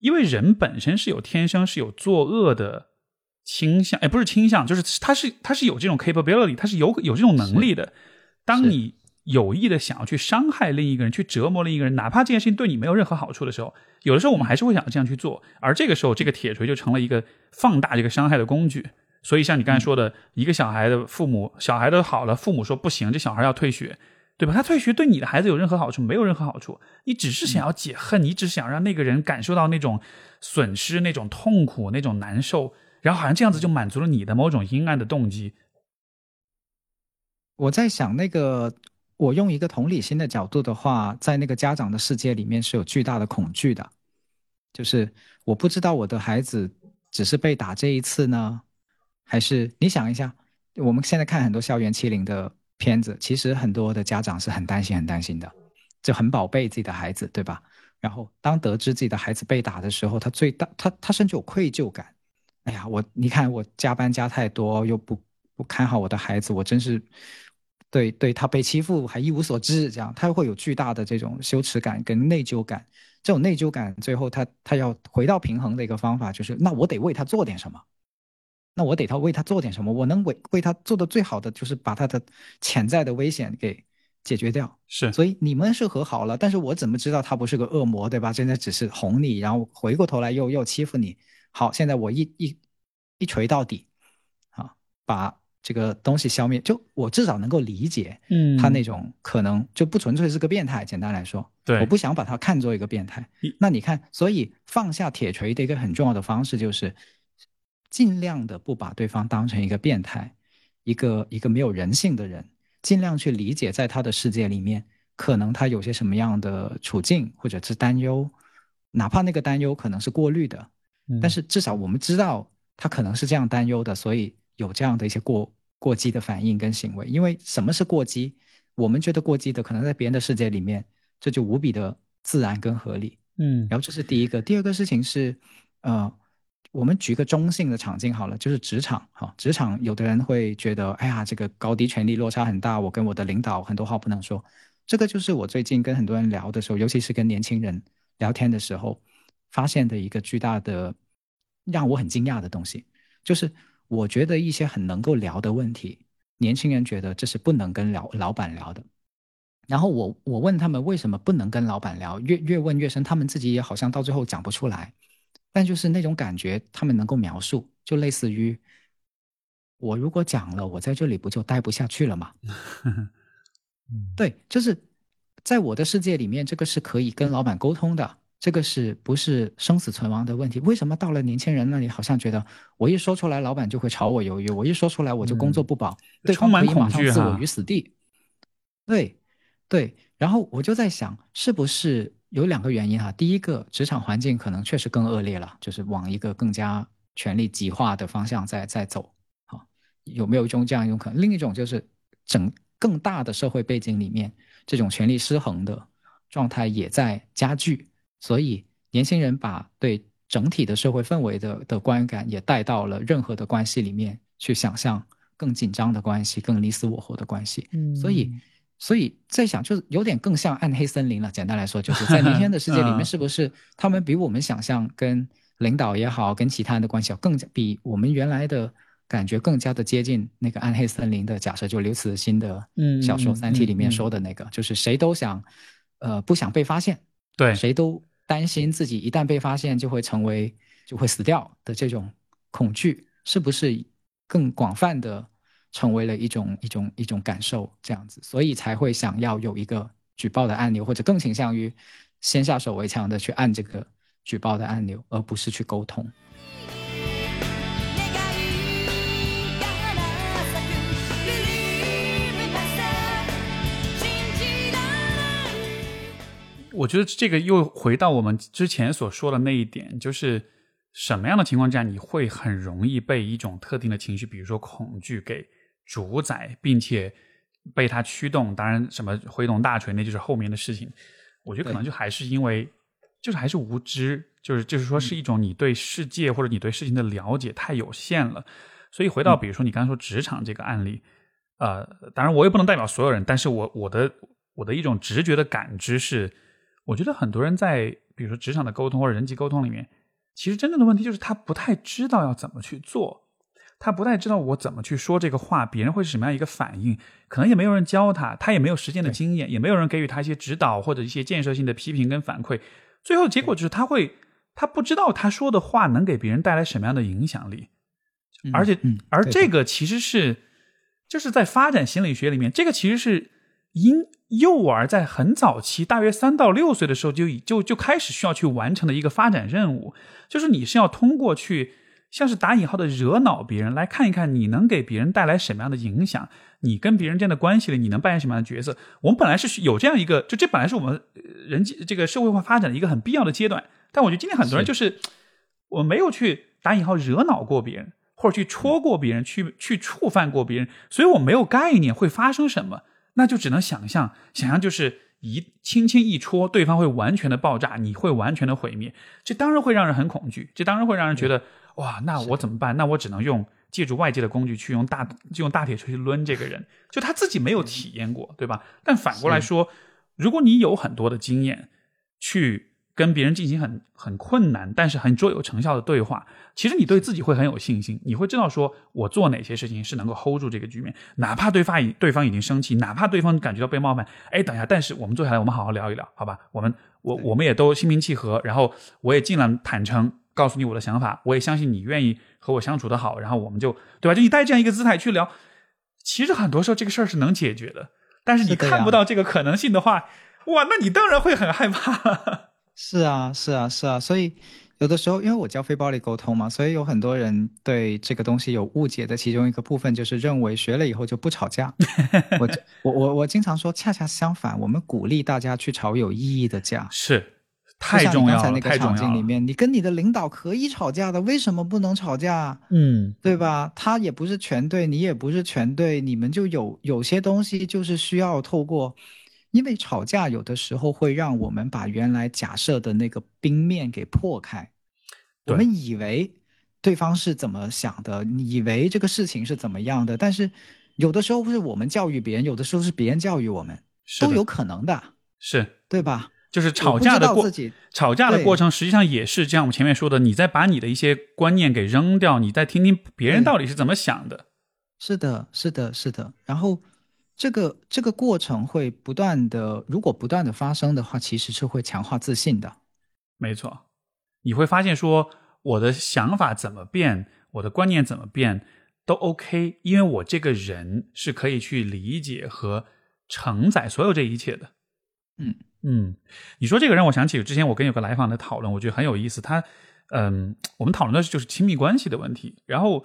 因为人本身是有天生是有作恶的倾向，哎，不是倾向，就是他是他是有这种 capability，他是有有这种能力的。当你有意的想要去伤害另一个人，去折磨另一个人，哪怕这件事情对你没有任何好处的时候，有的时候我们还是会想要这样去做。而这个时候，这个铁锤就成了一个放大这个伤害的工具。所以，像你刚才说的，一个小孩的父母，小孩都好了，父母说不行，这小孩要退学，对吧？他退学对你的孩子有任何好处？没有任何好处。你只是想要解恨，你只是想让那个人感受到那种损失、那种痛苦、那种难受，然后好像这样子就满足了你的某种阴暗的动机。我在想，那个我用一个同理心的角度的话，在那个家长的世界里面是有巨大的恐惧的，就是我不知道我的孩子只是被打这一次呢，还是你想一下，我们现在看很多校园欺凌的片子，其实很多的家长是很担心、很担心的，就很宝贝自己的孩子，对吧？然后当得知自己的孩子被打的时候，他最大他他甚至有愧疚感。哎呀，我你看我加班加太多，又不不看好我的孩子，我真是对对他被欺负还一无所知，这样他会有巨大的这种羞耻感跟内疚感。这种内疚感最后他他要回到平衡的一个方法就是，那我得为他做点什么。那我得他为他做点什么，我能为为他做的最好的就是把他的潜在的危险给解决掉。是，所以你们是和好了，但是我怎么知道他不是个恶魔，对吧？现在只是哄你，然后回过头来又又欺负你。好，现在我一一一锤到底，啊，把这个东西消灭。就我至少能够理解嗯他那种可能就不纯粹是个变态。简单来说，对我不想把他看作一个变态。那你看，所以放下铁锤的一个很重要的方式就是，尽量的不把对方当成一个变态，一个一个没有人性的人，尽量去理解在他的世界里面，可能他有些什么样的处境或者是担忧，哪怕那个担忧可能是过滤的，嗯但是至少我们知道他可能是这样担忧的，所以有这样的一些过过激的反应跟行为。因为什么是过激？我们觉得过激的，可能在别人的世界里面，这就无比的自然跟合理。嗯然后这是第一个，第二个事情是，呃，我们举个中性的场景好了，就是职场哈，职场有的人会觉得，哎呀，这个高低权力落差很大，我跟我的领导很多话不能说。这个就是我最近跟很多人聊的时候，尤其是跟年轻人聊天的时候，发现的一个巨大的让我很惊讶的东西，就是我觉得一些很能够聊的问题，年轻人觉得这是不能跟老老板聊的。然后我我问他们为什么不能跟老板聊，越越问越深，他们自己也好像到最后讲不出来，但就是那种感觉，他们能够描述，就类似于我如果讲了，我在这里不就待不下去了吗？对，就是在我的世界里面，这个是可以跟老板沟通的，这个是不是生死存亡的问题？为什么到了年轻人那里，好像觉得我一说出来，老板就会炒我鱿鱼，我一说出来我就工作不保，对方充满可以马恐惧哈上置我于死地。对，对，然后我就在想，是不是有两个原因哈？第一个，职场环境可能确实更恶劣了，就是往一个更加权力极化的方向在在走。好，有没有一种这样一种可能？另一种就是整更大的社会背景里面，这种权力失衡的状态也在加剧，所以年轻人把对整体的社会氛围的的观感也带到了任何的关系里面去想象更紧张的关系、更你死我活的关系。嗯所以，所以在想，就是有点更像暗黑森林了。简单来说，就是在明天的世界里 嗯面，是不是他们比我们想象跟领导也好，跟其他人的关系要更加比我们原来的感觉更加的接近那个暗黑森林的假设，就刘慈欣的嗯小说《嗯三体》里面嗯说的那个，就是谁都想，呃，不想被发现，对，谁都担心自己一旦被发现就会成为就会死掉的这种恐惧，是不是更广泛的成为了一种一种一种感受这样子，所以才会想要有一个举报的按钮，或者更倾向于先下手为强的去按这个举报的按钮，而不是去沟通。願いから咲く Believe myself 信じられる我觉得这个又回到我们之前所说的那一点，就是什么样的情况下你会很容易被一种特定的情绪，比如说恐惧给 主宰，并且被它驱动。当然，什么挥动大锤那就是后面的事情。我觉得可能就还是因为，就是还是无知，就是就是说是一种你对世界或者你对事情的了解太有限了。所以回到比如说你刚才说职场这个案例，呃，当然我也不能代表所有人，但是我我的我的一种直觉的感知是，我觉得很多人在比如说职场的沟通或者人际沟通里面，其实真正的问题就是他不太知道要怎么去做，他不太知道我怎么去说这个话，别人会是什么样一个反应，可能也没有人教他，他也没有实践的经验，也没有人给予他一些指导或者一些建设性的批评跟反馈，最后结果就是他会他不知道他说的话能给别人带来什么样的影响力。嗯。而且，嗯而这个其实是，就是在发展心理学里面，这个其实是婴幼儿在很早期，大约三到六岁的时候就已就就开始需要去完成的一个发展任务，就是你是要通过去像是打引号的惹恼别人，来看一看你能给别人带来什么样的影响，你跟别人之间的关系里你能扮演什么样的角色。我们本来是有这样一个，就这本来是我们呃人际这个社会化发展的一个很必要的阶段，但我觉得今天很多人就是我没有去打引号惹恼过别人，或者去戳过别人，去去触犯过别人，所以我没有概念会发生什么，那就只能想象，想象就是一轻轻一戳，对方会完全的爆炸，你会完全的毁灭，这当然会让人很恐惧，这当然会让人觉得哇，那我怎么办？那我只能用借助外界的工具去用大就用大铁锤去抡这个人，就他自己没有体验过，对吧？但反过来说，如果你有很多的经验，去跟别人进行很很困难，但是很卓有成效的对话，其实你对自己会很有信心，你会知道说我做哪些事情是能够 hold 住这个局面，哪怕对方已对方已经生气，哪怕对方感觉到被冒犯，哎，等一下，但是我们坐下来，我们好好聊一聊，好吧？我们我我们也都心平气和，然后我也尽量坦诚告诉你我的想法，我也相信你愿意和我相处的好，然后我们就对吧？就你带这样一个姿态去聊，其实很多时候这个事儿是能解决的，但是你看不到这个可能性的话，哇，那你当然会很害怕。是啊，是啊，是啊，所以有的时候，因为我教非暴力沟通嘛，所以有很多人对这个东西有误解的其中一个部分，就是认为学了以后就不吵架。我我我我经常说，恰恰相反，我们鼓励大家去吵有意义的架。是，就太重要了，刚才那个。场景里面，你跟你的领导可以吵架的，为什么不能吵架？嗯，对吧？他也不是全对，你也不是全对，你们就有有些东西就是需要透过，因为吵架有的时候会让我们把原来假设的那个冰面给破开。我们以为对方是怎么想的，你以为这个事情是怎么样的，但是有的时候是我们教育别人，有的时候是别人教育我们，是都有可能的，是，对吧？就是吵架的过吵架的过程，实际上也是像我们前面说的，你在把你的一些观念给扔掉，你再听听别人到底是怎么想的。是的，是的，是的。然后这个这个过程会不断的，如果不断的发生的话，其实是会强化自信的。没错，你会发现说我的想法怎么变，我的观念怎么变都 OK，因为我这个人是可以去理解和承载所有这一切的。嗯嗯，你说这个让我想起之前我跟有个来访的讨论，我觉得很有意思。他嗯，我们讨论的就是亲密关系的问题，然后。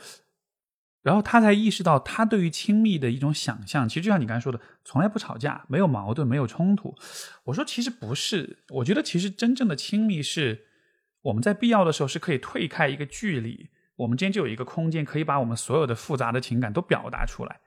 然后他才意识到，他对于亲密的一种想象，其实就像你刚才说的，从来不吵架，没有矛盾，没有冲突。我说其实不是，我觉得其实真正的亲密是我们在必要的时候是可以退开一个距离，我们之间就有一个空间，可以把我们所有的复杂的情感都表达出来。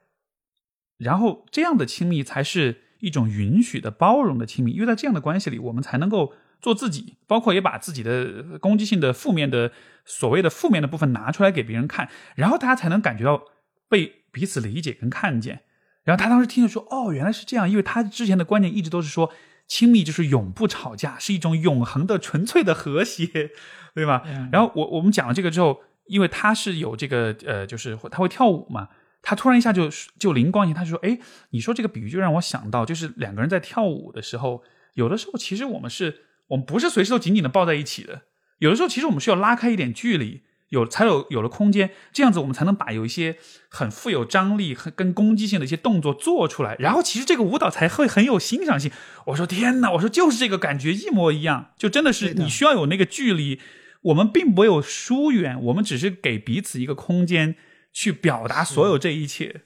然后这样的亲密才是一种允许的、包容的亲密，因为在这样的关系里，我们才能够做自己，包括也把自己的攻击性的、负面的、所谓的负面的部分拿出来给别人看，然后大家才能感觉到被彼此理解跟看见。然后他当时听着说：“哦，原来是这样。”因为他之前的观念一直都是说，亲密就是永不吵架，是一种永恒的、纯粹的和谐，对吧？然后我我们讲了这个之后，因为他是有这个呃，就是他会跳舞嘛，他突然一下就就灵光一现，他就说：“哎，你说这个比喻就让我想到，就是两个人在跳舞的时候，有的时候其实我们是我们不是随时都紧紧的抱在一起的，有的时候其实我们需要拉开一点距离。”有才有有了空间，这样子我们才能把有一些很富有张力、和跟攻击性的一些动作做出来，然后其实这个舞蹈才会很有欣赏性。我说天哪，我说就是这个感觉一模一样，就真的是你需要有那个距离，我们并没有疏远，我们只是给彼此一个空间去表达所有这一切。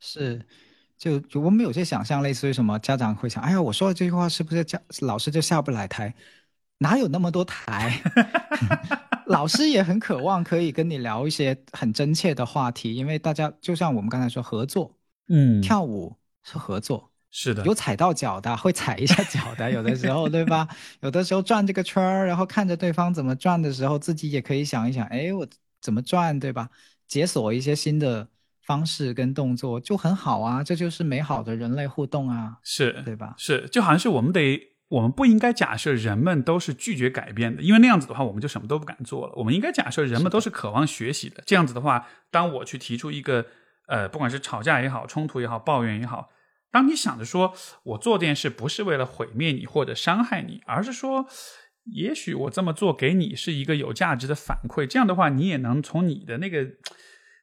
是，就就我们有些想象，类似于什么家长会想，哎呀，我说的这句话是不是家老师就下不来台？哪有那么多台？老师也很渴望可以跟你聊一些很真切的话题，因为大家就像我们刚才说，合作嗯，跳舞是合作，是的，有踩到脚的，会踩一下脚的，有的时候对吧？有的时候转这个圈儿，然后看着对方怎么转的时候，自己也可以想一想，哎，我怎么转，对吧？解锁一些新的方式跟动作，就很好啊，这就是美好的人类互动啊，是对吧？是，就好像是我们得，我们不应该假设人们都是拒绝改变的，因为那样子的话，我们就什么都不敢做了。我们应该假设人们都是渴望学习的。这样子的话，当我去提出一个，呃，不管是吵架也好、冲突也好、抱怨也好，当你想着说我做这件事不是为了毁灭你或者伤害你，而是说，也许我这么做给你是一个有价值的反馈，这样的话，你也能从你的那个。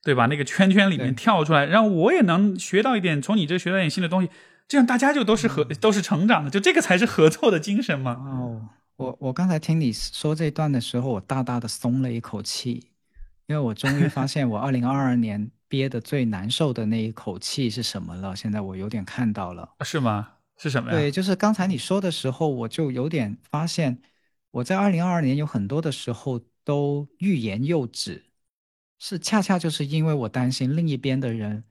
对吧？那个圈圈里面跳出来，让我也能学到一点，从你这学到一点新的东西，这样大家就都是合、都是成长的，就这个才是合作的精神嘛。哦，我我刚才听你说这段的时候，我大大的松了一口气，因为我终于发现我二零二二年憋的最难受的那一口气是什么了。现在我有点看到了。是吗？是什么呀？对，就是刚才你说的时候，我就有点发现，我在二零二二年有很多的时候都欲言又止，是恰恰就是因为我担心另一边的人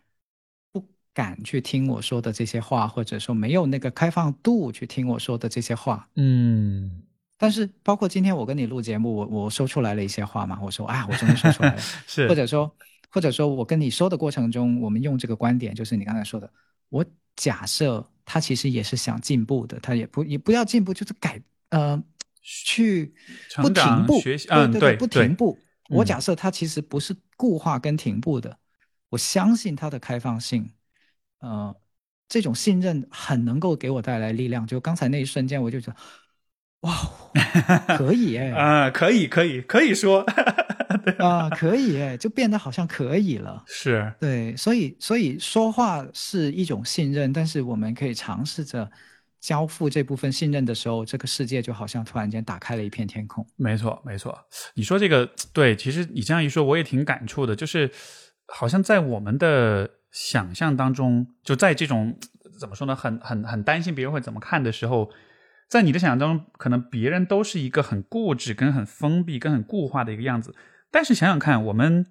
不敢去听我说的这些话，或者说没有那个开放度去听我说的这些话。嗯，但是包括今天我跟你录节目，我我说出来了一些话嘛，我说啊，我终于说出来了，是或者说或者说我跟你说的过程中，我们用这个观点，就是你刚才说的，我假设他其实也是想进步的，他也不也不要进步，就是改呃去不停步，嗯对对不停步。我嗯假设它其实不是固化跟停步的，我相信它的开放性，呃，这种信任很能够给我带来力量。就刚才那一瞬间，我就觉得，哇，可以哎，啊、可以，可以，可以说 啊，可以哎，就变得好像可以了。是对，所以所以说话是一种信任，但是我们可以尝试着交付这部分信任的时候，这个世界就好像突然间打开了一片天空。没错，没错。你说这个对，其实你这样一说，我也挺感触的，就是好像在我们的想象当中，就在这种怎么说呢，很很很担心别人会怎么看的时候，在你的想象当中，可能别人都是一个很固执、跟很封闭、跟很固化的一个样子。但是想想看，我们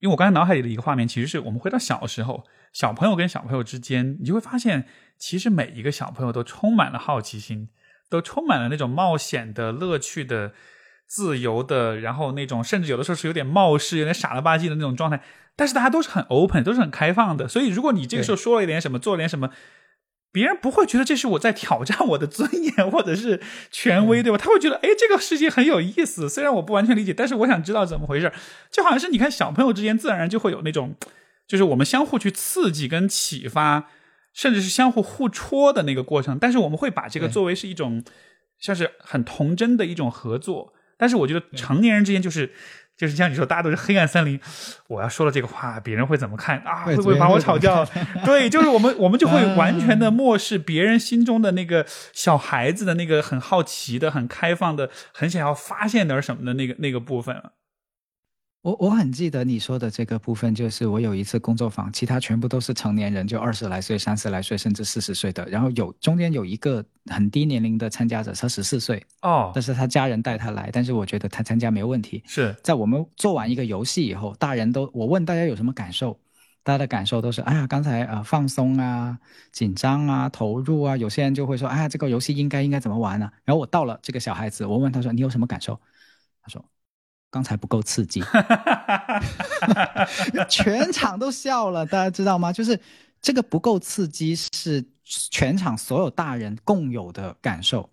因为我刚才脑海里的一个画面，其实是我们回到小时候，小朋友跟小朋友之间，你就会发现，其实每一个小朋友都充满了好奇心，都充满了那种冒险的乐趣的。自由的，然后那种甚至有的时候是有点冒失、有点傻了吧唧的那种状态，但是大家都是很 open，都是很开放的。所以，如果你这个时候说了一点什么，做了点什么，别人不会觉得这是我在挑战我的尊严或者是权威，对吧？他会觉得，哎，这个世界很有意思。虽然我不完全理解，但是我想知道怎么回事。就好像是你看小朋友之间，自然而然就会有那种，就是我们相互去刺激跟启发，甚至是相互互戳的那个过程。但是我们会把这个作为是一种，像是很童真的一种合作。但是我觉得成年人之间就是。就是像你说，大家都是黑暗森林。我要说了这个话，别人会怎么看啊？会不会把我别人会怎么吵掉？对，就是我们，我们就会啊 完全的漠视别人心中的那个小孩子的那个很好奇的、很开放的、很想要发现点什么的那个那个部分了。我我很记得你说的这个部分，就是我有一次工作坊，其他全部都是成年人，就二十来岁、三十来岁，甚至四十岁的。然后有中间有一个很低年龄的参加者，他十四岁，哦但，是他家人带他来，但是我觉得他参加没有问题。是在我们做完一个游戏以后，大人都我问大家有什么感受，大家的感受都是，哎呀，刚才呃放松啊、紧张啊、投入啊，有些人就会说，哎呀，这个游戏应该应该怎么玩呢、然后我到了这个小孩子，我问他说，你有什么感受？他说，刚才不够刺激，全场都笑了，大家知道吗？就是这个不够刺激是全场所有大人共有的感受，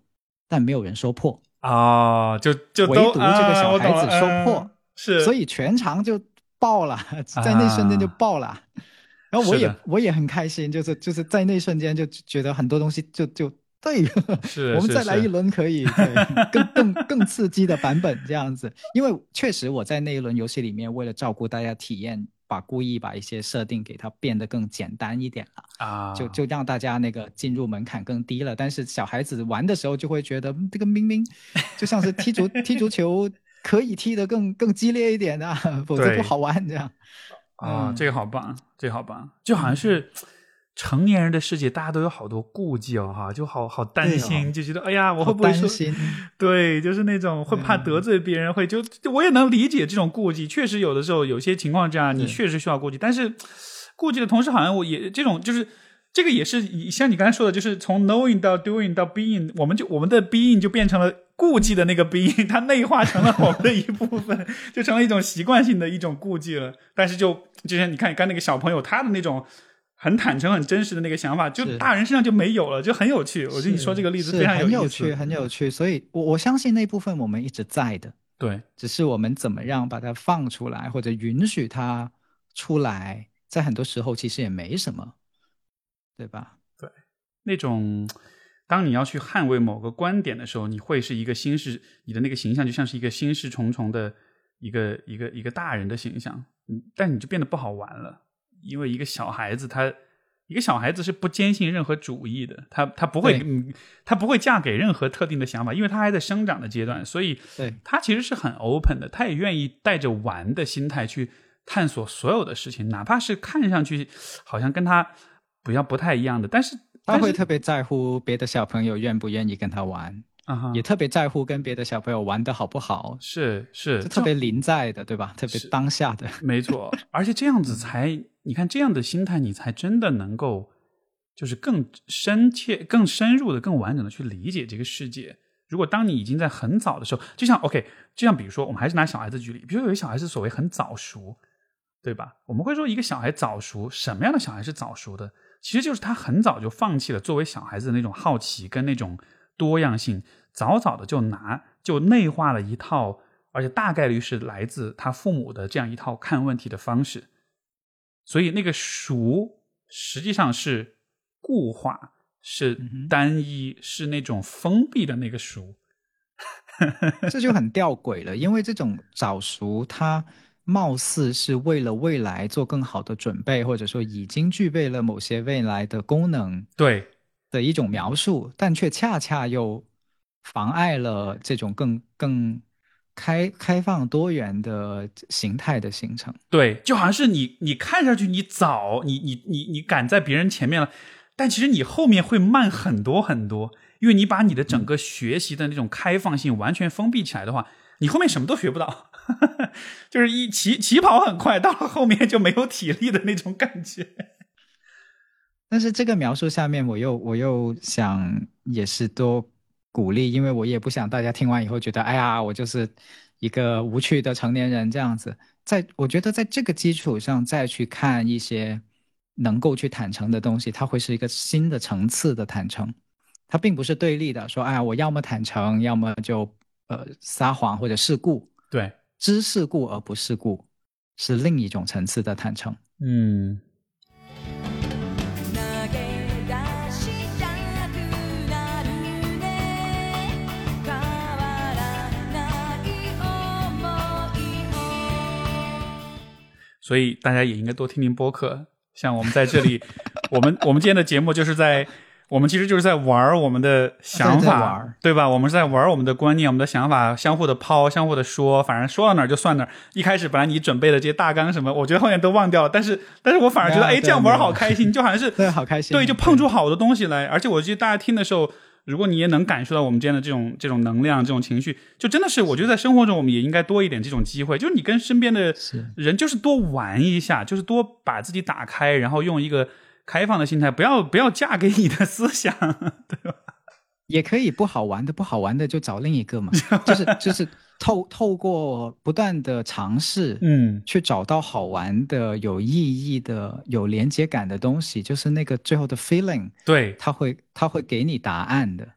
但没有人说破。哦，就就唯独这个小孩子说破是，所以全场就爆了，在那瞬间就爆了。然后我也我也很开心，就是就是在那瞬间就觉得很多东西就就对，我们再来一轮可以，对，更更更刺激的版本这样子。因为确实我在那一轮游戏里面，为了照顾大家体验，把故意把一些设定给它变得更简单一点了。啊，就就让大家那个进入门槛更低了。但是小孩子玩的时候就会觉得，嗯这个明明就像是踢足 踢足球，可以踢得更更激烈一点啊，否则不好玩这样。啊，嗯这个好棒，这个好棒，就好像是成年人的世界，大家都有好多顾忌哦，哈，就好好担心，就觉得哎呀，我会不会说担心？对，就是那种会怕嗯得罪别人，会就就我也能理解这种顾忌。确实有的时候有些情况这样，你确实需要顾忌，但是顾忌的同时，好像我也这种就是。这个也是以像你刚才说的，就是从 knowing 到 doing 到 being，我们就我们的 being 就变成了顾忌的那个 being，它内化成了我们的一部分，就成了一种习惯性的一种顾忌了。但是就就像你看，刚那个小朋友他的那种很坦诚、很真实的那个想法，就大人身上就没有了，就很有趣。我觉得你说这个例子非常很有，趣，很有趣。所以我我相信那部分我们一直在的，对，只是我们怎么样把它放出来，或者允许它出来，在很多时候其实也没什么，对吧？对那种，当你要去捍卫某个观点的时候，你会是一个心事，你的那个形象就像是一个心事重重的一个一个一个大人的形象，嗯，但你就变得不好玩了，因为一个小孩子他。一个小孩子是不坚信任何主义的，他他不会，嗯，他不会嫁给任何特定的想法，因为他还在生长的阶段，所以对他其实是很 open 的，他也愿意带着玩的心态去探索所有的事情，哪怕是看上去好像跟他不要不太一样的，但是他会特别在乎别的小朋友愿不愿意跟他玩，啊也特别在乎跟别的小朋友玩的好不好，是是是特别临在的，对吧？特别当下的。没错，而且这样子才，你看这样的心态，你才真的能够，就是更深切、更深入的、更完整的去理解这个世界。如果当你已经在很早的时候，就像 OK，就像比如说，我们还是拿小孩子举例，比如说有些小孩子所谓很早熟，对吧？我们会说一个小孩早熟，什么样的小孩是早熟的？其实就是他很早就放弃了作为小孩子的那种好奇跟那种多样性，早早的就拿就内化了一套，而且大概率是来自他父母的这样一套看问题的方式。所以那个熟实际上是固化，是单一，是那种封闭的那个熟。这就很吊诡了，因为这种早熟，它貌似是为了未来做更好的准备，或者说已经具备了某些未来的功能对，的一种描述，但却恰恰又妨碍了这种更更开开放多元的形态的形成。对，就好像是你，你看上去你早，你你你你赶在别人前面了，但其实你后面会慢很多很多，因为你把你的整个学习的那种开放性完全封闭起来的话，你后面什么都学不到，就是一起起跑很快，到了后面就没有体力的那种感觉。但是这个描述下面，我又我又想也是多鼓励，因为我也不想大家听完以后觉得，哎呀，我就是一个无趣的成年人这样子。在我觉得在这个基础上再去看一些能够去坦诚的东西，它会是一个新的层次的坦诚。它并不是对立的，说哎呀，我要么坦诚，要么就呃撒谎或者事故，对，知世故而不世故，是另一种层次的坦诚。嗯，所以大家也应该多听听播客。像我们在这里，我们我们今天的节目就是在，我们其实就是在玩儿我们的想法对吧？我们是在玩儿我们的观念、我们的想法，相互的抛，相互的说，反正说到哪儿就算哪儿。一开始本来你准备的这些大纲什么，我觉得后面都忘掉了，但是但是我反而觉得，啊哎，这样玩好开心，就好像是对，好开心。对，就碰出好多东西来。而且我觉得大家听的时候，如果你也能感受到我们之间的这种这种能量、这种情绪，就真的是我觉得在生活中我们也应该多一点这种机会，就是你跟身边的人就是多玩一下，就是多把自己打开，然后用一个开放的心态，不要不要嫁给你的思想，对吧？也可以不好玩的，不好玩的就找另一个嘛，就是就是透透过不断的尝试，嗯，去找到好玩的、有意义的、有连接感的东西，就是那个最后的 feeling，对，他会他会给你答案的。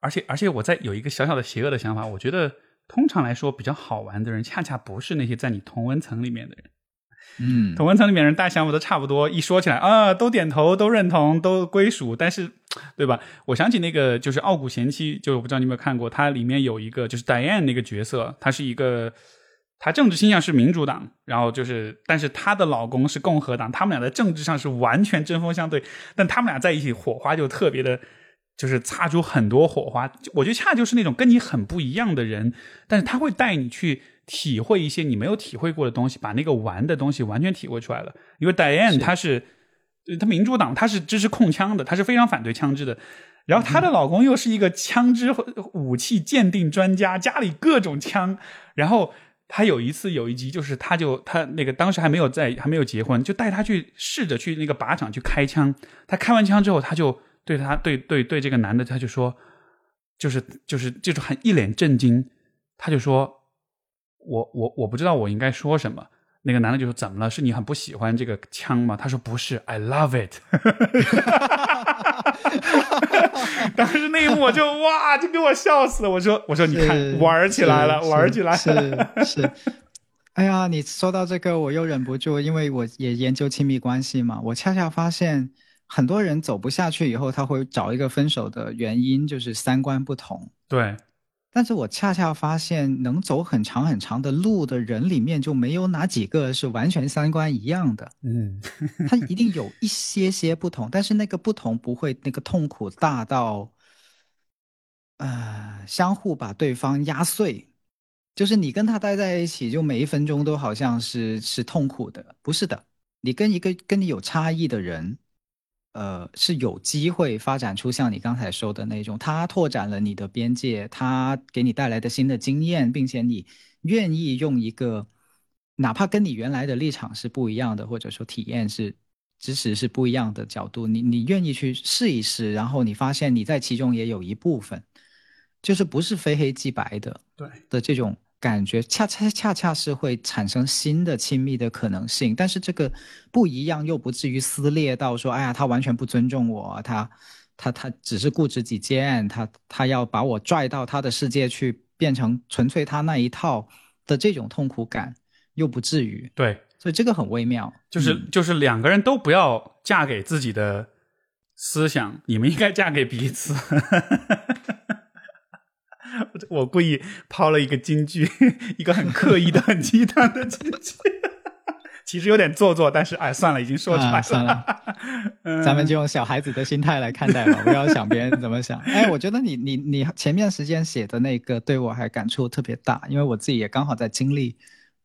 而且而且我在有一个小小的邪恶的想法，我觉得通常来说比较好玩的人，恰恰不是那些在你同温层里面的人。嗯，同温层里面人大想法都差不多，一说起来啊，都点头，都认同，都归属，但是，对吧？我想起那个就是《傲骨贤妻》，就我不知道你有没有看过，它里面有一个就是 Diane 那个角色，她是一个，她政治倾向是民主党，然后就是，但是她的老公是共和党，他们俩在政治上是完全针锋相对，但他们俩在一起火花就特别的。就是擦出很多火花，我觉得恰就是那种跟你很不一样的人，但是他会带你去体会一些你没有体会过的东西，把那个玩的东西完全体会出来了。因为 Diane 她是，呃她民主党，她是支持控枪的，她是非常反对枪支的。然后她的老公又是一个枪支武器鉴定专家，家里各种枪。然后她有一次有一集，就是她就她那个当时还没有在还没有结婚，就带她去试着去那个靶场去开枪。她开完枪之后，她就对他对对对这个男的，他就说，就是就是就是很一脸震惊，她就说，我我我不知道我应该说什么。那个男的就说：“怎么了？是你很不喜欢这个枪吗？”他说：“不是，I love it。”当时那一幕我就哇，就给我笑死了。我说：“我说你看玩起来了，玩起来了。是 是。哎呀，你说到这个，我又忍不住，因为我也研究亲密关系嘛，我恰恰发现很多人走不下去以后，他会找一个分手的原因，就是三观不同。对，但是我恰恰发现，能走很长很长的路的人里面，就没有哪几个是完全三观一样的。嗯，他一定有一些些不同，但是那个不同不会那个痛苦大到，呃，相互把对方压碎。就是你跟他待在一起，就每一分钟都好像是是痛苦的，不是的。你跟一个跟你有差异的人，呃，是有机会发展出像你刚才说的那种，他拓展了你的边界，他给你带来的新的经验，并且你愿意用一个哪怕跟你原来的立场是不一样的，或者说体验是知识是不一样的角度，你你愿意去试一试，然后你发现你在其中也有一部分，就是不是非黑即白的对，的这种感觉，恰恰恰恰是会产生新的亲密的可能性。但是这个不一样又不至于撕裂到说，哎呀，他完全不尊重我，他他他只是固执己见，他他要把我拽到他的世界去，变成纯粹他那一套的这种痛苦感，又不至于。对，所以这个很微妙，就是、嗯就是两个人都不要嫁给自己的思想，你们应该嫁给彼此。我故意抛了一个金句，一个很刻意的、很鸡汤的金句，其实有点做作，但是哎，算了，已经说出来了。啊算了 嗯咱们就用小孩子的心态来看待吧，不要想别人怎么想。哎，我觉得你你你前面时间写的那个对我还感触特别大，因为我自己也刚好在经历，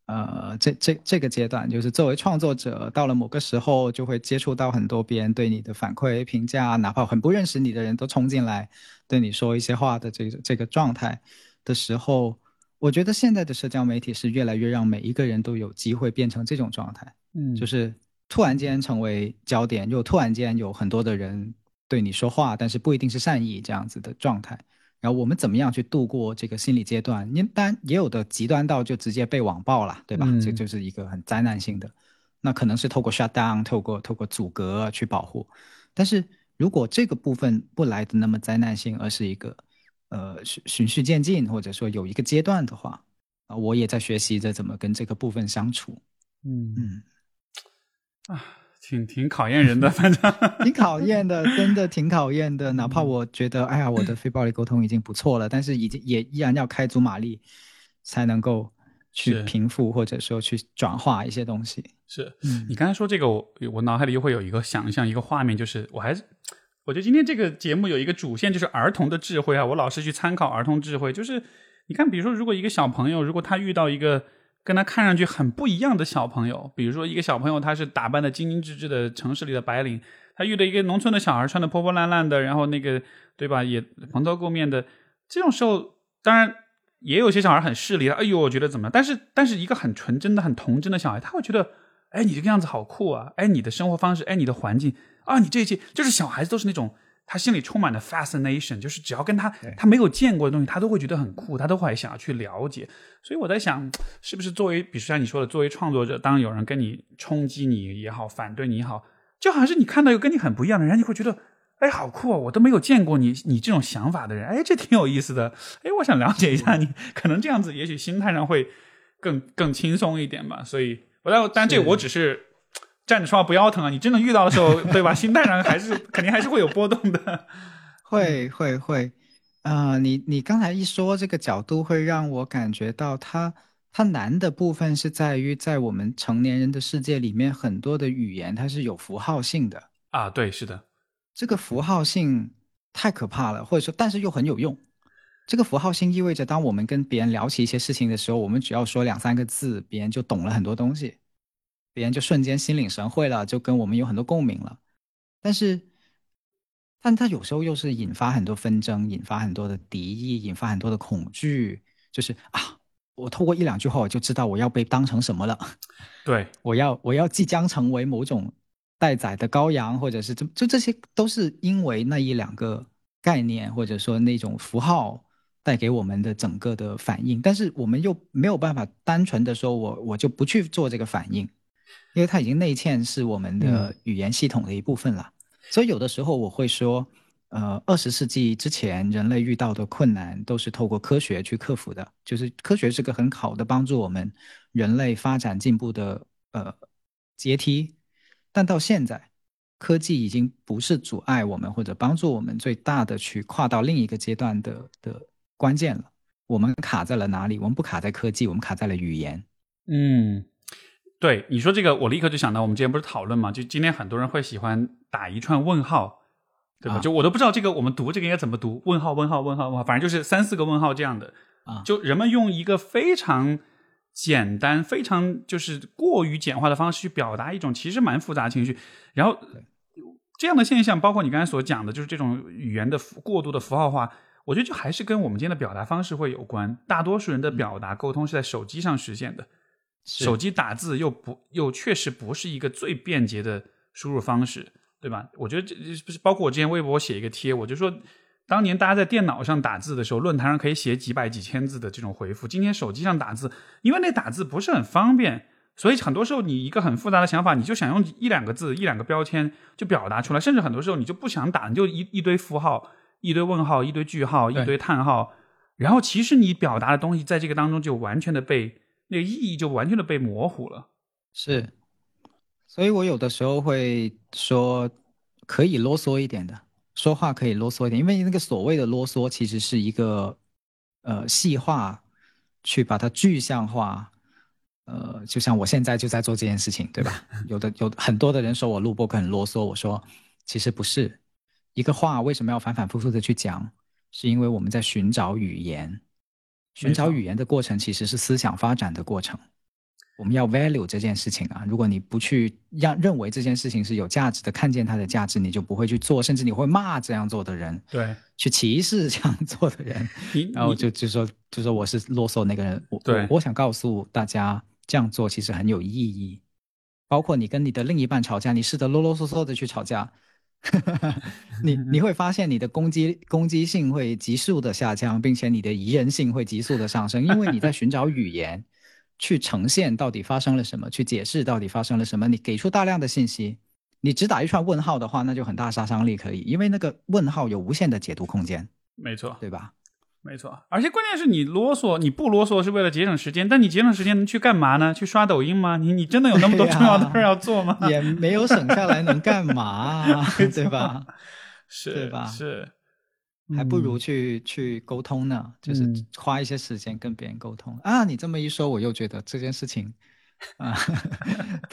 呃，这这这个阶段，就是作为创作者，到了某个时候就会接触到很多别人对你的反馈评价，哪怕很不认识你的人都冲进来对你说一些话的这个这个状态的时候，我觉得现在的社交媒体是越来越让每一个人都有机会变成这种状态。嗯，就是突然间成为焦点，又突然间有很多的人对你说话，但是不一定是善意这样子的状态。然后我们怎么样去度过这个心理阶段？您当然也有的极端到就直接被网暴了，对吧？嗯这就是一个很灾难性的。那可能是透过 shut down，透过透过阻隔去保护。但是如果这个部分不来的那么灾难性，而是一个呃循循序渐进，或者说有一个阶段的话，啊，我也在学习着怎么跟这个部分相处。嗯嗯。挺挺考验人的，反正 挺考验的，真的挺考验的。哪怕我觉得，哎呀，我的非暴力沟通已经不错了，但是已经也依然要开足马力，才能够去平复或者说去转化一些东西。是嗯你刚才说这个，我我脑海里又会有一个想象，一个画面，就是我还是我觉得今天这个节目有一个主线，就是儿童的智慧啊。我老是去参考儿童智慧，就是你看，比如说，如果一个小朋友，如果他遇到一个跟他看上去很不一样的小朋友，比如说一个小朋友他是打扮的精精致致的城市里的白领，他遇到一个农村的小孩穿的破破烂烂的，然后那个对吧，也蓬头垢面的，这种时候，当然也有些小孩很势利，哎呦，我觉得怎么样？但是但是一个很纯真的、很童真的小孩，他会觉得，哎，你这个样子好酷啊！哎，你的生活方式，哎，你的环境啊，你这一切，就是小孩子都是那种。他心里充满了 fascination，就是只要跟他他没有见过的东西，他都会觉得很酷，他都会想要去了解。所以我在想，是不是作为，比如像你说的，作为创作者，当有人跟你冲击你也好，反对你也好，就好像是你看到一个跟你很不一样的人，你会觉得，哎，好酷哦！我都没有见过你你这种想法的人，哎，这挺有意思的。哎，我想了解一下你，可能这样子，也许心态上会更更轻松一点吧。所以，我但但这个我只是站着说话不腰疼啊。你真的遇到的时候，对吧？心态上还是肯定还是会有波动的。会会会，呃，你你刚才一说这个角度，会让我感觉到它它难的部分是在于，在我们成年人的世界里面，很多的语言它是有符号性的，啊，对，是的，这个符号性太可怕了，或者说，但是又很有用。这个符号性意味着，当我们跟别人聊起一些事情的时候，我们只要说两三个字，别人就懂了很多东西，别人就瞬间心领神会了，就跟我们有很多共鸣了。但是，但他有时候又是引发很多纷争，引发很多的敌意，引发很多的恐惧，就是啊，我透过一两句话，我就知道我要被当成什么了。对，我要我要即将成为某种待宰的羔羊，或者是这就这些都是因为那一两个概念或者说那种符号带给我们的整个的反应，但是我们又没有办法单纯的说我我就不去做这个反应，因为它已经内嵌是我们的语言系统的一部分了。所以有的时候我会说，呃，二十世纪之前人类遇到的困难都是透过科学去克服的，就是科学是个很好的帮助我们人类发展进步的呃阶梯。但到现在，科技已经不是阻碍我们或者帮助我们最大的去跨到另一个阶段的的关键了。我们卡在了哪里？我们不卡在科技，我们卡在了语言。嗯，对你说这个，我立刻就想到我们之前不是讨论嘛，就今天很多人会喜欢打一串问号，对吧？啊就我都不知道这个我们读这个应该怎么读，问号问号问号问号，反正就是三四个问号这样的。啊就人们用一个非常简单、非常就是过于简化的方式去表达一种其实蛮复杂的情绪，然后这样的现象，包括你刚才所讲的，就是这种语言的过度的符号化，我觉得就还是跟我们今天的表达方式会有关。大多数人的表达沟通是在手机上实现的，是手机打字又不又确实不是一个最便捷的输入方式，对吧？我觉得这不是包括我之前微博写一个贴，我就说，当年大家在电脑上打字的时候，论坛上可以写几百几千字的这种回复，今天手机上打字，因为那打字不是很方便。所以很多时候，你一个很复杂的想法，你就想用一两个字、一两个标签就表达出来，甚至很多时候你就不想打，你就一一堆符号、一堆问号、一堆句号、一堆叹号，然后其实你表达的东西在这个当中就完全的被那个意义就完全的被模糊了。是，所以我有的时候会说，可以啰嗦一点的，说话可以啰嗦一点，因为那个所谓的啰嗦，其实是一个呃细化，去把它具象化。呃，就像我现在就在做这件事情，对吧？有的有很多的人说我录播客很啰嗦，我说其实不是，一个话为什么要反反复复的去讲，是因为我们在寻找语言，寻找语言的过程其实是思想发展的过程。我们要 value 这件事情啊，如果你不去让认为这件事情是有价值的，看见它的价值，你就不会去做，甚至你会骂这样做的人，对去歧视这样做的人。然后就就说就说我是啰嗦那个人，我对我我想告诉大家，这样做其实很有意义。包括你跟你的另一半吵架，你试着啰啰嗦嗦的去吵架，你你会发现你的攻击攻击性会急速的下降，并且你的宜人性会急速的上升，因为你在寻找语言去呈现到底发生了什么，去解释到底发生了什么，你给出大量的信息。你只打一串问号的话，那就很大杀伤力可以，因为那个问号有无限的解读空间，没错，对吧？没错，而且关键是你啰嗦，你不啰嗦是为了节省时间，但你节省时间能去干嘛呢？去刷抖音吗？你你真的有那么多重要的事儿要做吗？也没有省下来，能干嘛 啊、对吧？是，对吧是，还不如嗯去去沟通呢，就是嗯花一些时间跟别人沟通啊。你这么一说，我又觉得这件事情 啊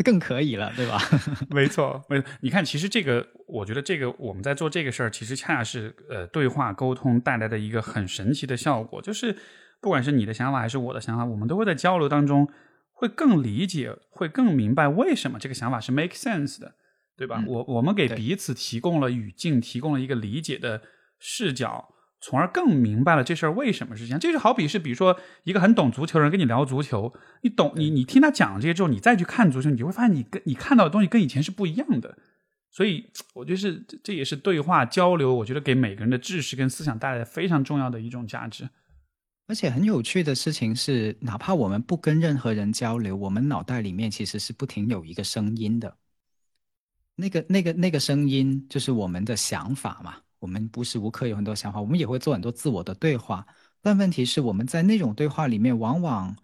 更可以了，对吧？没错，没错。你看，其实这个，我觉得这个我们在做这个事儿，其实恰恰是呃对话沟通带来的一个很神奇的效果，就是不管是你的想法还是我的想法，我们都会在交流当中会更理解，会更明白为什么这个想法是 make sense 的，对吧？嗯我我们给彼此提供了语境，提供了一个理解的视角。从而更明白了这事儿为什么是这样。这就好比是，比如说一个很懂足球的人跟你聊足球，你懂你你听他讲这些之后，你再去看足球，你就会发现你跟你看到的东西跟以前是不一样的。所以我觉得是这这也是对话交流，我觉得给每个人的知识跟思想带来的非常重要的一种价值。而且很有趣的事情是，哪怕我们不跟任何人交流，我们脑袋里面其实是不停有一个声音的。那个那个那个声音就是我们的想法嘛。我们无时无刻有很多想法，我们也会做很多自我的对话。但问题是，我们在那种对话里面，往往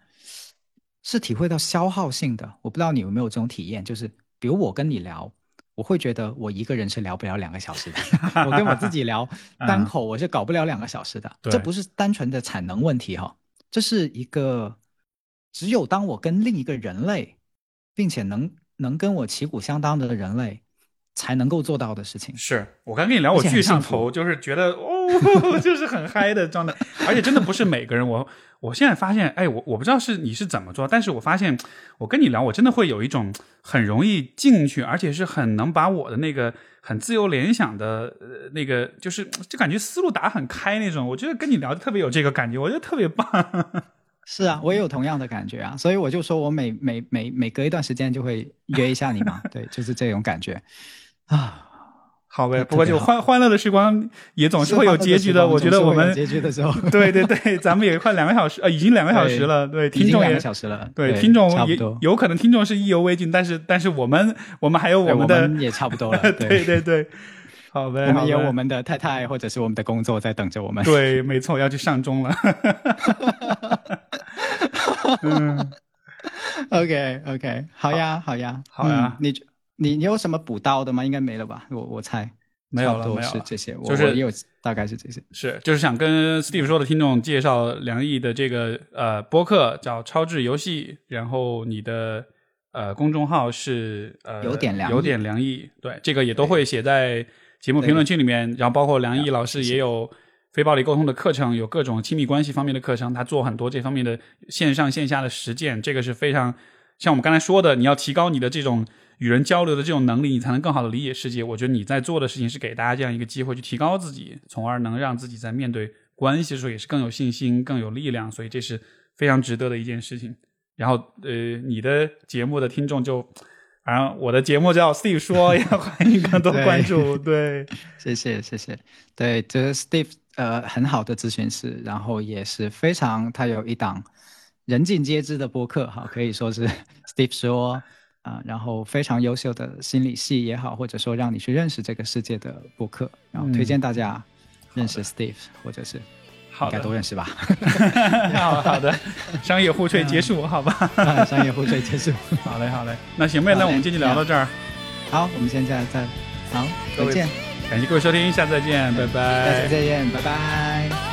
是体会到消耗性的。我不知道你有没有这种体验，就是比如我跟你聊，我会觉得我一个人是聊不了两个小时的。我跟我自己聊单口，我是搞不了两个小时的。对这不是单纯的产能问题哈，这是一个只有当我跟另一个人类，并且能能跟我旗鼓相当的人类，才能够做到的事情。是我刚跟你聊，我巨上头，就是觉得哦，就是很嗨的状态，而且真的不是每个人。我我现在发现，哎，我我不知道是你是怎么做，但是我发现我跟你聊，我真的会有一种很容易进去，而且是很能把我的那个很自由联想的呃那个，就是就感觉思路打很开那种。我觉得跟你聊特别有这个感觉，我觉得特别棒。是啊，我也有同样的感觉啊，所以我就说我每每每每隔一段时间就会约一下你嘛，对，就是这种感觉啊。好呗，不过就欢欢乐的时光也总是会有结局的。我觉得我们结局的时候，对对对，咱们也快两个小时，呃，已经两个小时了。对，听众也两个小时了，对，听众也有可能听众是意犹未尽，但是但是我们我们还有我们的，也差不多了，对对对，好呗，我们有我们的太太或者是我们的工作在等着我们。对，没错，要去上钟了。嗯，OK OK，好呀好呀好呀嗯你你你有什么补刀的吗？应该没了吧？我我猜没有了没有了是这些，就是我也有大概是这些。是，就是想跟 Steve 说的听众介绍梁毅的这个呃播客叫超智游戏，然后你的呃公众号是呃有点梁有点梁毅，对，这个也都会写在节目评论区里面，然后包括梁毅老师也有非暴力沟通的课程，有各种亲密关系方面的课程，他做很多这方面的线上线下的实践，这个是非常像我们刚才说的，你要提高你的这种与人交流的这种能力，你才能更好的理解世界。我觉得你在做的事情是给大家这样一个机会去提高自己，从而能让自己在面对关系的时候也是更有信心、更有力量，所以这是非常值得的一件事情。然后，呃，你的节目的听众就，反正我的节目叫 Steve 说，也欢迎更多 对关注。对，谢谢谢谢，对，这是 Steve 呃很好的咨询师，然后也是非常他有一档人尽皆知的播客哈，可以说是 Steve 说啊、然后非常优秀的心理系也好，或者说让你去认识这个世界的播客，然后推荐大家认识 Steve，、或者是好的应该都，认识吧？好好的，商业互吹结束，好吧？啊商业互吹结束。好嘞，好嘞，那行呗，那我们今天聊到这儿，好，我们现在再好，再见，感谢各位收听，下次再见，拜拜。下次再见，拜拜。